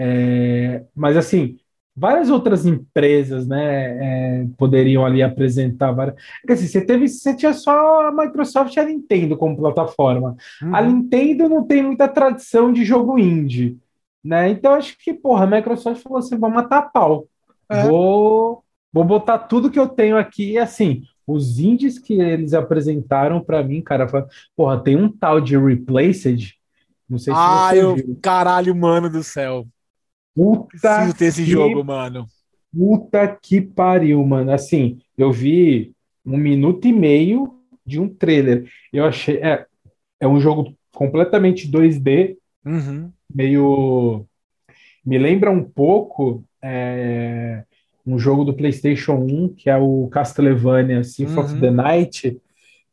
É, mas assim, várias outras empresas, né, é, poderiam ali apresentar várias. Porque, assim, você teve, você tinha só a Microsoft e a Nintendo como plataforma. A Uhum. Nintendo não tem muita tradição de jogo indie, né? Então acho que, porra, a Microsoft falou assim, vou matar a pau. É. Vou, vou botar tudo que eu tenho aqui, e assim, os indies que eles apresentaram pra mim, cara, foi, porra, tem um tal de Replaced, não sei se Ah, você eu. viu. Caralho, mano do céu. Puta Preciso ter esse que jogo, mano. Puta que pariu, mano. Assim, eu vi um minuto e meio de um trailer. Eu achei. É, é um jogo completamente 2D, Uhum. meio. Me lembra um pouco é, um jogo do PlayStation 1, que é o Castlevania Symphony of Uhum. the Night.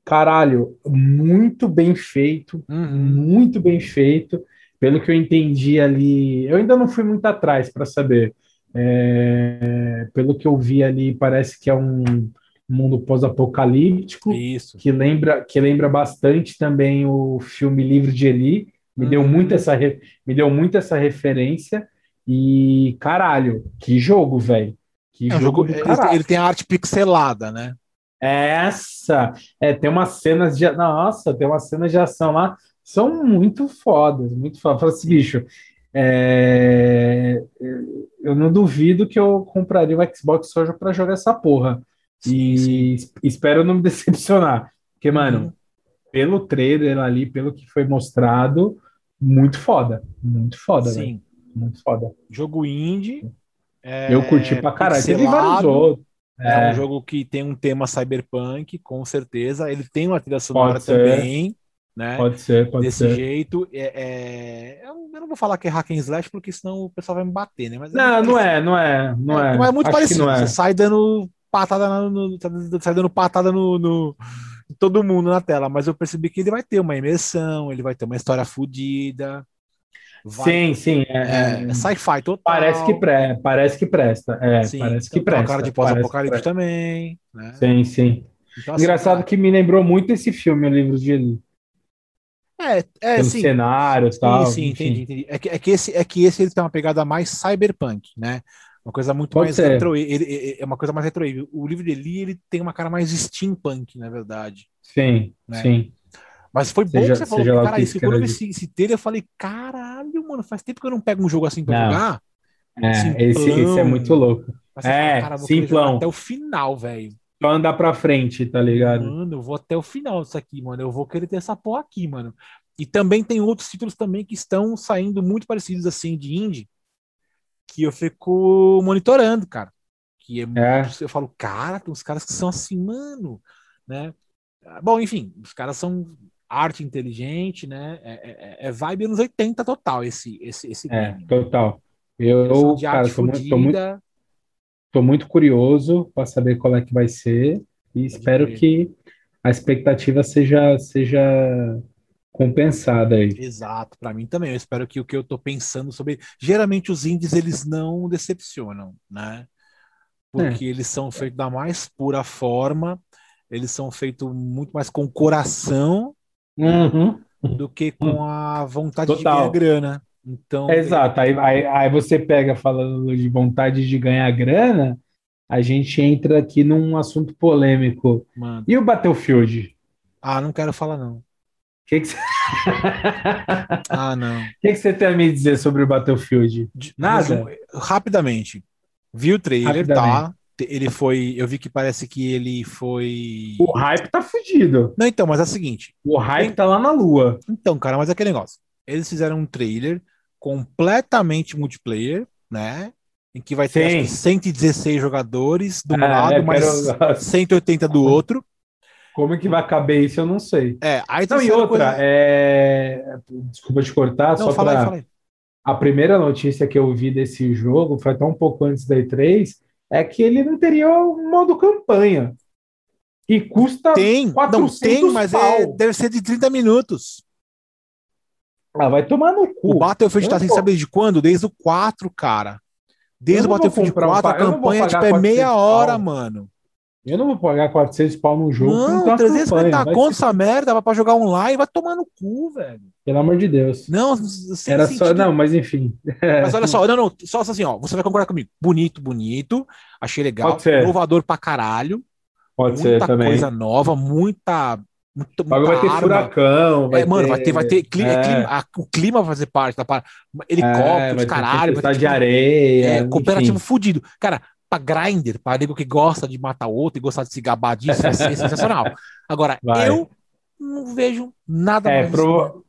Caralho, muito bem feito, Uhum. muito bem feito. Pelo que eu entendi ali, eu ainda não fui muito atrás para saber. É, pelo que eu vi ali, parece que é um mundo pós-apocalíptico Isso. que lembra que lembra bastante também o filme Livro de Eli. Me deu Uhum. muito essa me deu muito essa referência e caralho, que jogo, velho. Que É um jogo jogo, do ele, ele tem a arte pixelada, né? Essa, é, tem umas cenas de, nossa, tem umas cenas de ação lá, são muito fodas, muito fodas. Fala assim, bicho, é, eu não duvido que eu compraria o Xbox só para jogar essa porra. E es- espero não me decepcionar, porque, mano, Uhum. pelo trailer ali, pelo que foi mostrado, muito foda, muito foda, velho, Sim. muito foda. Jogo indie. é, Eu curti pra caralho. Teve vários outros. É É. um jogo que tem um tema cyberpunk, com certeza. Ele tem uma trilha sonora também, né? Pode ser, pode Desse ser. jeito. É, é- Eu não vou falar que é hack and slash, porque senão o pessoal vai me bater, né? Mas não, não é, não é, não é. Mas é muito Acho parecido. não é. Você sai dando patada no, no- sai dando patada no, no- todo mundo na tela, mas eu percebi que ele vai ter uma imersão, ele vai ter uma história fodida. vai- Sim, sim. é- É, é- é sci-fi total. parece, que pre, parece que presta. É, Sim, parece que então, presta. cara de pós-apocalipse também, né? Sim, sim. Então, assim, Engraçado que me lembrou muito esse filme, o Livro de Eli. É, é Pelos sim. cenários e Sim, tal. sim, enfim. entendi, entendi. É que, é que esse, é que esse ele tem uma pegada mais cyberpunk, né? Uma coisa muito Pode mais ser. retro, ele- é uma coisa mais retro. O livro de Eli, ele tem uma cara mais steampunk, na verdade. Sim, Né? sim. Mas foi bom Seja- que você falou, cara, isso, quando eu vi esse, esse trailer, eu falei, caralho, mano, faz tempo que eu não pego um jogo assim pra Não. jogar. É, Simplão. esse, esse é muito louco. Mas É, cara, simplão. até o final, velho. Só andar pra frente, tá ligado? Mano, eu vou até o final disso aqui, mano. Eu vou querer ter essa porra aqui, mano. E também tem outros títulos também que estão saindo muito parecidos assim de indie, que eu fico monitorando, cara. Que é, É. muito- eu falo, cara, tem uns caras que são assim, mano, né? Bom, enfim, os caras são arte inteligente, né? É, é- é vibe anos 80 total esse esse esse É, game. total. Eu, de cara, tô muito, tô muito, tô muito curioso pra saber qual é que vai ser e espero crer. que a expectativa seja, seja compensada aí. Exato, pra mim também. Eu espero que o que eu tô pensando sobre. Geralmente os indies eles não decepcionam, né? Porque eles são feitos da mais pura forma, eles são feitos muito mais com o coração Uhum. do que com a vontade de Total. ganhar grana. Então, Exato. Aí, aí, aí você pega falando de vontade de ganhar grana, a gente entra aqui num assunto polêmico. mano. E o Battlefield? Ah, não quero falar, não. O que que você... Ah, não. que que você tem a me dizer sobre o Battlefield? De- Nada? resumo- rapidamente. Vi o trailer, tá? Ele foi. Eu vi que parece que ele foi. O hype tá fudido. Não, então, mas é o seguinte. O hype tá lá na lua. Então, cara, mas é aquele negócio. Eles fizeram um trailer completamente multiplayer, né? Em que vai ter que 116 jogadores de um Ah, lado, é, mas quero- 180 do outro. Como é que vai caber isso, eu não sei. É, aí Não, e outra, coisa- é... desculpa te cortar, Não, só para a primeira notícia que eu vi desse jogo, foi até um pouco antes da E3, é que ele não teria o modo campanha. E custa Tem, não 400 tem, mas é, deve ser de 30 minutos. Ah, vai tomar no cu. O Battlefield Eu tá sem vou- saber desde quando? Desde o 4, cara. Desde o Battlefield comprar um 4, a campanha tipo, é meia 400 hora, pau. mano. Eu não vou pagar 400 pau num jogo. não Não, uma 350 campanha, vai conto ser- essa merda, vai pra jogar online, vai tomar no cu, velho. Pelo amor de Deus. Não, sem Era só. sentido Não, mas enfim. Mas olha só, não, não, só assim, ó, você vai concordar comigo. Bonito, bonito, achei legal, ser. inovador pra caralho, Pode ser muita também. coisa nova, muita, Agora vai ter arma. furacão. Vai é, mano, ter... vai ter, vai ter clima, é. clima- a- o clima vai fazer parte da parte, É, helicópteros, ter caralho, vai ter, tempestade de tipo, areia. é, enfim. cooperativo fudido. Cara, pra grinder, pra nego que gosta de matar outro e gostar de se gabar disso, vai ser sensacional. Agora, Vai. eu não vejo nada É, mais. prova-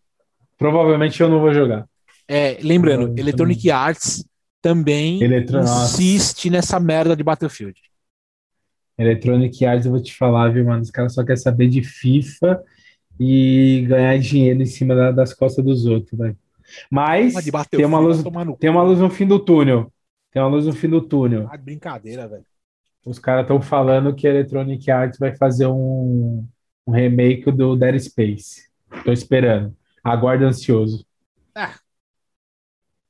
provavelmente eu não vou jogar. É, lembrando, Electronic Arts também Eletro- nossa. insiste nessa merda de Battlefield. Electronic Arts, eu vou te falar, viu, mano? Os caras só querem saber de FIFA e ganhar dinheiro em cima da- das costas dos outros, velho. Mas tem uma luz, tem uma luz no fim do túnel. Tem uma luz no fim do túnel. Ah, brincadeira, velho. Os caras estão falando que a Electronic Arts vai fazer um, um remake do Dead Space. Tô esperando. Aguardo ansioso.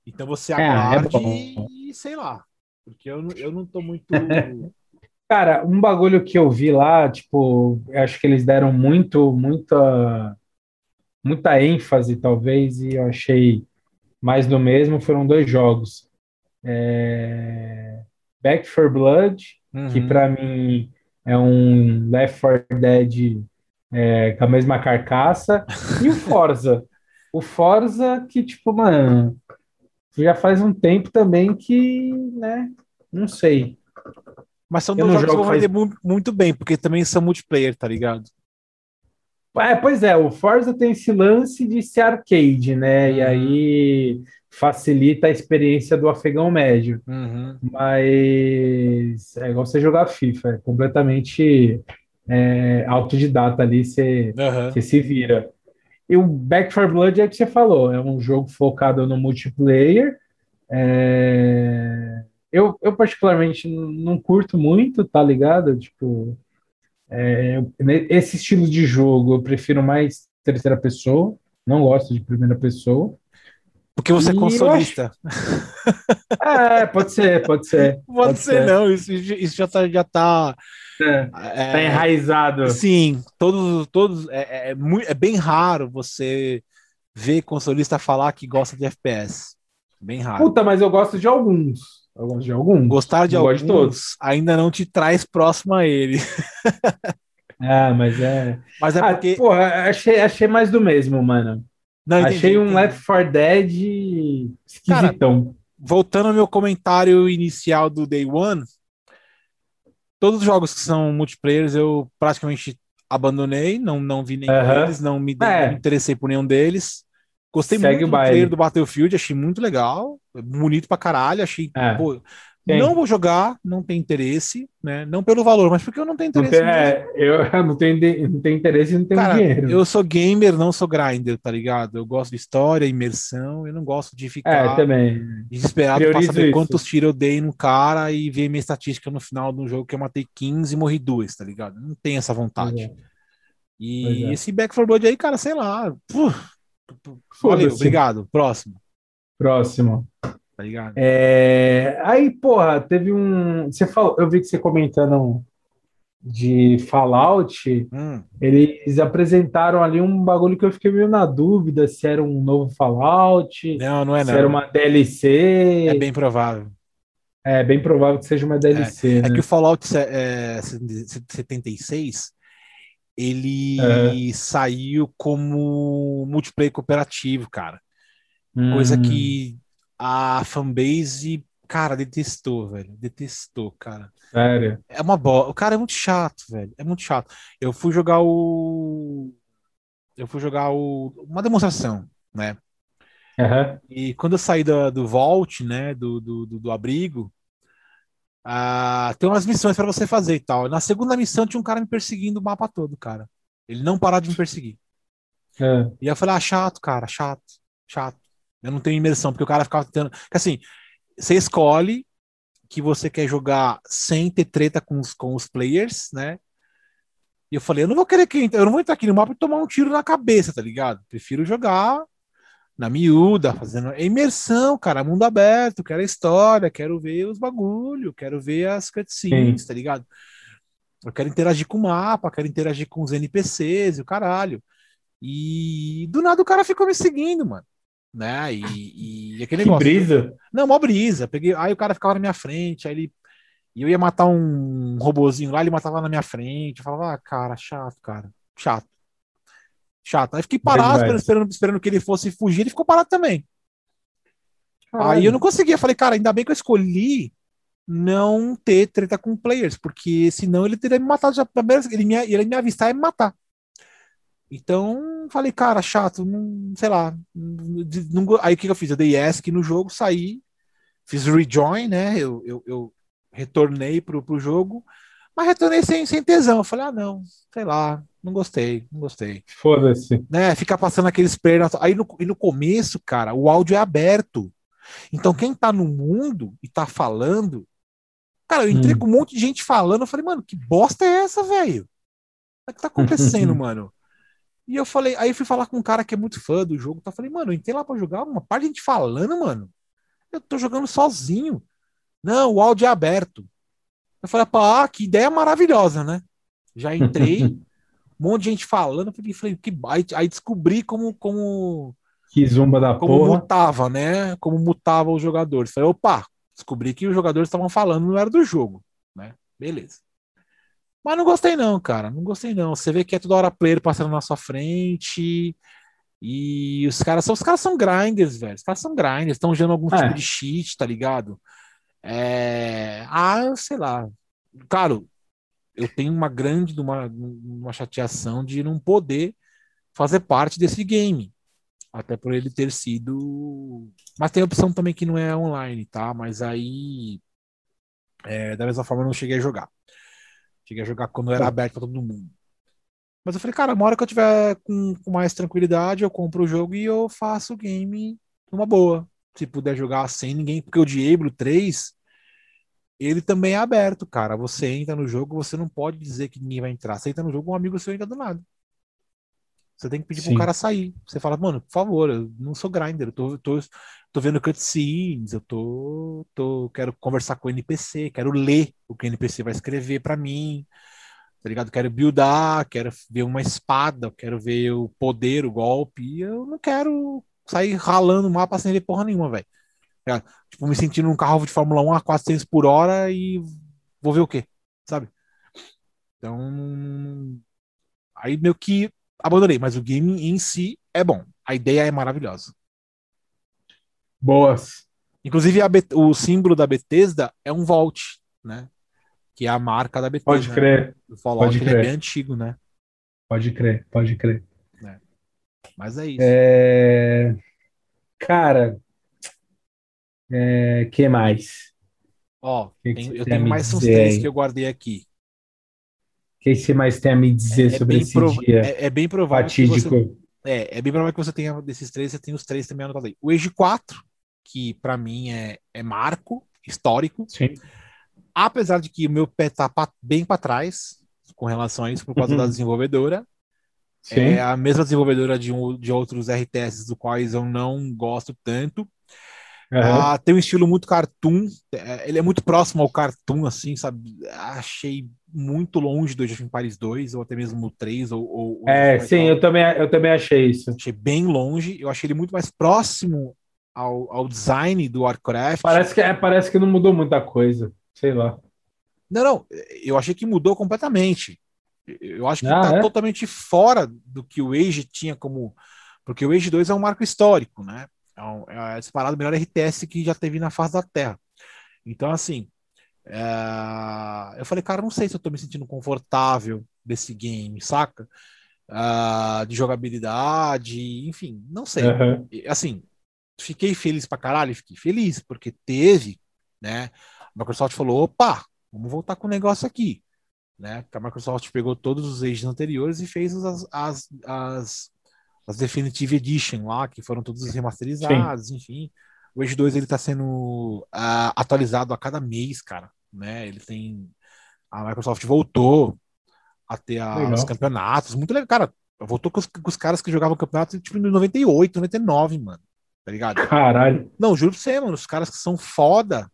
Então você É, é aguarde bom. e sei lá. Porque eu, eu não tô muito. Cara, um bagulho que eu vi lá, tipo, acho que eles deram muito, muita, muita ênfase, talvez, e eu achei mais do mesmo, foram dois jogos. É, Back 4 Blood, que Uhum. pra mim é um Left 4 Dead é, com a mesma carcaça, e o Forza. O Forza que, tipo, mano, já faz um tempo também que, né, não sei. Mas são eu dois jogos que jogo vão faz- vender mu- muito bem, porque também são multiplayer, tá ligado? É, pois é, o Forza tem esse lance de ser arcade, né? E Uhum. aí facilita a experiência do afegão médio. Uhum. Mas é igual você jogar FIFA, é completamente é, autodidata ali, você, Aham. você se vira. E o Back 4 Blood é o que você falou, é um jogo focado no multiplayer. É... Eu, eu particularmente não curto muito, tá ligado? Tipo, é, esse estilo de jogo eu prefiro mais terceira pessoa, não gosto de primeira pessoa. Porque você é consolista. é, pode ser, pode ser. Pode, pode ser, ser, não. Isso, isso já tá, já tá, é, é, tá enraizado. Sim, todos, todos é, é, é, bem raro você ver consolista falar que gosta de FPS. Bem raro. Puta, mas eu gosto de alguns. Eu gosto de alguns. Gostar de alguns de todos. ainda não te traz próximo a ele. Ah, mas é. Mas é ah, porque. Porra, achei, achei mais do mesmo, mano. Não, entendi, Achei um entendi. Left 4 Dead esquisitão. Cara, voltando ao meu comentário inicial do Day One, todos os jogos que são multiplayers eu praticamente abandonei, não, não vi nenhum deles, não me, é. não me, interessei por nenhum deles. Gostei Segue muito do player do Battlefield, achei muito legal, bonito pra caralho, achei. É. Pô. Não vou jogar, não tem interesse, né? Não pelo valor, mas porque eu não tenho interesse. Não tem, é, eu não tenho, não tenho interesse e não tenho Cara, dinheiro. Eu sou gamer, não sou grinder, tá ligado? Eu gosto de história, imersão, eu não gosto de ficar é, também. desesperado pra saber isso. quantos tiros eu dei no cara e ver minha estatística no final do jogo que eu matei 15 e morri duas, tá ligado? Não tem essa vontade. É. E é. esse Back 4 Blood aí, cara, sei lá. Valeu, obrigado. Próximo. Próximo tá ligado? É... Aí, porra, teve um. Você falou, eu vi que você comentando de Fallout, hum. eles apresentaram ali um bagulho que eu fiquei meio na dúvida se era um novo Fallout, não, não é se não. era uma DLC. É bem provável. É bem provável que seja uma DLC. É, né? é que o Fallout é, 76 ele é. saiu como multiplayer cooperativo, cara. Hum. Coisa que a fanbase, cara, detestou, velho. Detestou, cara. Sério? É uma bola. O cara é muito chato, velho. É muito chato. Eu fui jogar o. Eu fui jogar o... uma demonstração, né? Uhum. E quando eu saí do, do Vault, né, do, do, do, do abrigo, ah, tem umas missões para você fazer e tal. Na segunda missão tinha um cara me perseguindo o mapa todo, cara. Ele não parava de me perseguir. É. E eu falei, ah, chato, cara, chato, chato. Eu não tenho imersão, porque o cara ficava tentando. Assim, você escolhe que você quer jogar sem ter treta com os, com os players, né? E eu falei, eu não vou querer que eu não vou entrar aqui no mapa e tomar um tiro na cabeça, tá ligado? Prefiro jogar na miúda, fazendo imersão, cara, mundo aberto, quero a história, quero ver os bagulho, quero ver as cutscenes, Sim. tá ligado? Eu quero interagir com o mapa, quero interagir com os NPCs e o caralho. E do nada o cara ficou me seguindo, mano né? E, e aquele que negócio. brisa. Não, mó brisa. Peguei, aí o cara ficava na minha frente, aí ele. E eu ia matar um robozinho lá, ele matava na minha frente. Eu falava, ah, cara, chato, cara. Chato. Chato. Aí fiquei parado, esperando, esperando, esperando, que ele fosse fugir, ele ficou parado também. Caralho. Aí eu não conseguia. Falei, cara, ainda bem que eu escolhi não ter treta com players, porque senão ele teria me matado já. Ele me, ele me avistar e me matar. Então, falei, cara, chato, não, sei lá. Não, aí o que eu fiz? Eu dei ESC no jogo, saí, fiz rejoin, né? Eu, eu, eu retornei pro, pro jogo, mas retornei sem, sem tesão. Eu falei, ah, não, sei lá, não gostei, não gostei. Foda-se. Né? Ficar passando aqueles players. Aí no, e no começo, cara, o áudio é aberto. Então, quem tá no mundo e tá falando. Cara, eu entrei hum. com um monte de gente falando. Eu falei, mano, que bosta é essa, velho? O que tá acontecendo, mano? E eu falei, aí eu fui falar com um cara que é muito fã do jogo. Tá? Eu falei, mano, eu entrei lá pra jogar, uma parte de gente falando, mano. Eu tô jogando sozinho. Não, o áudio é aberto. Eu falei, pá, que ideia maravilhosa, né? Já entrei, um monte de gente falando. Eu falei, que aí, aí descobri como. como que zumba da como porra. mutava, né? Como mutava os jogadores. Falei, opa, descobri que os jogadores estavam falando, não era do jogo, né? Beleza. Mas não gostei não, cara. Não gostei não. Você vê que é toda hora player passando na sua frente. E os caras são os caras são grinders, velho. Os caras são grinders, estão usando algum é. tipo de cheat, tá ligado? É... Ah, sei lá. Claro, eu tenho uma grande uma, uma chateação de não poder fazer parte desse game. Até por ele ter sido. Mas tem a opção também que não é online, tá? Mas aí. É, da mesma forma, eu não cheguei a jogar. Cheguei a jogar quando era aberto para todo mundo. Mas eu falei, cara, uma hora que eu tiver com, com mais tranquilidade, eu compro o jogo e eu faço o game numa boa. Se puder jogar sem ninguém, porque o Diablo 3, ele também é aberto, cara. Você entra no jogo, você não pode dizer que ninguém vai entrar. Você entra no jogo, um amigo seu entra do nada. Você tem que pedir Sim. pro cara sair. Você fala, mano, por favor, eu não sou grinder, eu tô, tô, tô vendo cutscenes, eu tô, tô, quero conversar com o NPC, quero ler o que o NPC vai escrever para mim tá ligado? Quero buildar, quero ver uma espada, quero ver o poder, o golpe. eu não quero sair ralando o mapa sem ver porra nenhuma, velho. Tá tipo, me sentindo num carro de Fórmula 1 a 400 por hora e vou ver o quê, sabe? Então. Aí meio que abandonei, mas o game em si é bom. A ideia é maravilhosa. Boas. Inclusive, o símbolo da Bethesda é um Vault, né? que é a marca da BT. Pode né? crer. O Fallout pode crer. é bem antigo, né? Pode crer, pode crer. É. Mas é isso. É... Cara, é... que mais? Ó, que tem, que eu tenho mais uns três que eu guardei aqui. O que você mais tem a me dizer é, sobre esse prov... dia? É, é, bem provável fatídico. que você... É, é bem provável que você tenha desses três, você tem os três também anotados aí. O Age 4, que para mim é, é marco histórico. Sim apesar de que o meu pé tá bem para trás com relação a isso por causa uhum. da desenvolvedora. Sim. É a mesma desenvolvedora de, um, de outros RTS do quais eu não gosto tanto. Uhum. Ah, tem um estilo muito cartoon, é, ele é muito próximo ao cartoon, assim, sabe? Achei muito longe do Age of Empires 2, ou até mesmo o 3, ou... ou é, sim, eu também, eu também achei isso. Achei bem longe, eu achei ele muito mais próximo ao, ao design do Warcraft. Parece que, é, parece que não mudou muita coisa. Sei lá. Não, não, eu achei que mudou completamente. Eu acho que está ah, é? totalmente fora do que o Age tinha como. Porque o Age 2 é um marco histórico, né? É, um, é disparado o melhor RTS que já teve na face da Terra. Então, assim, é... eu falei, cara, não sei se eu tô me sentindo confortável desse game, saca? Uh, de jogabilidade, enfim, não sei. Uhum. Assim, fiquei feliz pra caralho, fiquei feliz, porque teve, né? A Microsoft falou: opa, vamos voltar com o negócio aqui. Né? Porque a Microsoft pegou todos os ages anteriores e fez as, as, as, as Definitive Edition lá, que foram todos remasterizados, Sim. enfim. O Age 2 ele está sendo uh, atualizado a cada mês, cara. Né? Ele tem. A Microsoft voltou a ter a, os campeonatos. Muito legal, cara. Voltou com os, com os caras que jogavam campeonato tipo em 98, 99, mano. Tá ligado? Caralho. Não, juro pra você, mano. Os caras que são foda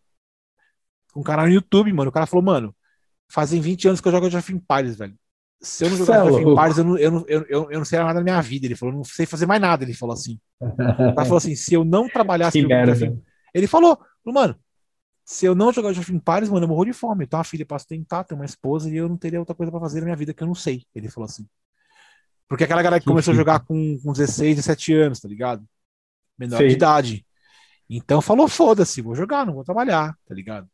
com um canal no YouTube, mano. O cara falou, mano, fazem 20 anos que eu jogo Age of Empires, velho. Se eu não jogar Age of Empires, eu não, eu, não, eu, eu, não sei nada da minha vida. Ele falou, não sei fazer mais nada. Ele falou assim. Cara falou assim: se eu não trabalhasse Age Ele falou, mano, se eu não jogar Age of Empires, mano, eu morro de fome. Eu tenho uma filha pra sustentar, tenho uma esposa e eu não teria outra coisa pra fazer na minha vida que eu não sei. Ele falou assim. Porque aquela galera que, começou a jogar com, com 16, 17 anos, tá ligado? Menor Sim. de idade. Então falou, foda-se, vou jogar, não vou trabalhar, tá ligado?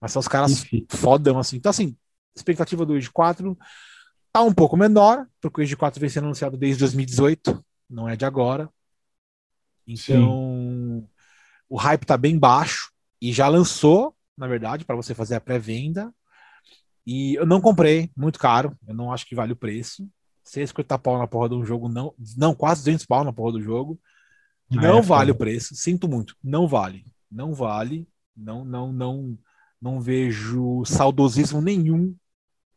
Mas são os caras fodão, assim. Então, assim, expectativa do Age 4 tá um pouco menor, porque o Age 4 vem sendo anunciado desde 2018, não é de agora. Então, Sim. o hype tá bem baixo e já lançou, na verdade, para você fazer a pré-venda. E eu não comprei, muito caro, eu não acho que vale o preço. 150 pau na porra de um jogo, não, não quase 200 pau na porra do jogo. Não é, vale o preço, sinto muito, não vale. Não vale, não, não, não não vejo saudosismo nenhum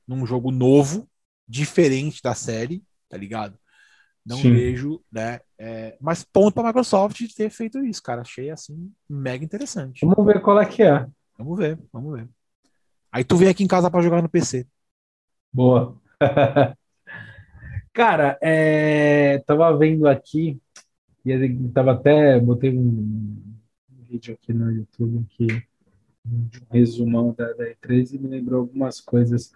num jogo novo, diferente da série, tá ligado? Não Sim. vejo, né? É, mas ponto para a Microsoft ter feito isso, cara. Achei assim mega interessante. Vamos ver qual é que é. Vamos ver, vamos ver. Aí tu vem aqui em casa para jogar no PC. Boa. cara, é, tava vendo aqui e tava até botei um vídeo aqui no YouTube que um resumão da, da E3 e me lembrou algumas coisas.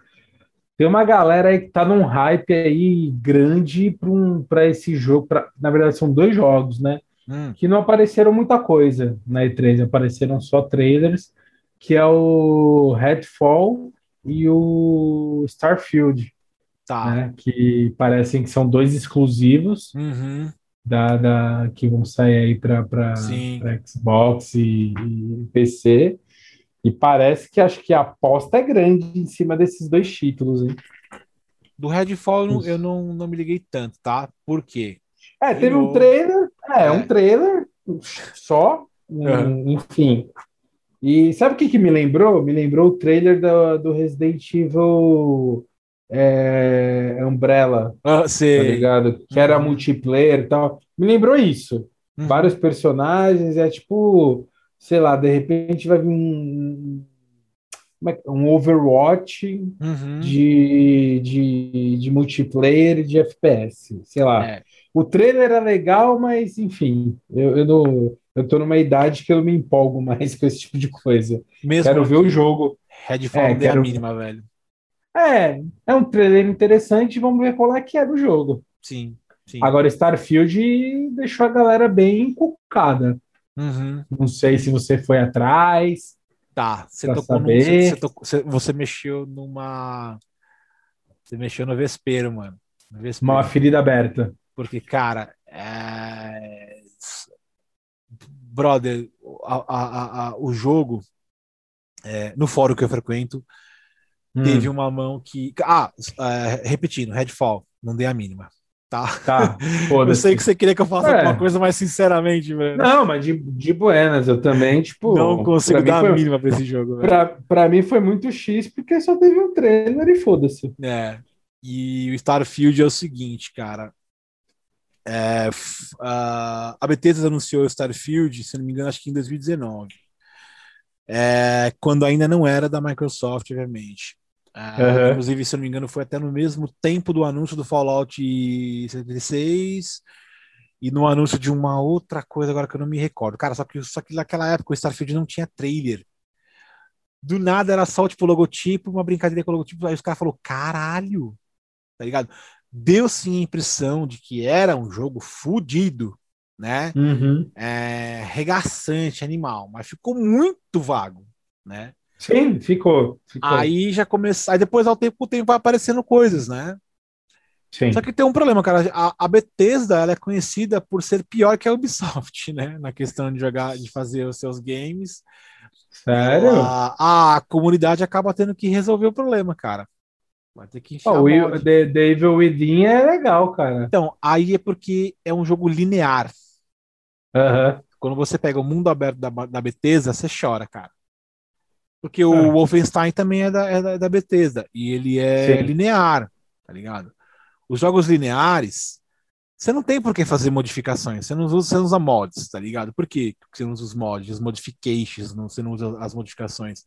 Tem uma galera aí que tá num hype aí grande para um, esse jogo. Pra, na verdade, são dois jogos, né? Hum. Que não apareceram muita coisa na E3, apareceram só trailers, que é o Redfall e o Starfield. Tá. Né? Que parecem que são dois exclusivos. Uhum. Da, da, que vão sair aí para Xbox e, e PC. E parece que acho que a aposta é grande em cima desses dois títulos, hein? Do Redfall eu, não, eu não, não me liguei tanto, tá? Por quê? É, teve um trailer, é, é, um trailer só, uhum. enfim. E sabe o que, que me lembrou? Me lembrou o trailer do, do Resident Evil é, Umbrella, ah, sei. tá ligado? Que era uhum. multiplayer e tal. Me lembrou isso. Uhum. Vários personagens, é tipo, sei lá, de repente vai vir um, é um Overwatch uhum. de, de, de multiplayer de FPS, sei lá. É. O trailer era legal, mas enfim, eu, eu, não, eu tô numa idade que eu me empolgo mais com esse tipo de coisa. Mesmo quero ver o jogo. Redfall é, quero... a mínima, velho. É, é um trailer interessante, vamos ver qual é que é do jogo. Sim, sim. Agora, Starfield deixou a galera bem encucada. Uhum. Não sei se você foi atrás. Tá, você tocou você, tocou, você, você, mexeu numa. Você mexeu no vespeiro, mano. No vespeiro. Uma ferida aberta. Porque, cara, é... brother, a, a, a, o jogo, é, no fórum que eu frequento, hum. teve uma mão que. Ah, é, repetindo, Redfall, não dei a mínima. Tá. tá eu sei que você queria que eu faça é. alguma coisa mais sinceramente, velho. Não, mas de, de buenas, eu também, tipo. Não consigo dar foi, a mínima pra esse jogo, velho. Pra, pra mim foi muito X, porque só teve um trailer e foda-se. É. E o Starfield é o seguinte, cara. É, a, a Bethesda anunciou o Starfield, se não me engano, acho que em 2019. É, quando ainda não era da Microsoft, obviamente. Uhum. Inclusive, se eu não me engano, foi até no mesmo tempo do anúncio do Fallout 76 e no anúncio de uma outra coisa agora que eu não me recordo. Cara, só que, só que naquela época o Starfield não tinha trailer. Do nada era só tipo logotipo, uma brincadeira com logotipo. Aí os caras falaram: caralho, tá ligado? Deu sim a impressão de que era um jogo fudido, né? Uhum. É, regaçante, animal, mas ficou muito vago, né? Sim, ficou. ficou. Aí já começou. Aí depois, ao tempo, o tempo vai aparecendo coisas, né? Sim. Só que tem um problema, cara. A, a Bethesda ela é conhecida por ser pior que a Ubisoft, né? Na questão de jogar, de fazer os seus games. Sério? A, a comunidade acaba tendo que resolver o problema, cara. Vai ter que enfiar. Oh, o The, The Evil Within é legal, cara. Então, aí é porque é um jogo linear. Uhum. Quando você pega o mundo aberto da, da Bethesda, você chora, cara. Porque o é. Wolfenstein também é da, é da, é da Bethesda. E ele é Sim. linear, tá ligado? Os jogos lineares, você não tem por que fazer modificações. Você não usa, você não usa mods, tá ligado? Por que você não usa os mods, os modifications, não, você não usa as modificações?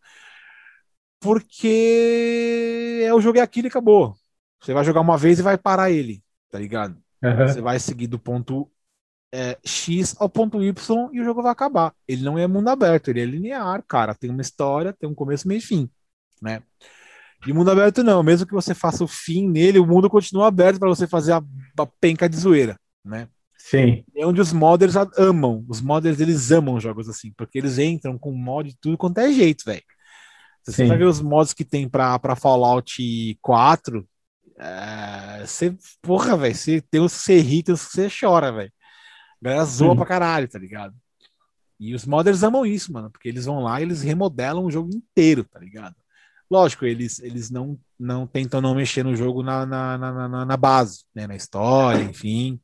Porque é o jogo é aquilo e acabou. Você vai jogar uma vez e vai parar ele, tá ligado? Uhum. Você vai seguir do ponto é, X ao ponto Y e o jogo vai acabar. Ele não é mundo aberto, ele é linear, cara. Tem uma história, tem um começo, meio e fim, né? E mundo aberto não, mesmo que você faça o fim nele, o mundo continua aberto para você fazer a, a, penca de zoeira, né? Sim. É onde os modders amam. Os modders eles amam jogos assim, porque eles entram com mod de tudo quanto é jeito, velho. Você Sim. vai ver os mods que tem pra, pra Fallout 4, é, você, porra, velho, você tem os que você ri, tem os que você chora, velho. Galera zoa Sim. pra caralho, tá ligado? E os modders amam isso, mano, porque eles vão lá e eles remodelam o jogo inteiro, tá ligado? Lógico, eles, eles não, não tentam não mexer no jogo na, na, na, na base, né? Na história, enfim.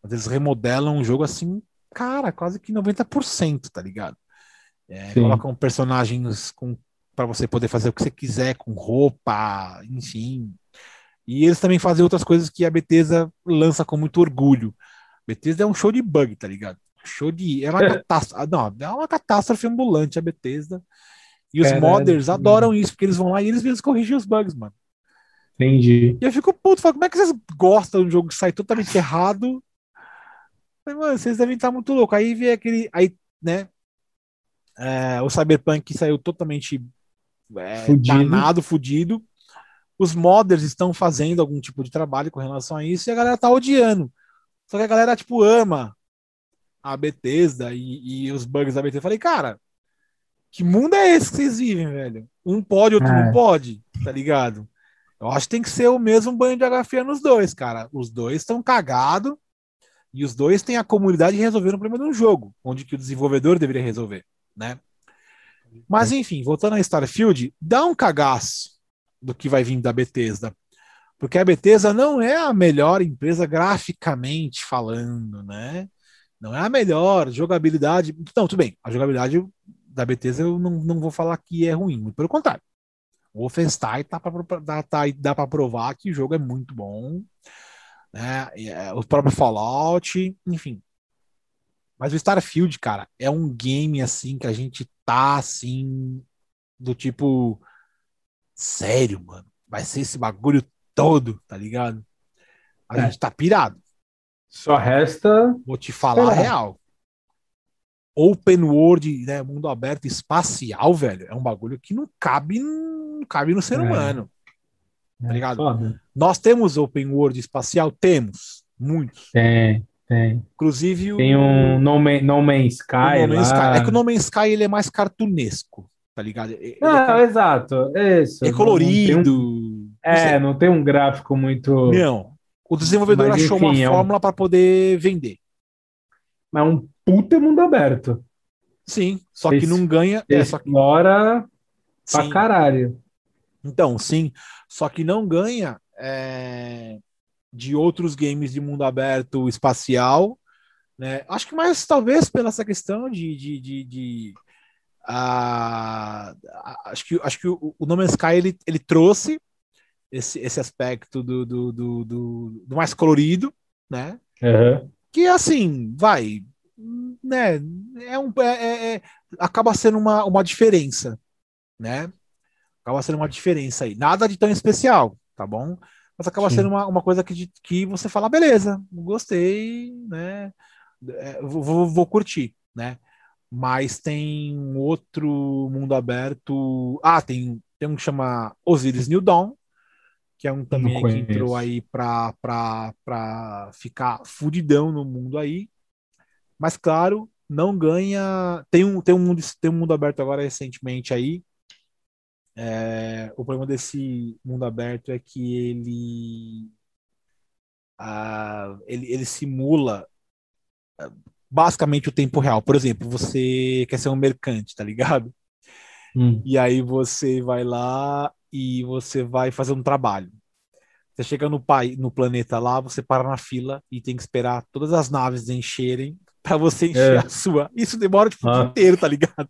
Mas eles remodelam o jogo assim, cara, quase que 90%, tá ligado? É, colocam personagens com para você poder fazer o que você quiser com roupa, enfim. E eles também fazem outras coisas que a Bethesda lança com muito orgulho. Bethesda é um show de bug, tá ligado? Show de. É uma é. catástrofe. Não, é uma catástrofe ambulante a Bethesda. E os Caramba. modders adoram isso, porque eles vão lá e eles mesmos corrigem os bugs, mano. Entendi. E eu fico puto, falo, como é que vocês gostam de um jogo que sai totalmente errado? Mas, mano, vocês devem estar muito loucos. Aí vem aquele. Aí, né? É, o Cyberpunk saiu totalmente é, fudido. danado, fudido. Os modders estão fazendo algum tipo de trabalho com relação a isso e a galera tá odiando. Só que a galera, tipo, ama a Bethesda e, e os bugs da Bethesda. Eu falei, cara, que mundo é esse que vocês vivem, velho? Um pode, outro é. não pode, tá ligado? Eu acho que tem que ser o mesmo banho de fria nos dois, cara. Os dois estão cagados e os dois têm a comunidade resolvendo o problema de um jogo, onde que o desenvolvedor deveria resolver, né? Mas enfim, voltando a Starfield, dá um cagaço do que vai vir da Bethesda. Porque a Bethesda não é a melhor empresa graficamente falando, né? Não é a melhor jogabilidade. Não, tudo bem. A jogabilidade da Bethesda eu não, não vou falar que é ruim, pelo contrário. O Wolfenstein tá para tá, tá, dá para provar que o jogo é muito bom, né? É, o próprio Fallout, enfim. Mas o Starfield, cara, é um game assim que a gente tá assim do tipo sério, mano. Vai ser esse bagulho todo, tá ligado? A é. gente tá pirado. Só resta. Vou te falar a real. Open world, né, mundo aberto espacial, velho, é um bagulho que não cabe, não cabe no ser é. humano. Tá é ligado? Foda. Nós temos open world espacial? Temos. Muitos. Tem, tem. Inclusive o... Tem um No, Man, no Man's Sky. No Sky. É que o No Man's Sky ele é mais cartunesco, tá ligado? Ele ah, é, exato. Isso. É colorido. Um... É, não tem um gráfico muito. Não. O desenvolvedor Mas, achou enfim, uma é um... fórmula para poder vender. Mas é um puta mundo aberto. Sim, só que não ganha. É, só que... Explora pra caralho. Então, sim, só que não ganha é, de outros games de mundo aberto espacial. Né? Acho que mais talvez pela essa questão de, de, de, de uh, acho que, acho que o, o No Man's Sky ele, ele trouxe esse, esse aspecto do, do, do, do, do mais colorido, né? Uhum. Que assim, vai, né? É um, é, é, é, acaba sendo uma, uma diferença, né? Acaba sendo uma diferença aí. Nada de tão especial, tá bom? Mas acaba Sim. sendo uma, uma coisa que, que você fala, beleza, gostei, né? É, vou, vou curtir, né? Mas tem outro mundo aberto. Ah, tem, tem um que chama Osiris New Dawn, que é um também que entrou aí para ficar fudidão no mundo aí. Mas claro, não ganha. Tem um, tem um, mundo, tem um mundo aberto agora recentemente aí. É, o problema desse mundo aberto é que ele, ah, ele, ele simula ah, basicamente o tempo real. Por exemplo, você quer ser um mercante, tá ligado? Hum. E aí você vai lá e você vai fazer um trabalho. Você chega no, pai, no planeta lá, você para na fila e tem que esperar todas as naves encherem para você encher é. a sua. Isso demora tipo, ah. o dia inteiro, tá ligado?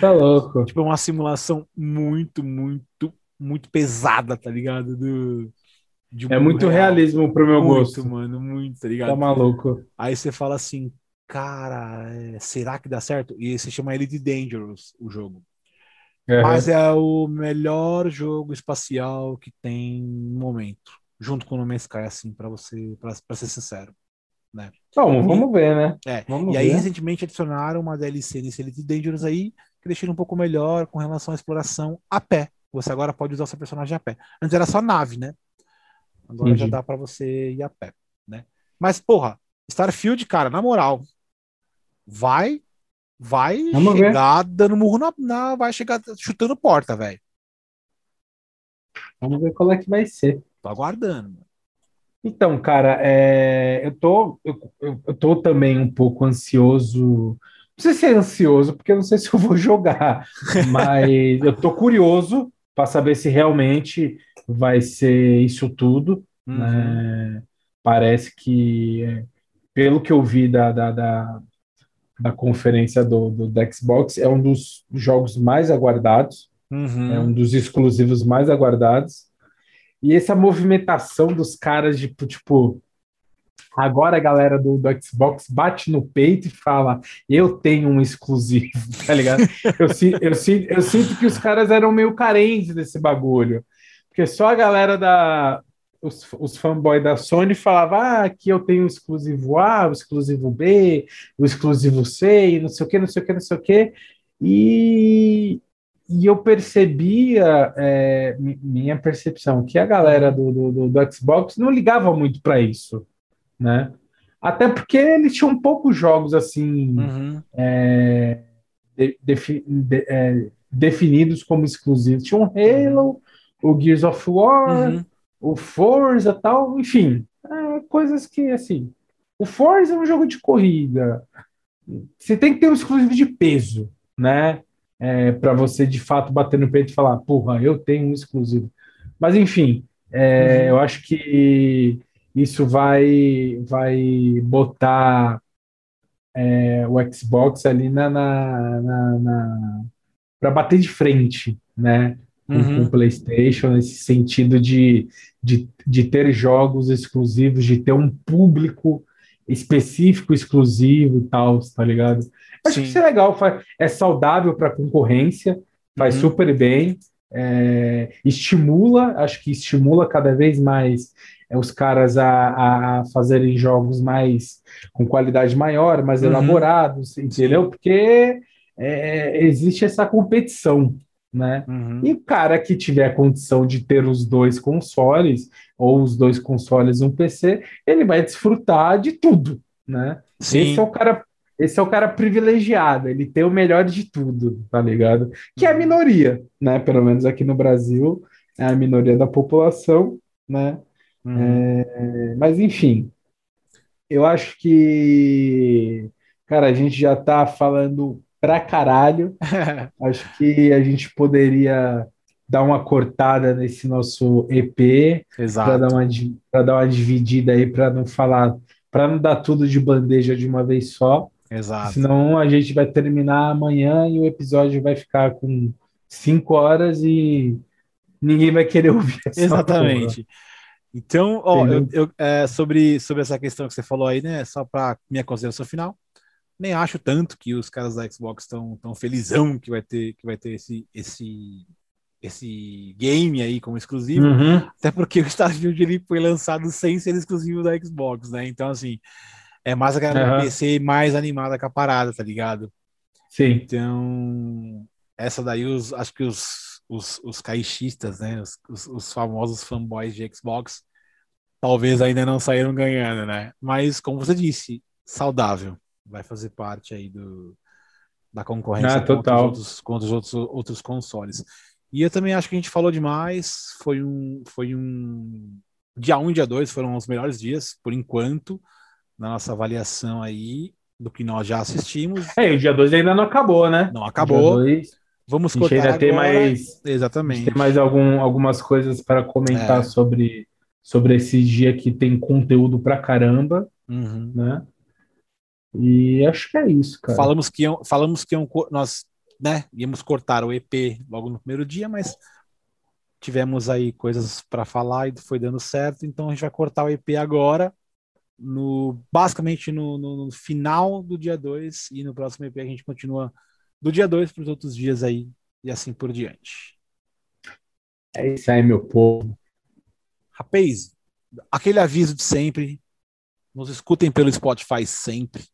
Tá louco. Tipo, é uma simulação muito, muito, muito pesada, tá ligado? Do, é muito real. realismo pro meu muito, gosto. mano, muito, tá ligado? Tá maluco. Aí você fala assim, cara, é, será que dá certo? E se chama Elite Dangerous, o jogo. Uhum. Mas é o melhor jogo espacial que tem no momento, junto com o No Man's Sky, assim, para você, para ser sincero, né? Bom, vamos ver, né? É. Vamos e aí, recentemente, adicionaram uma DLC nesse Elite Dangerous aí, que deixa ele um pouco melhor com relação à exploração a pé. Você agora pode usar o seu personagem a pé. Antes era só nave, né? Agora já dá para você ir a pé, né? Mas, porra, Starfield, cara, na moral, vai vai Vamos chegar ver. dando murro na, na, Vai chegar chutando porta, velho. Vamos ver qual é que vai ser. Tô aguardando. Mano. Então, cara, é, eu, tô, eu, eu tô também um pouco ansioso. Não sei se é ansioso, porque eu não sei se eu vou jogar, mas eu tô curioso para saber se realmente vai ser isso tudo. Uhum. Né? Parece que, pelo que eu vi da, da, da, da conferência do, do, do, Xbox, é um dos jogos mais aguardados, uhum. é um dos exclusivos mais aguardados. E essa movimentação dos caras, de, tipo, tipo agora a galera do, do Xbox bate no peito e fala: Eu tenho um exclusivo, tá ligado? eu, eu, eu, eu sinto que os caras eram meio carentes desse bagulho. Porque só a galera da, os, os fanboys da Sony falavam ah, que eu tenho o exclusivo A, o exclusivo B, o exclusivo C, e não sei o que, não sei o que, não sei o que. E, e eu percebia, é, minha percepção, que a galera do, do, do Xbox não ligava muito para isso, né? Até porque eles tinham poucos jogos assim uhum. é, de, de, é, definidos como exclusivos. Tinha um Halo, o Gears of War, uhum o Forza tal, enfim, é, coisas que assim. O Forza é um jogo de corrida. Você tem que ter um exclusivo de peso, né? É, para você de fato bater no peito e falar, porra, eu tenho um exclusivo. Mas enfim, É, uhum. Eu acho que isso vai, vai botar é, o Xbox ali na, na, na, na para bater de frente, né? Com, uhum. com, o PlayStation, nesse sentido de, de, de ter jogos exclusivos, de ter um público específico, exclusivo e tal, tá ligado? Acho Sim. que isso é legal, é saudável para a concorrência, faz uhum. super bem, é, estimula, acho que estimula cada vez mais é, os caras a, a fazerem jogos mais com qualidade maior, mais uhum. elaborados, entendeu? Porque é, existe essa competição, né? Uhum. E o cara que tiver condição de ter os dois consoles, ou os dois consoles e um PC, ele vai desfrutar de tudo, né? Sim. Esse é o cara esse é o cara privilegiado, ele tem o melhor de tudo, tá ligado? Que é a uhum. minoria, né? Pelo menos aqui no Brasil, é a minoria da população, né? Uhum. É, mas enfim, eu acho que, cara, a gente já tá falando pra caralho. acho que a gente poderia dar uma cortada nesse nosso EP para dar uma para dar uma dividida aí para não falar, para não dar tudo de bandeja de uma vez só. Exato. Senão a gente vai terminar amanhã e o episódio vai ficar com cinco horas e ninguém vai querer ouvir Exatamente. Porra. Então, ó, eu, eu é, sobre, sobre essa questão que você falou aí, né? Só para minha consideração final, nem acho tanto que os caras da Xbox estão tão felizão que vai ter que vai ter esse esse esse game aí como exclusivo, uhum. até porque o Starfield ele foi lançado sem ser exclusivo da Xbox, né? Então assim, é mais a galera uhum. do PC mais animada com a parada, tá ligado? Sim. Então, essa daí, os, acho que os, os, os caixistas, né? Os, os, os, famosos fanboys de Xbox, talvez ainda não saíram ganhando, né? Mas, como você disse, saudável. Vai fazer parte aí do, da concorrência ah, total. Contra, os outros, contra os outros, outros consoles. E eu também acho que a gente falou demais. Foi um. Foi um. Dia 1 um, e dia 2 foram os melhores dias, por enquanto na nossa avaliação aí do que nós já assistimos. É, o dia 2 ainda não acabou, né? Não acabou. Dois, Vamos cortar ainda agora. tem mais Exatamente. Tem mais algum, algumas coisas para comentar é. sobre, sobre esse dia que tem conteúdo pra caramba, uhum. né? E acho que é isso, cara. Falamos que iam, falamos que iam, nós, né, íamos cortar o EP logo no primeiro dia, mas tivemos aí coisas para falar e foi dando certo, então a gente vai cortar o EP agora no basicamente no, no, no final do dia 2 e no próximo EP a gente continua do dia 2 para os outros dias aí e assim por diante. É isso aí, meu povo. Rapaz, aquele aviso de sempre. Nos escutem pelo Spotify sempre.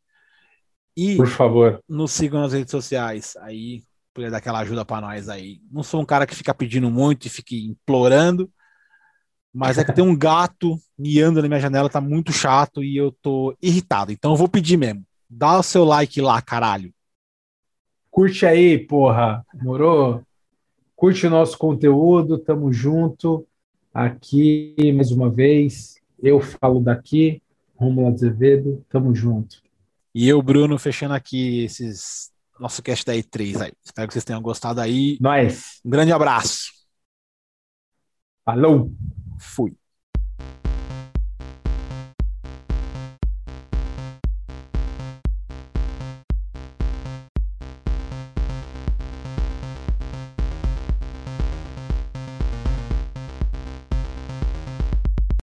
E por favor, nos sigam nas redes sociais. Aí, poder dar aquela ajuda para nós aí. Não sou um cara que fica pedindo muito e fique implorando, mas é que tem um gato miando na minha janela, tá muito chato e eu tô irritado. Então eu vou pedir mesmo. Dá o seu like lá, caralho. Curte aí, porra. Morou? Curte o nosso conteúdo, tamo junto. Aqui, mais uma vez, eu falo daqui, Romulo Azevedo, tamo junto. E eu, Bruno, fechando aqui esses nosso cast da E3 aí. Espero que vocês tenham gostado aí. Nós. Um grande abraço. Falou! Fui.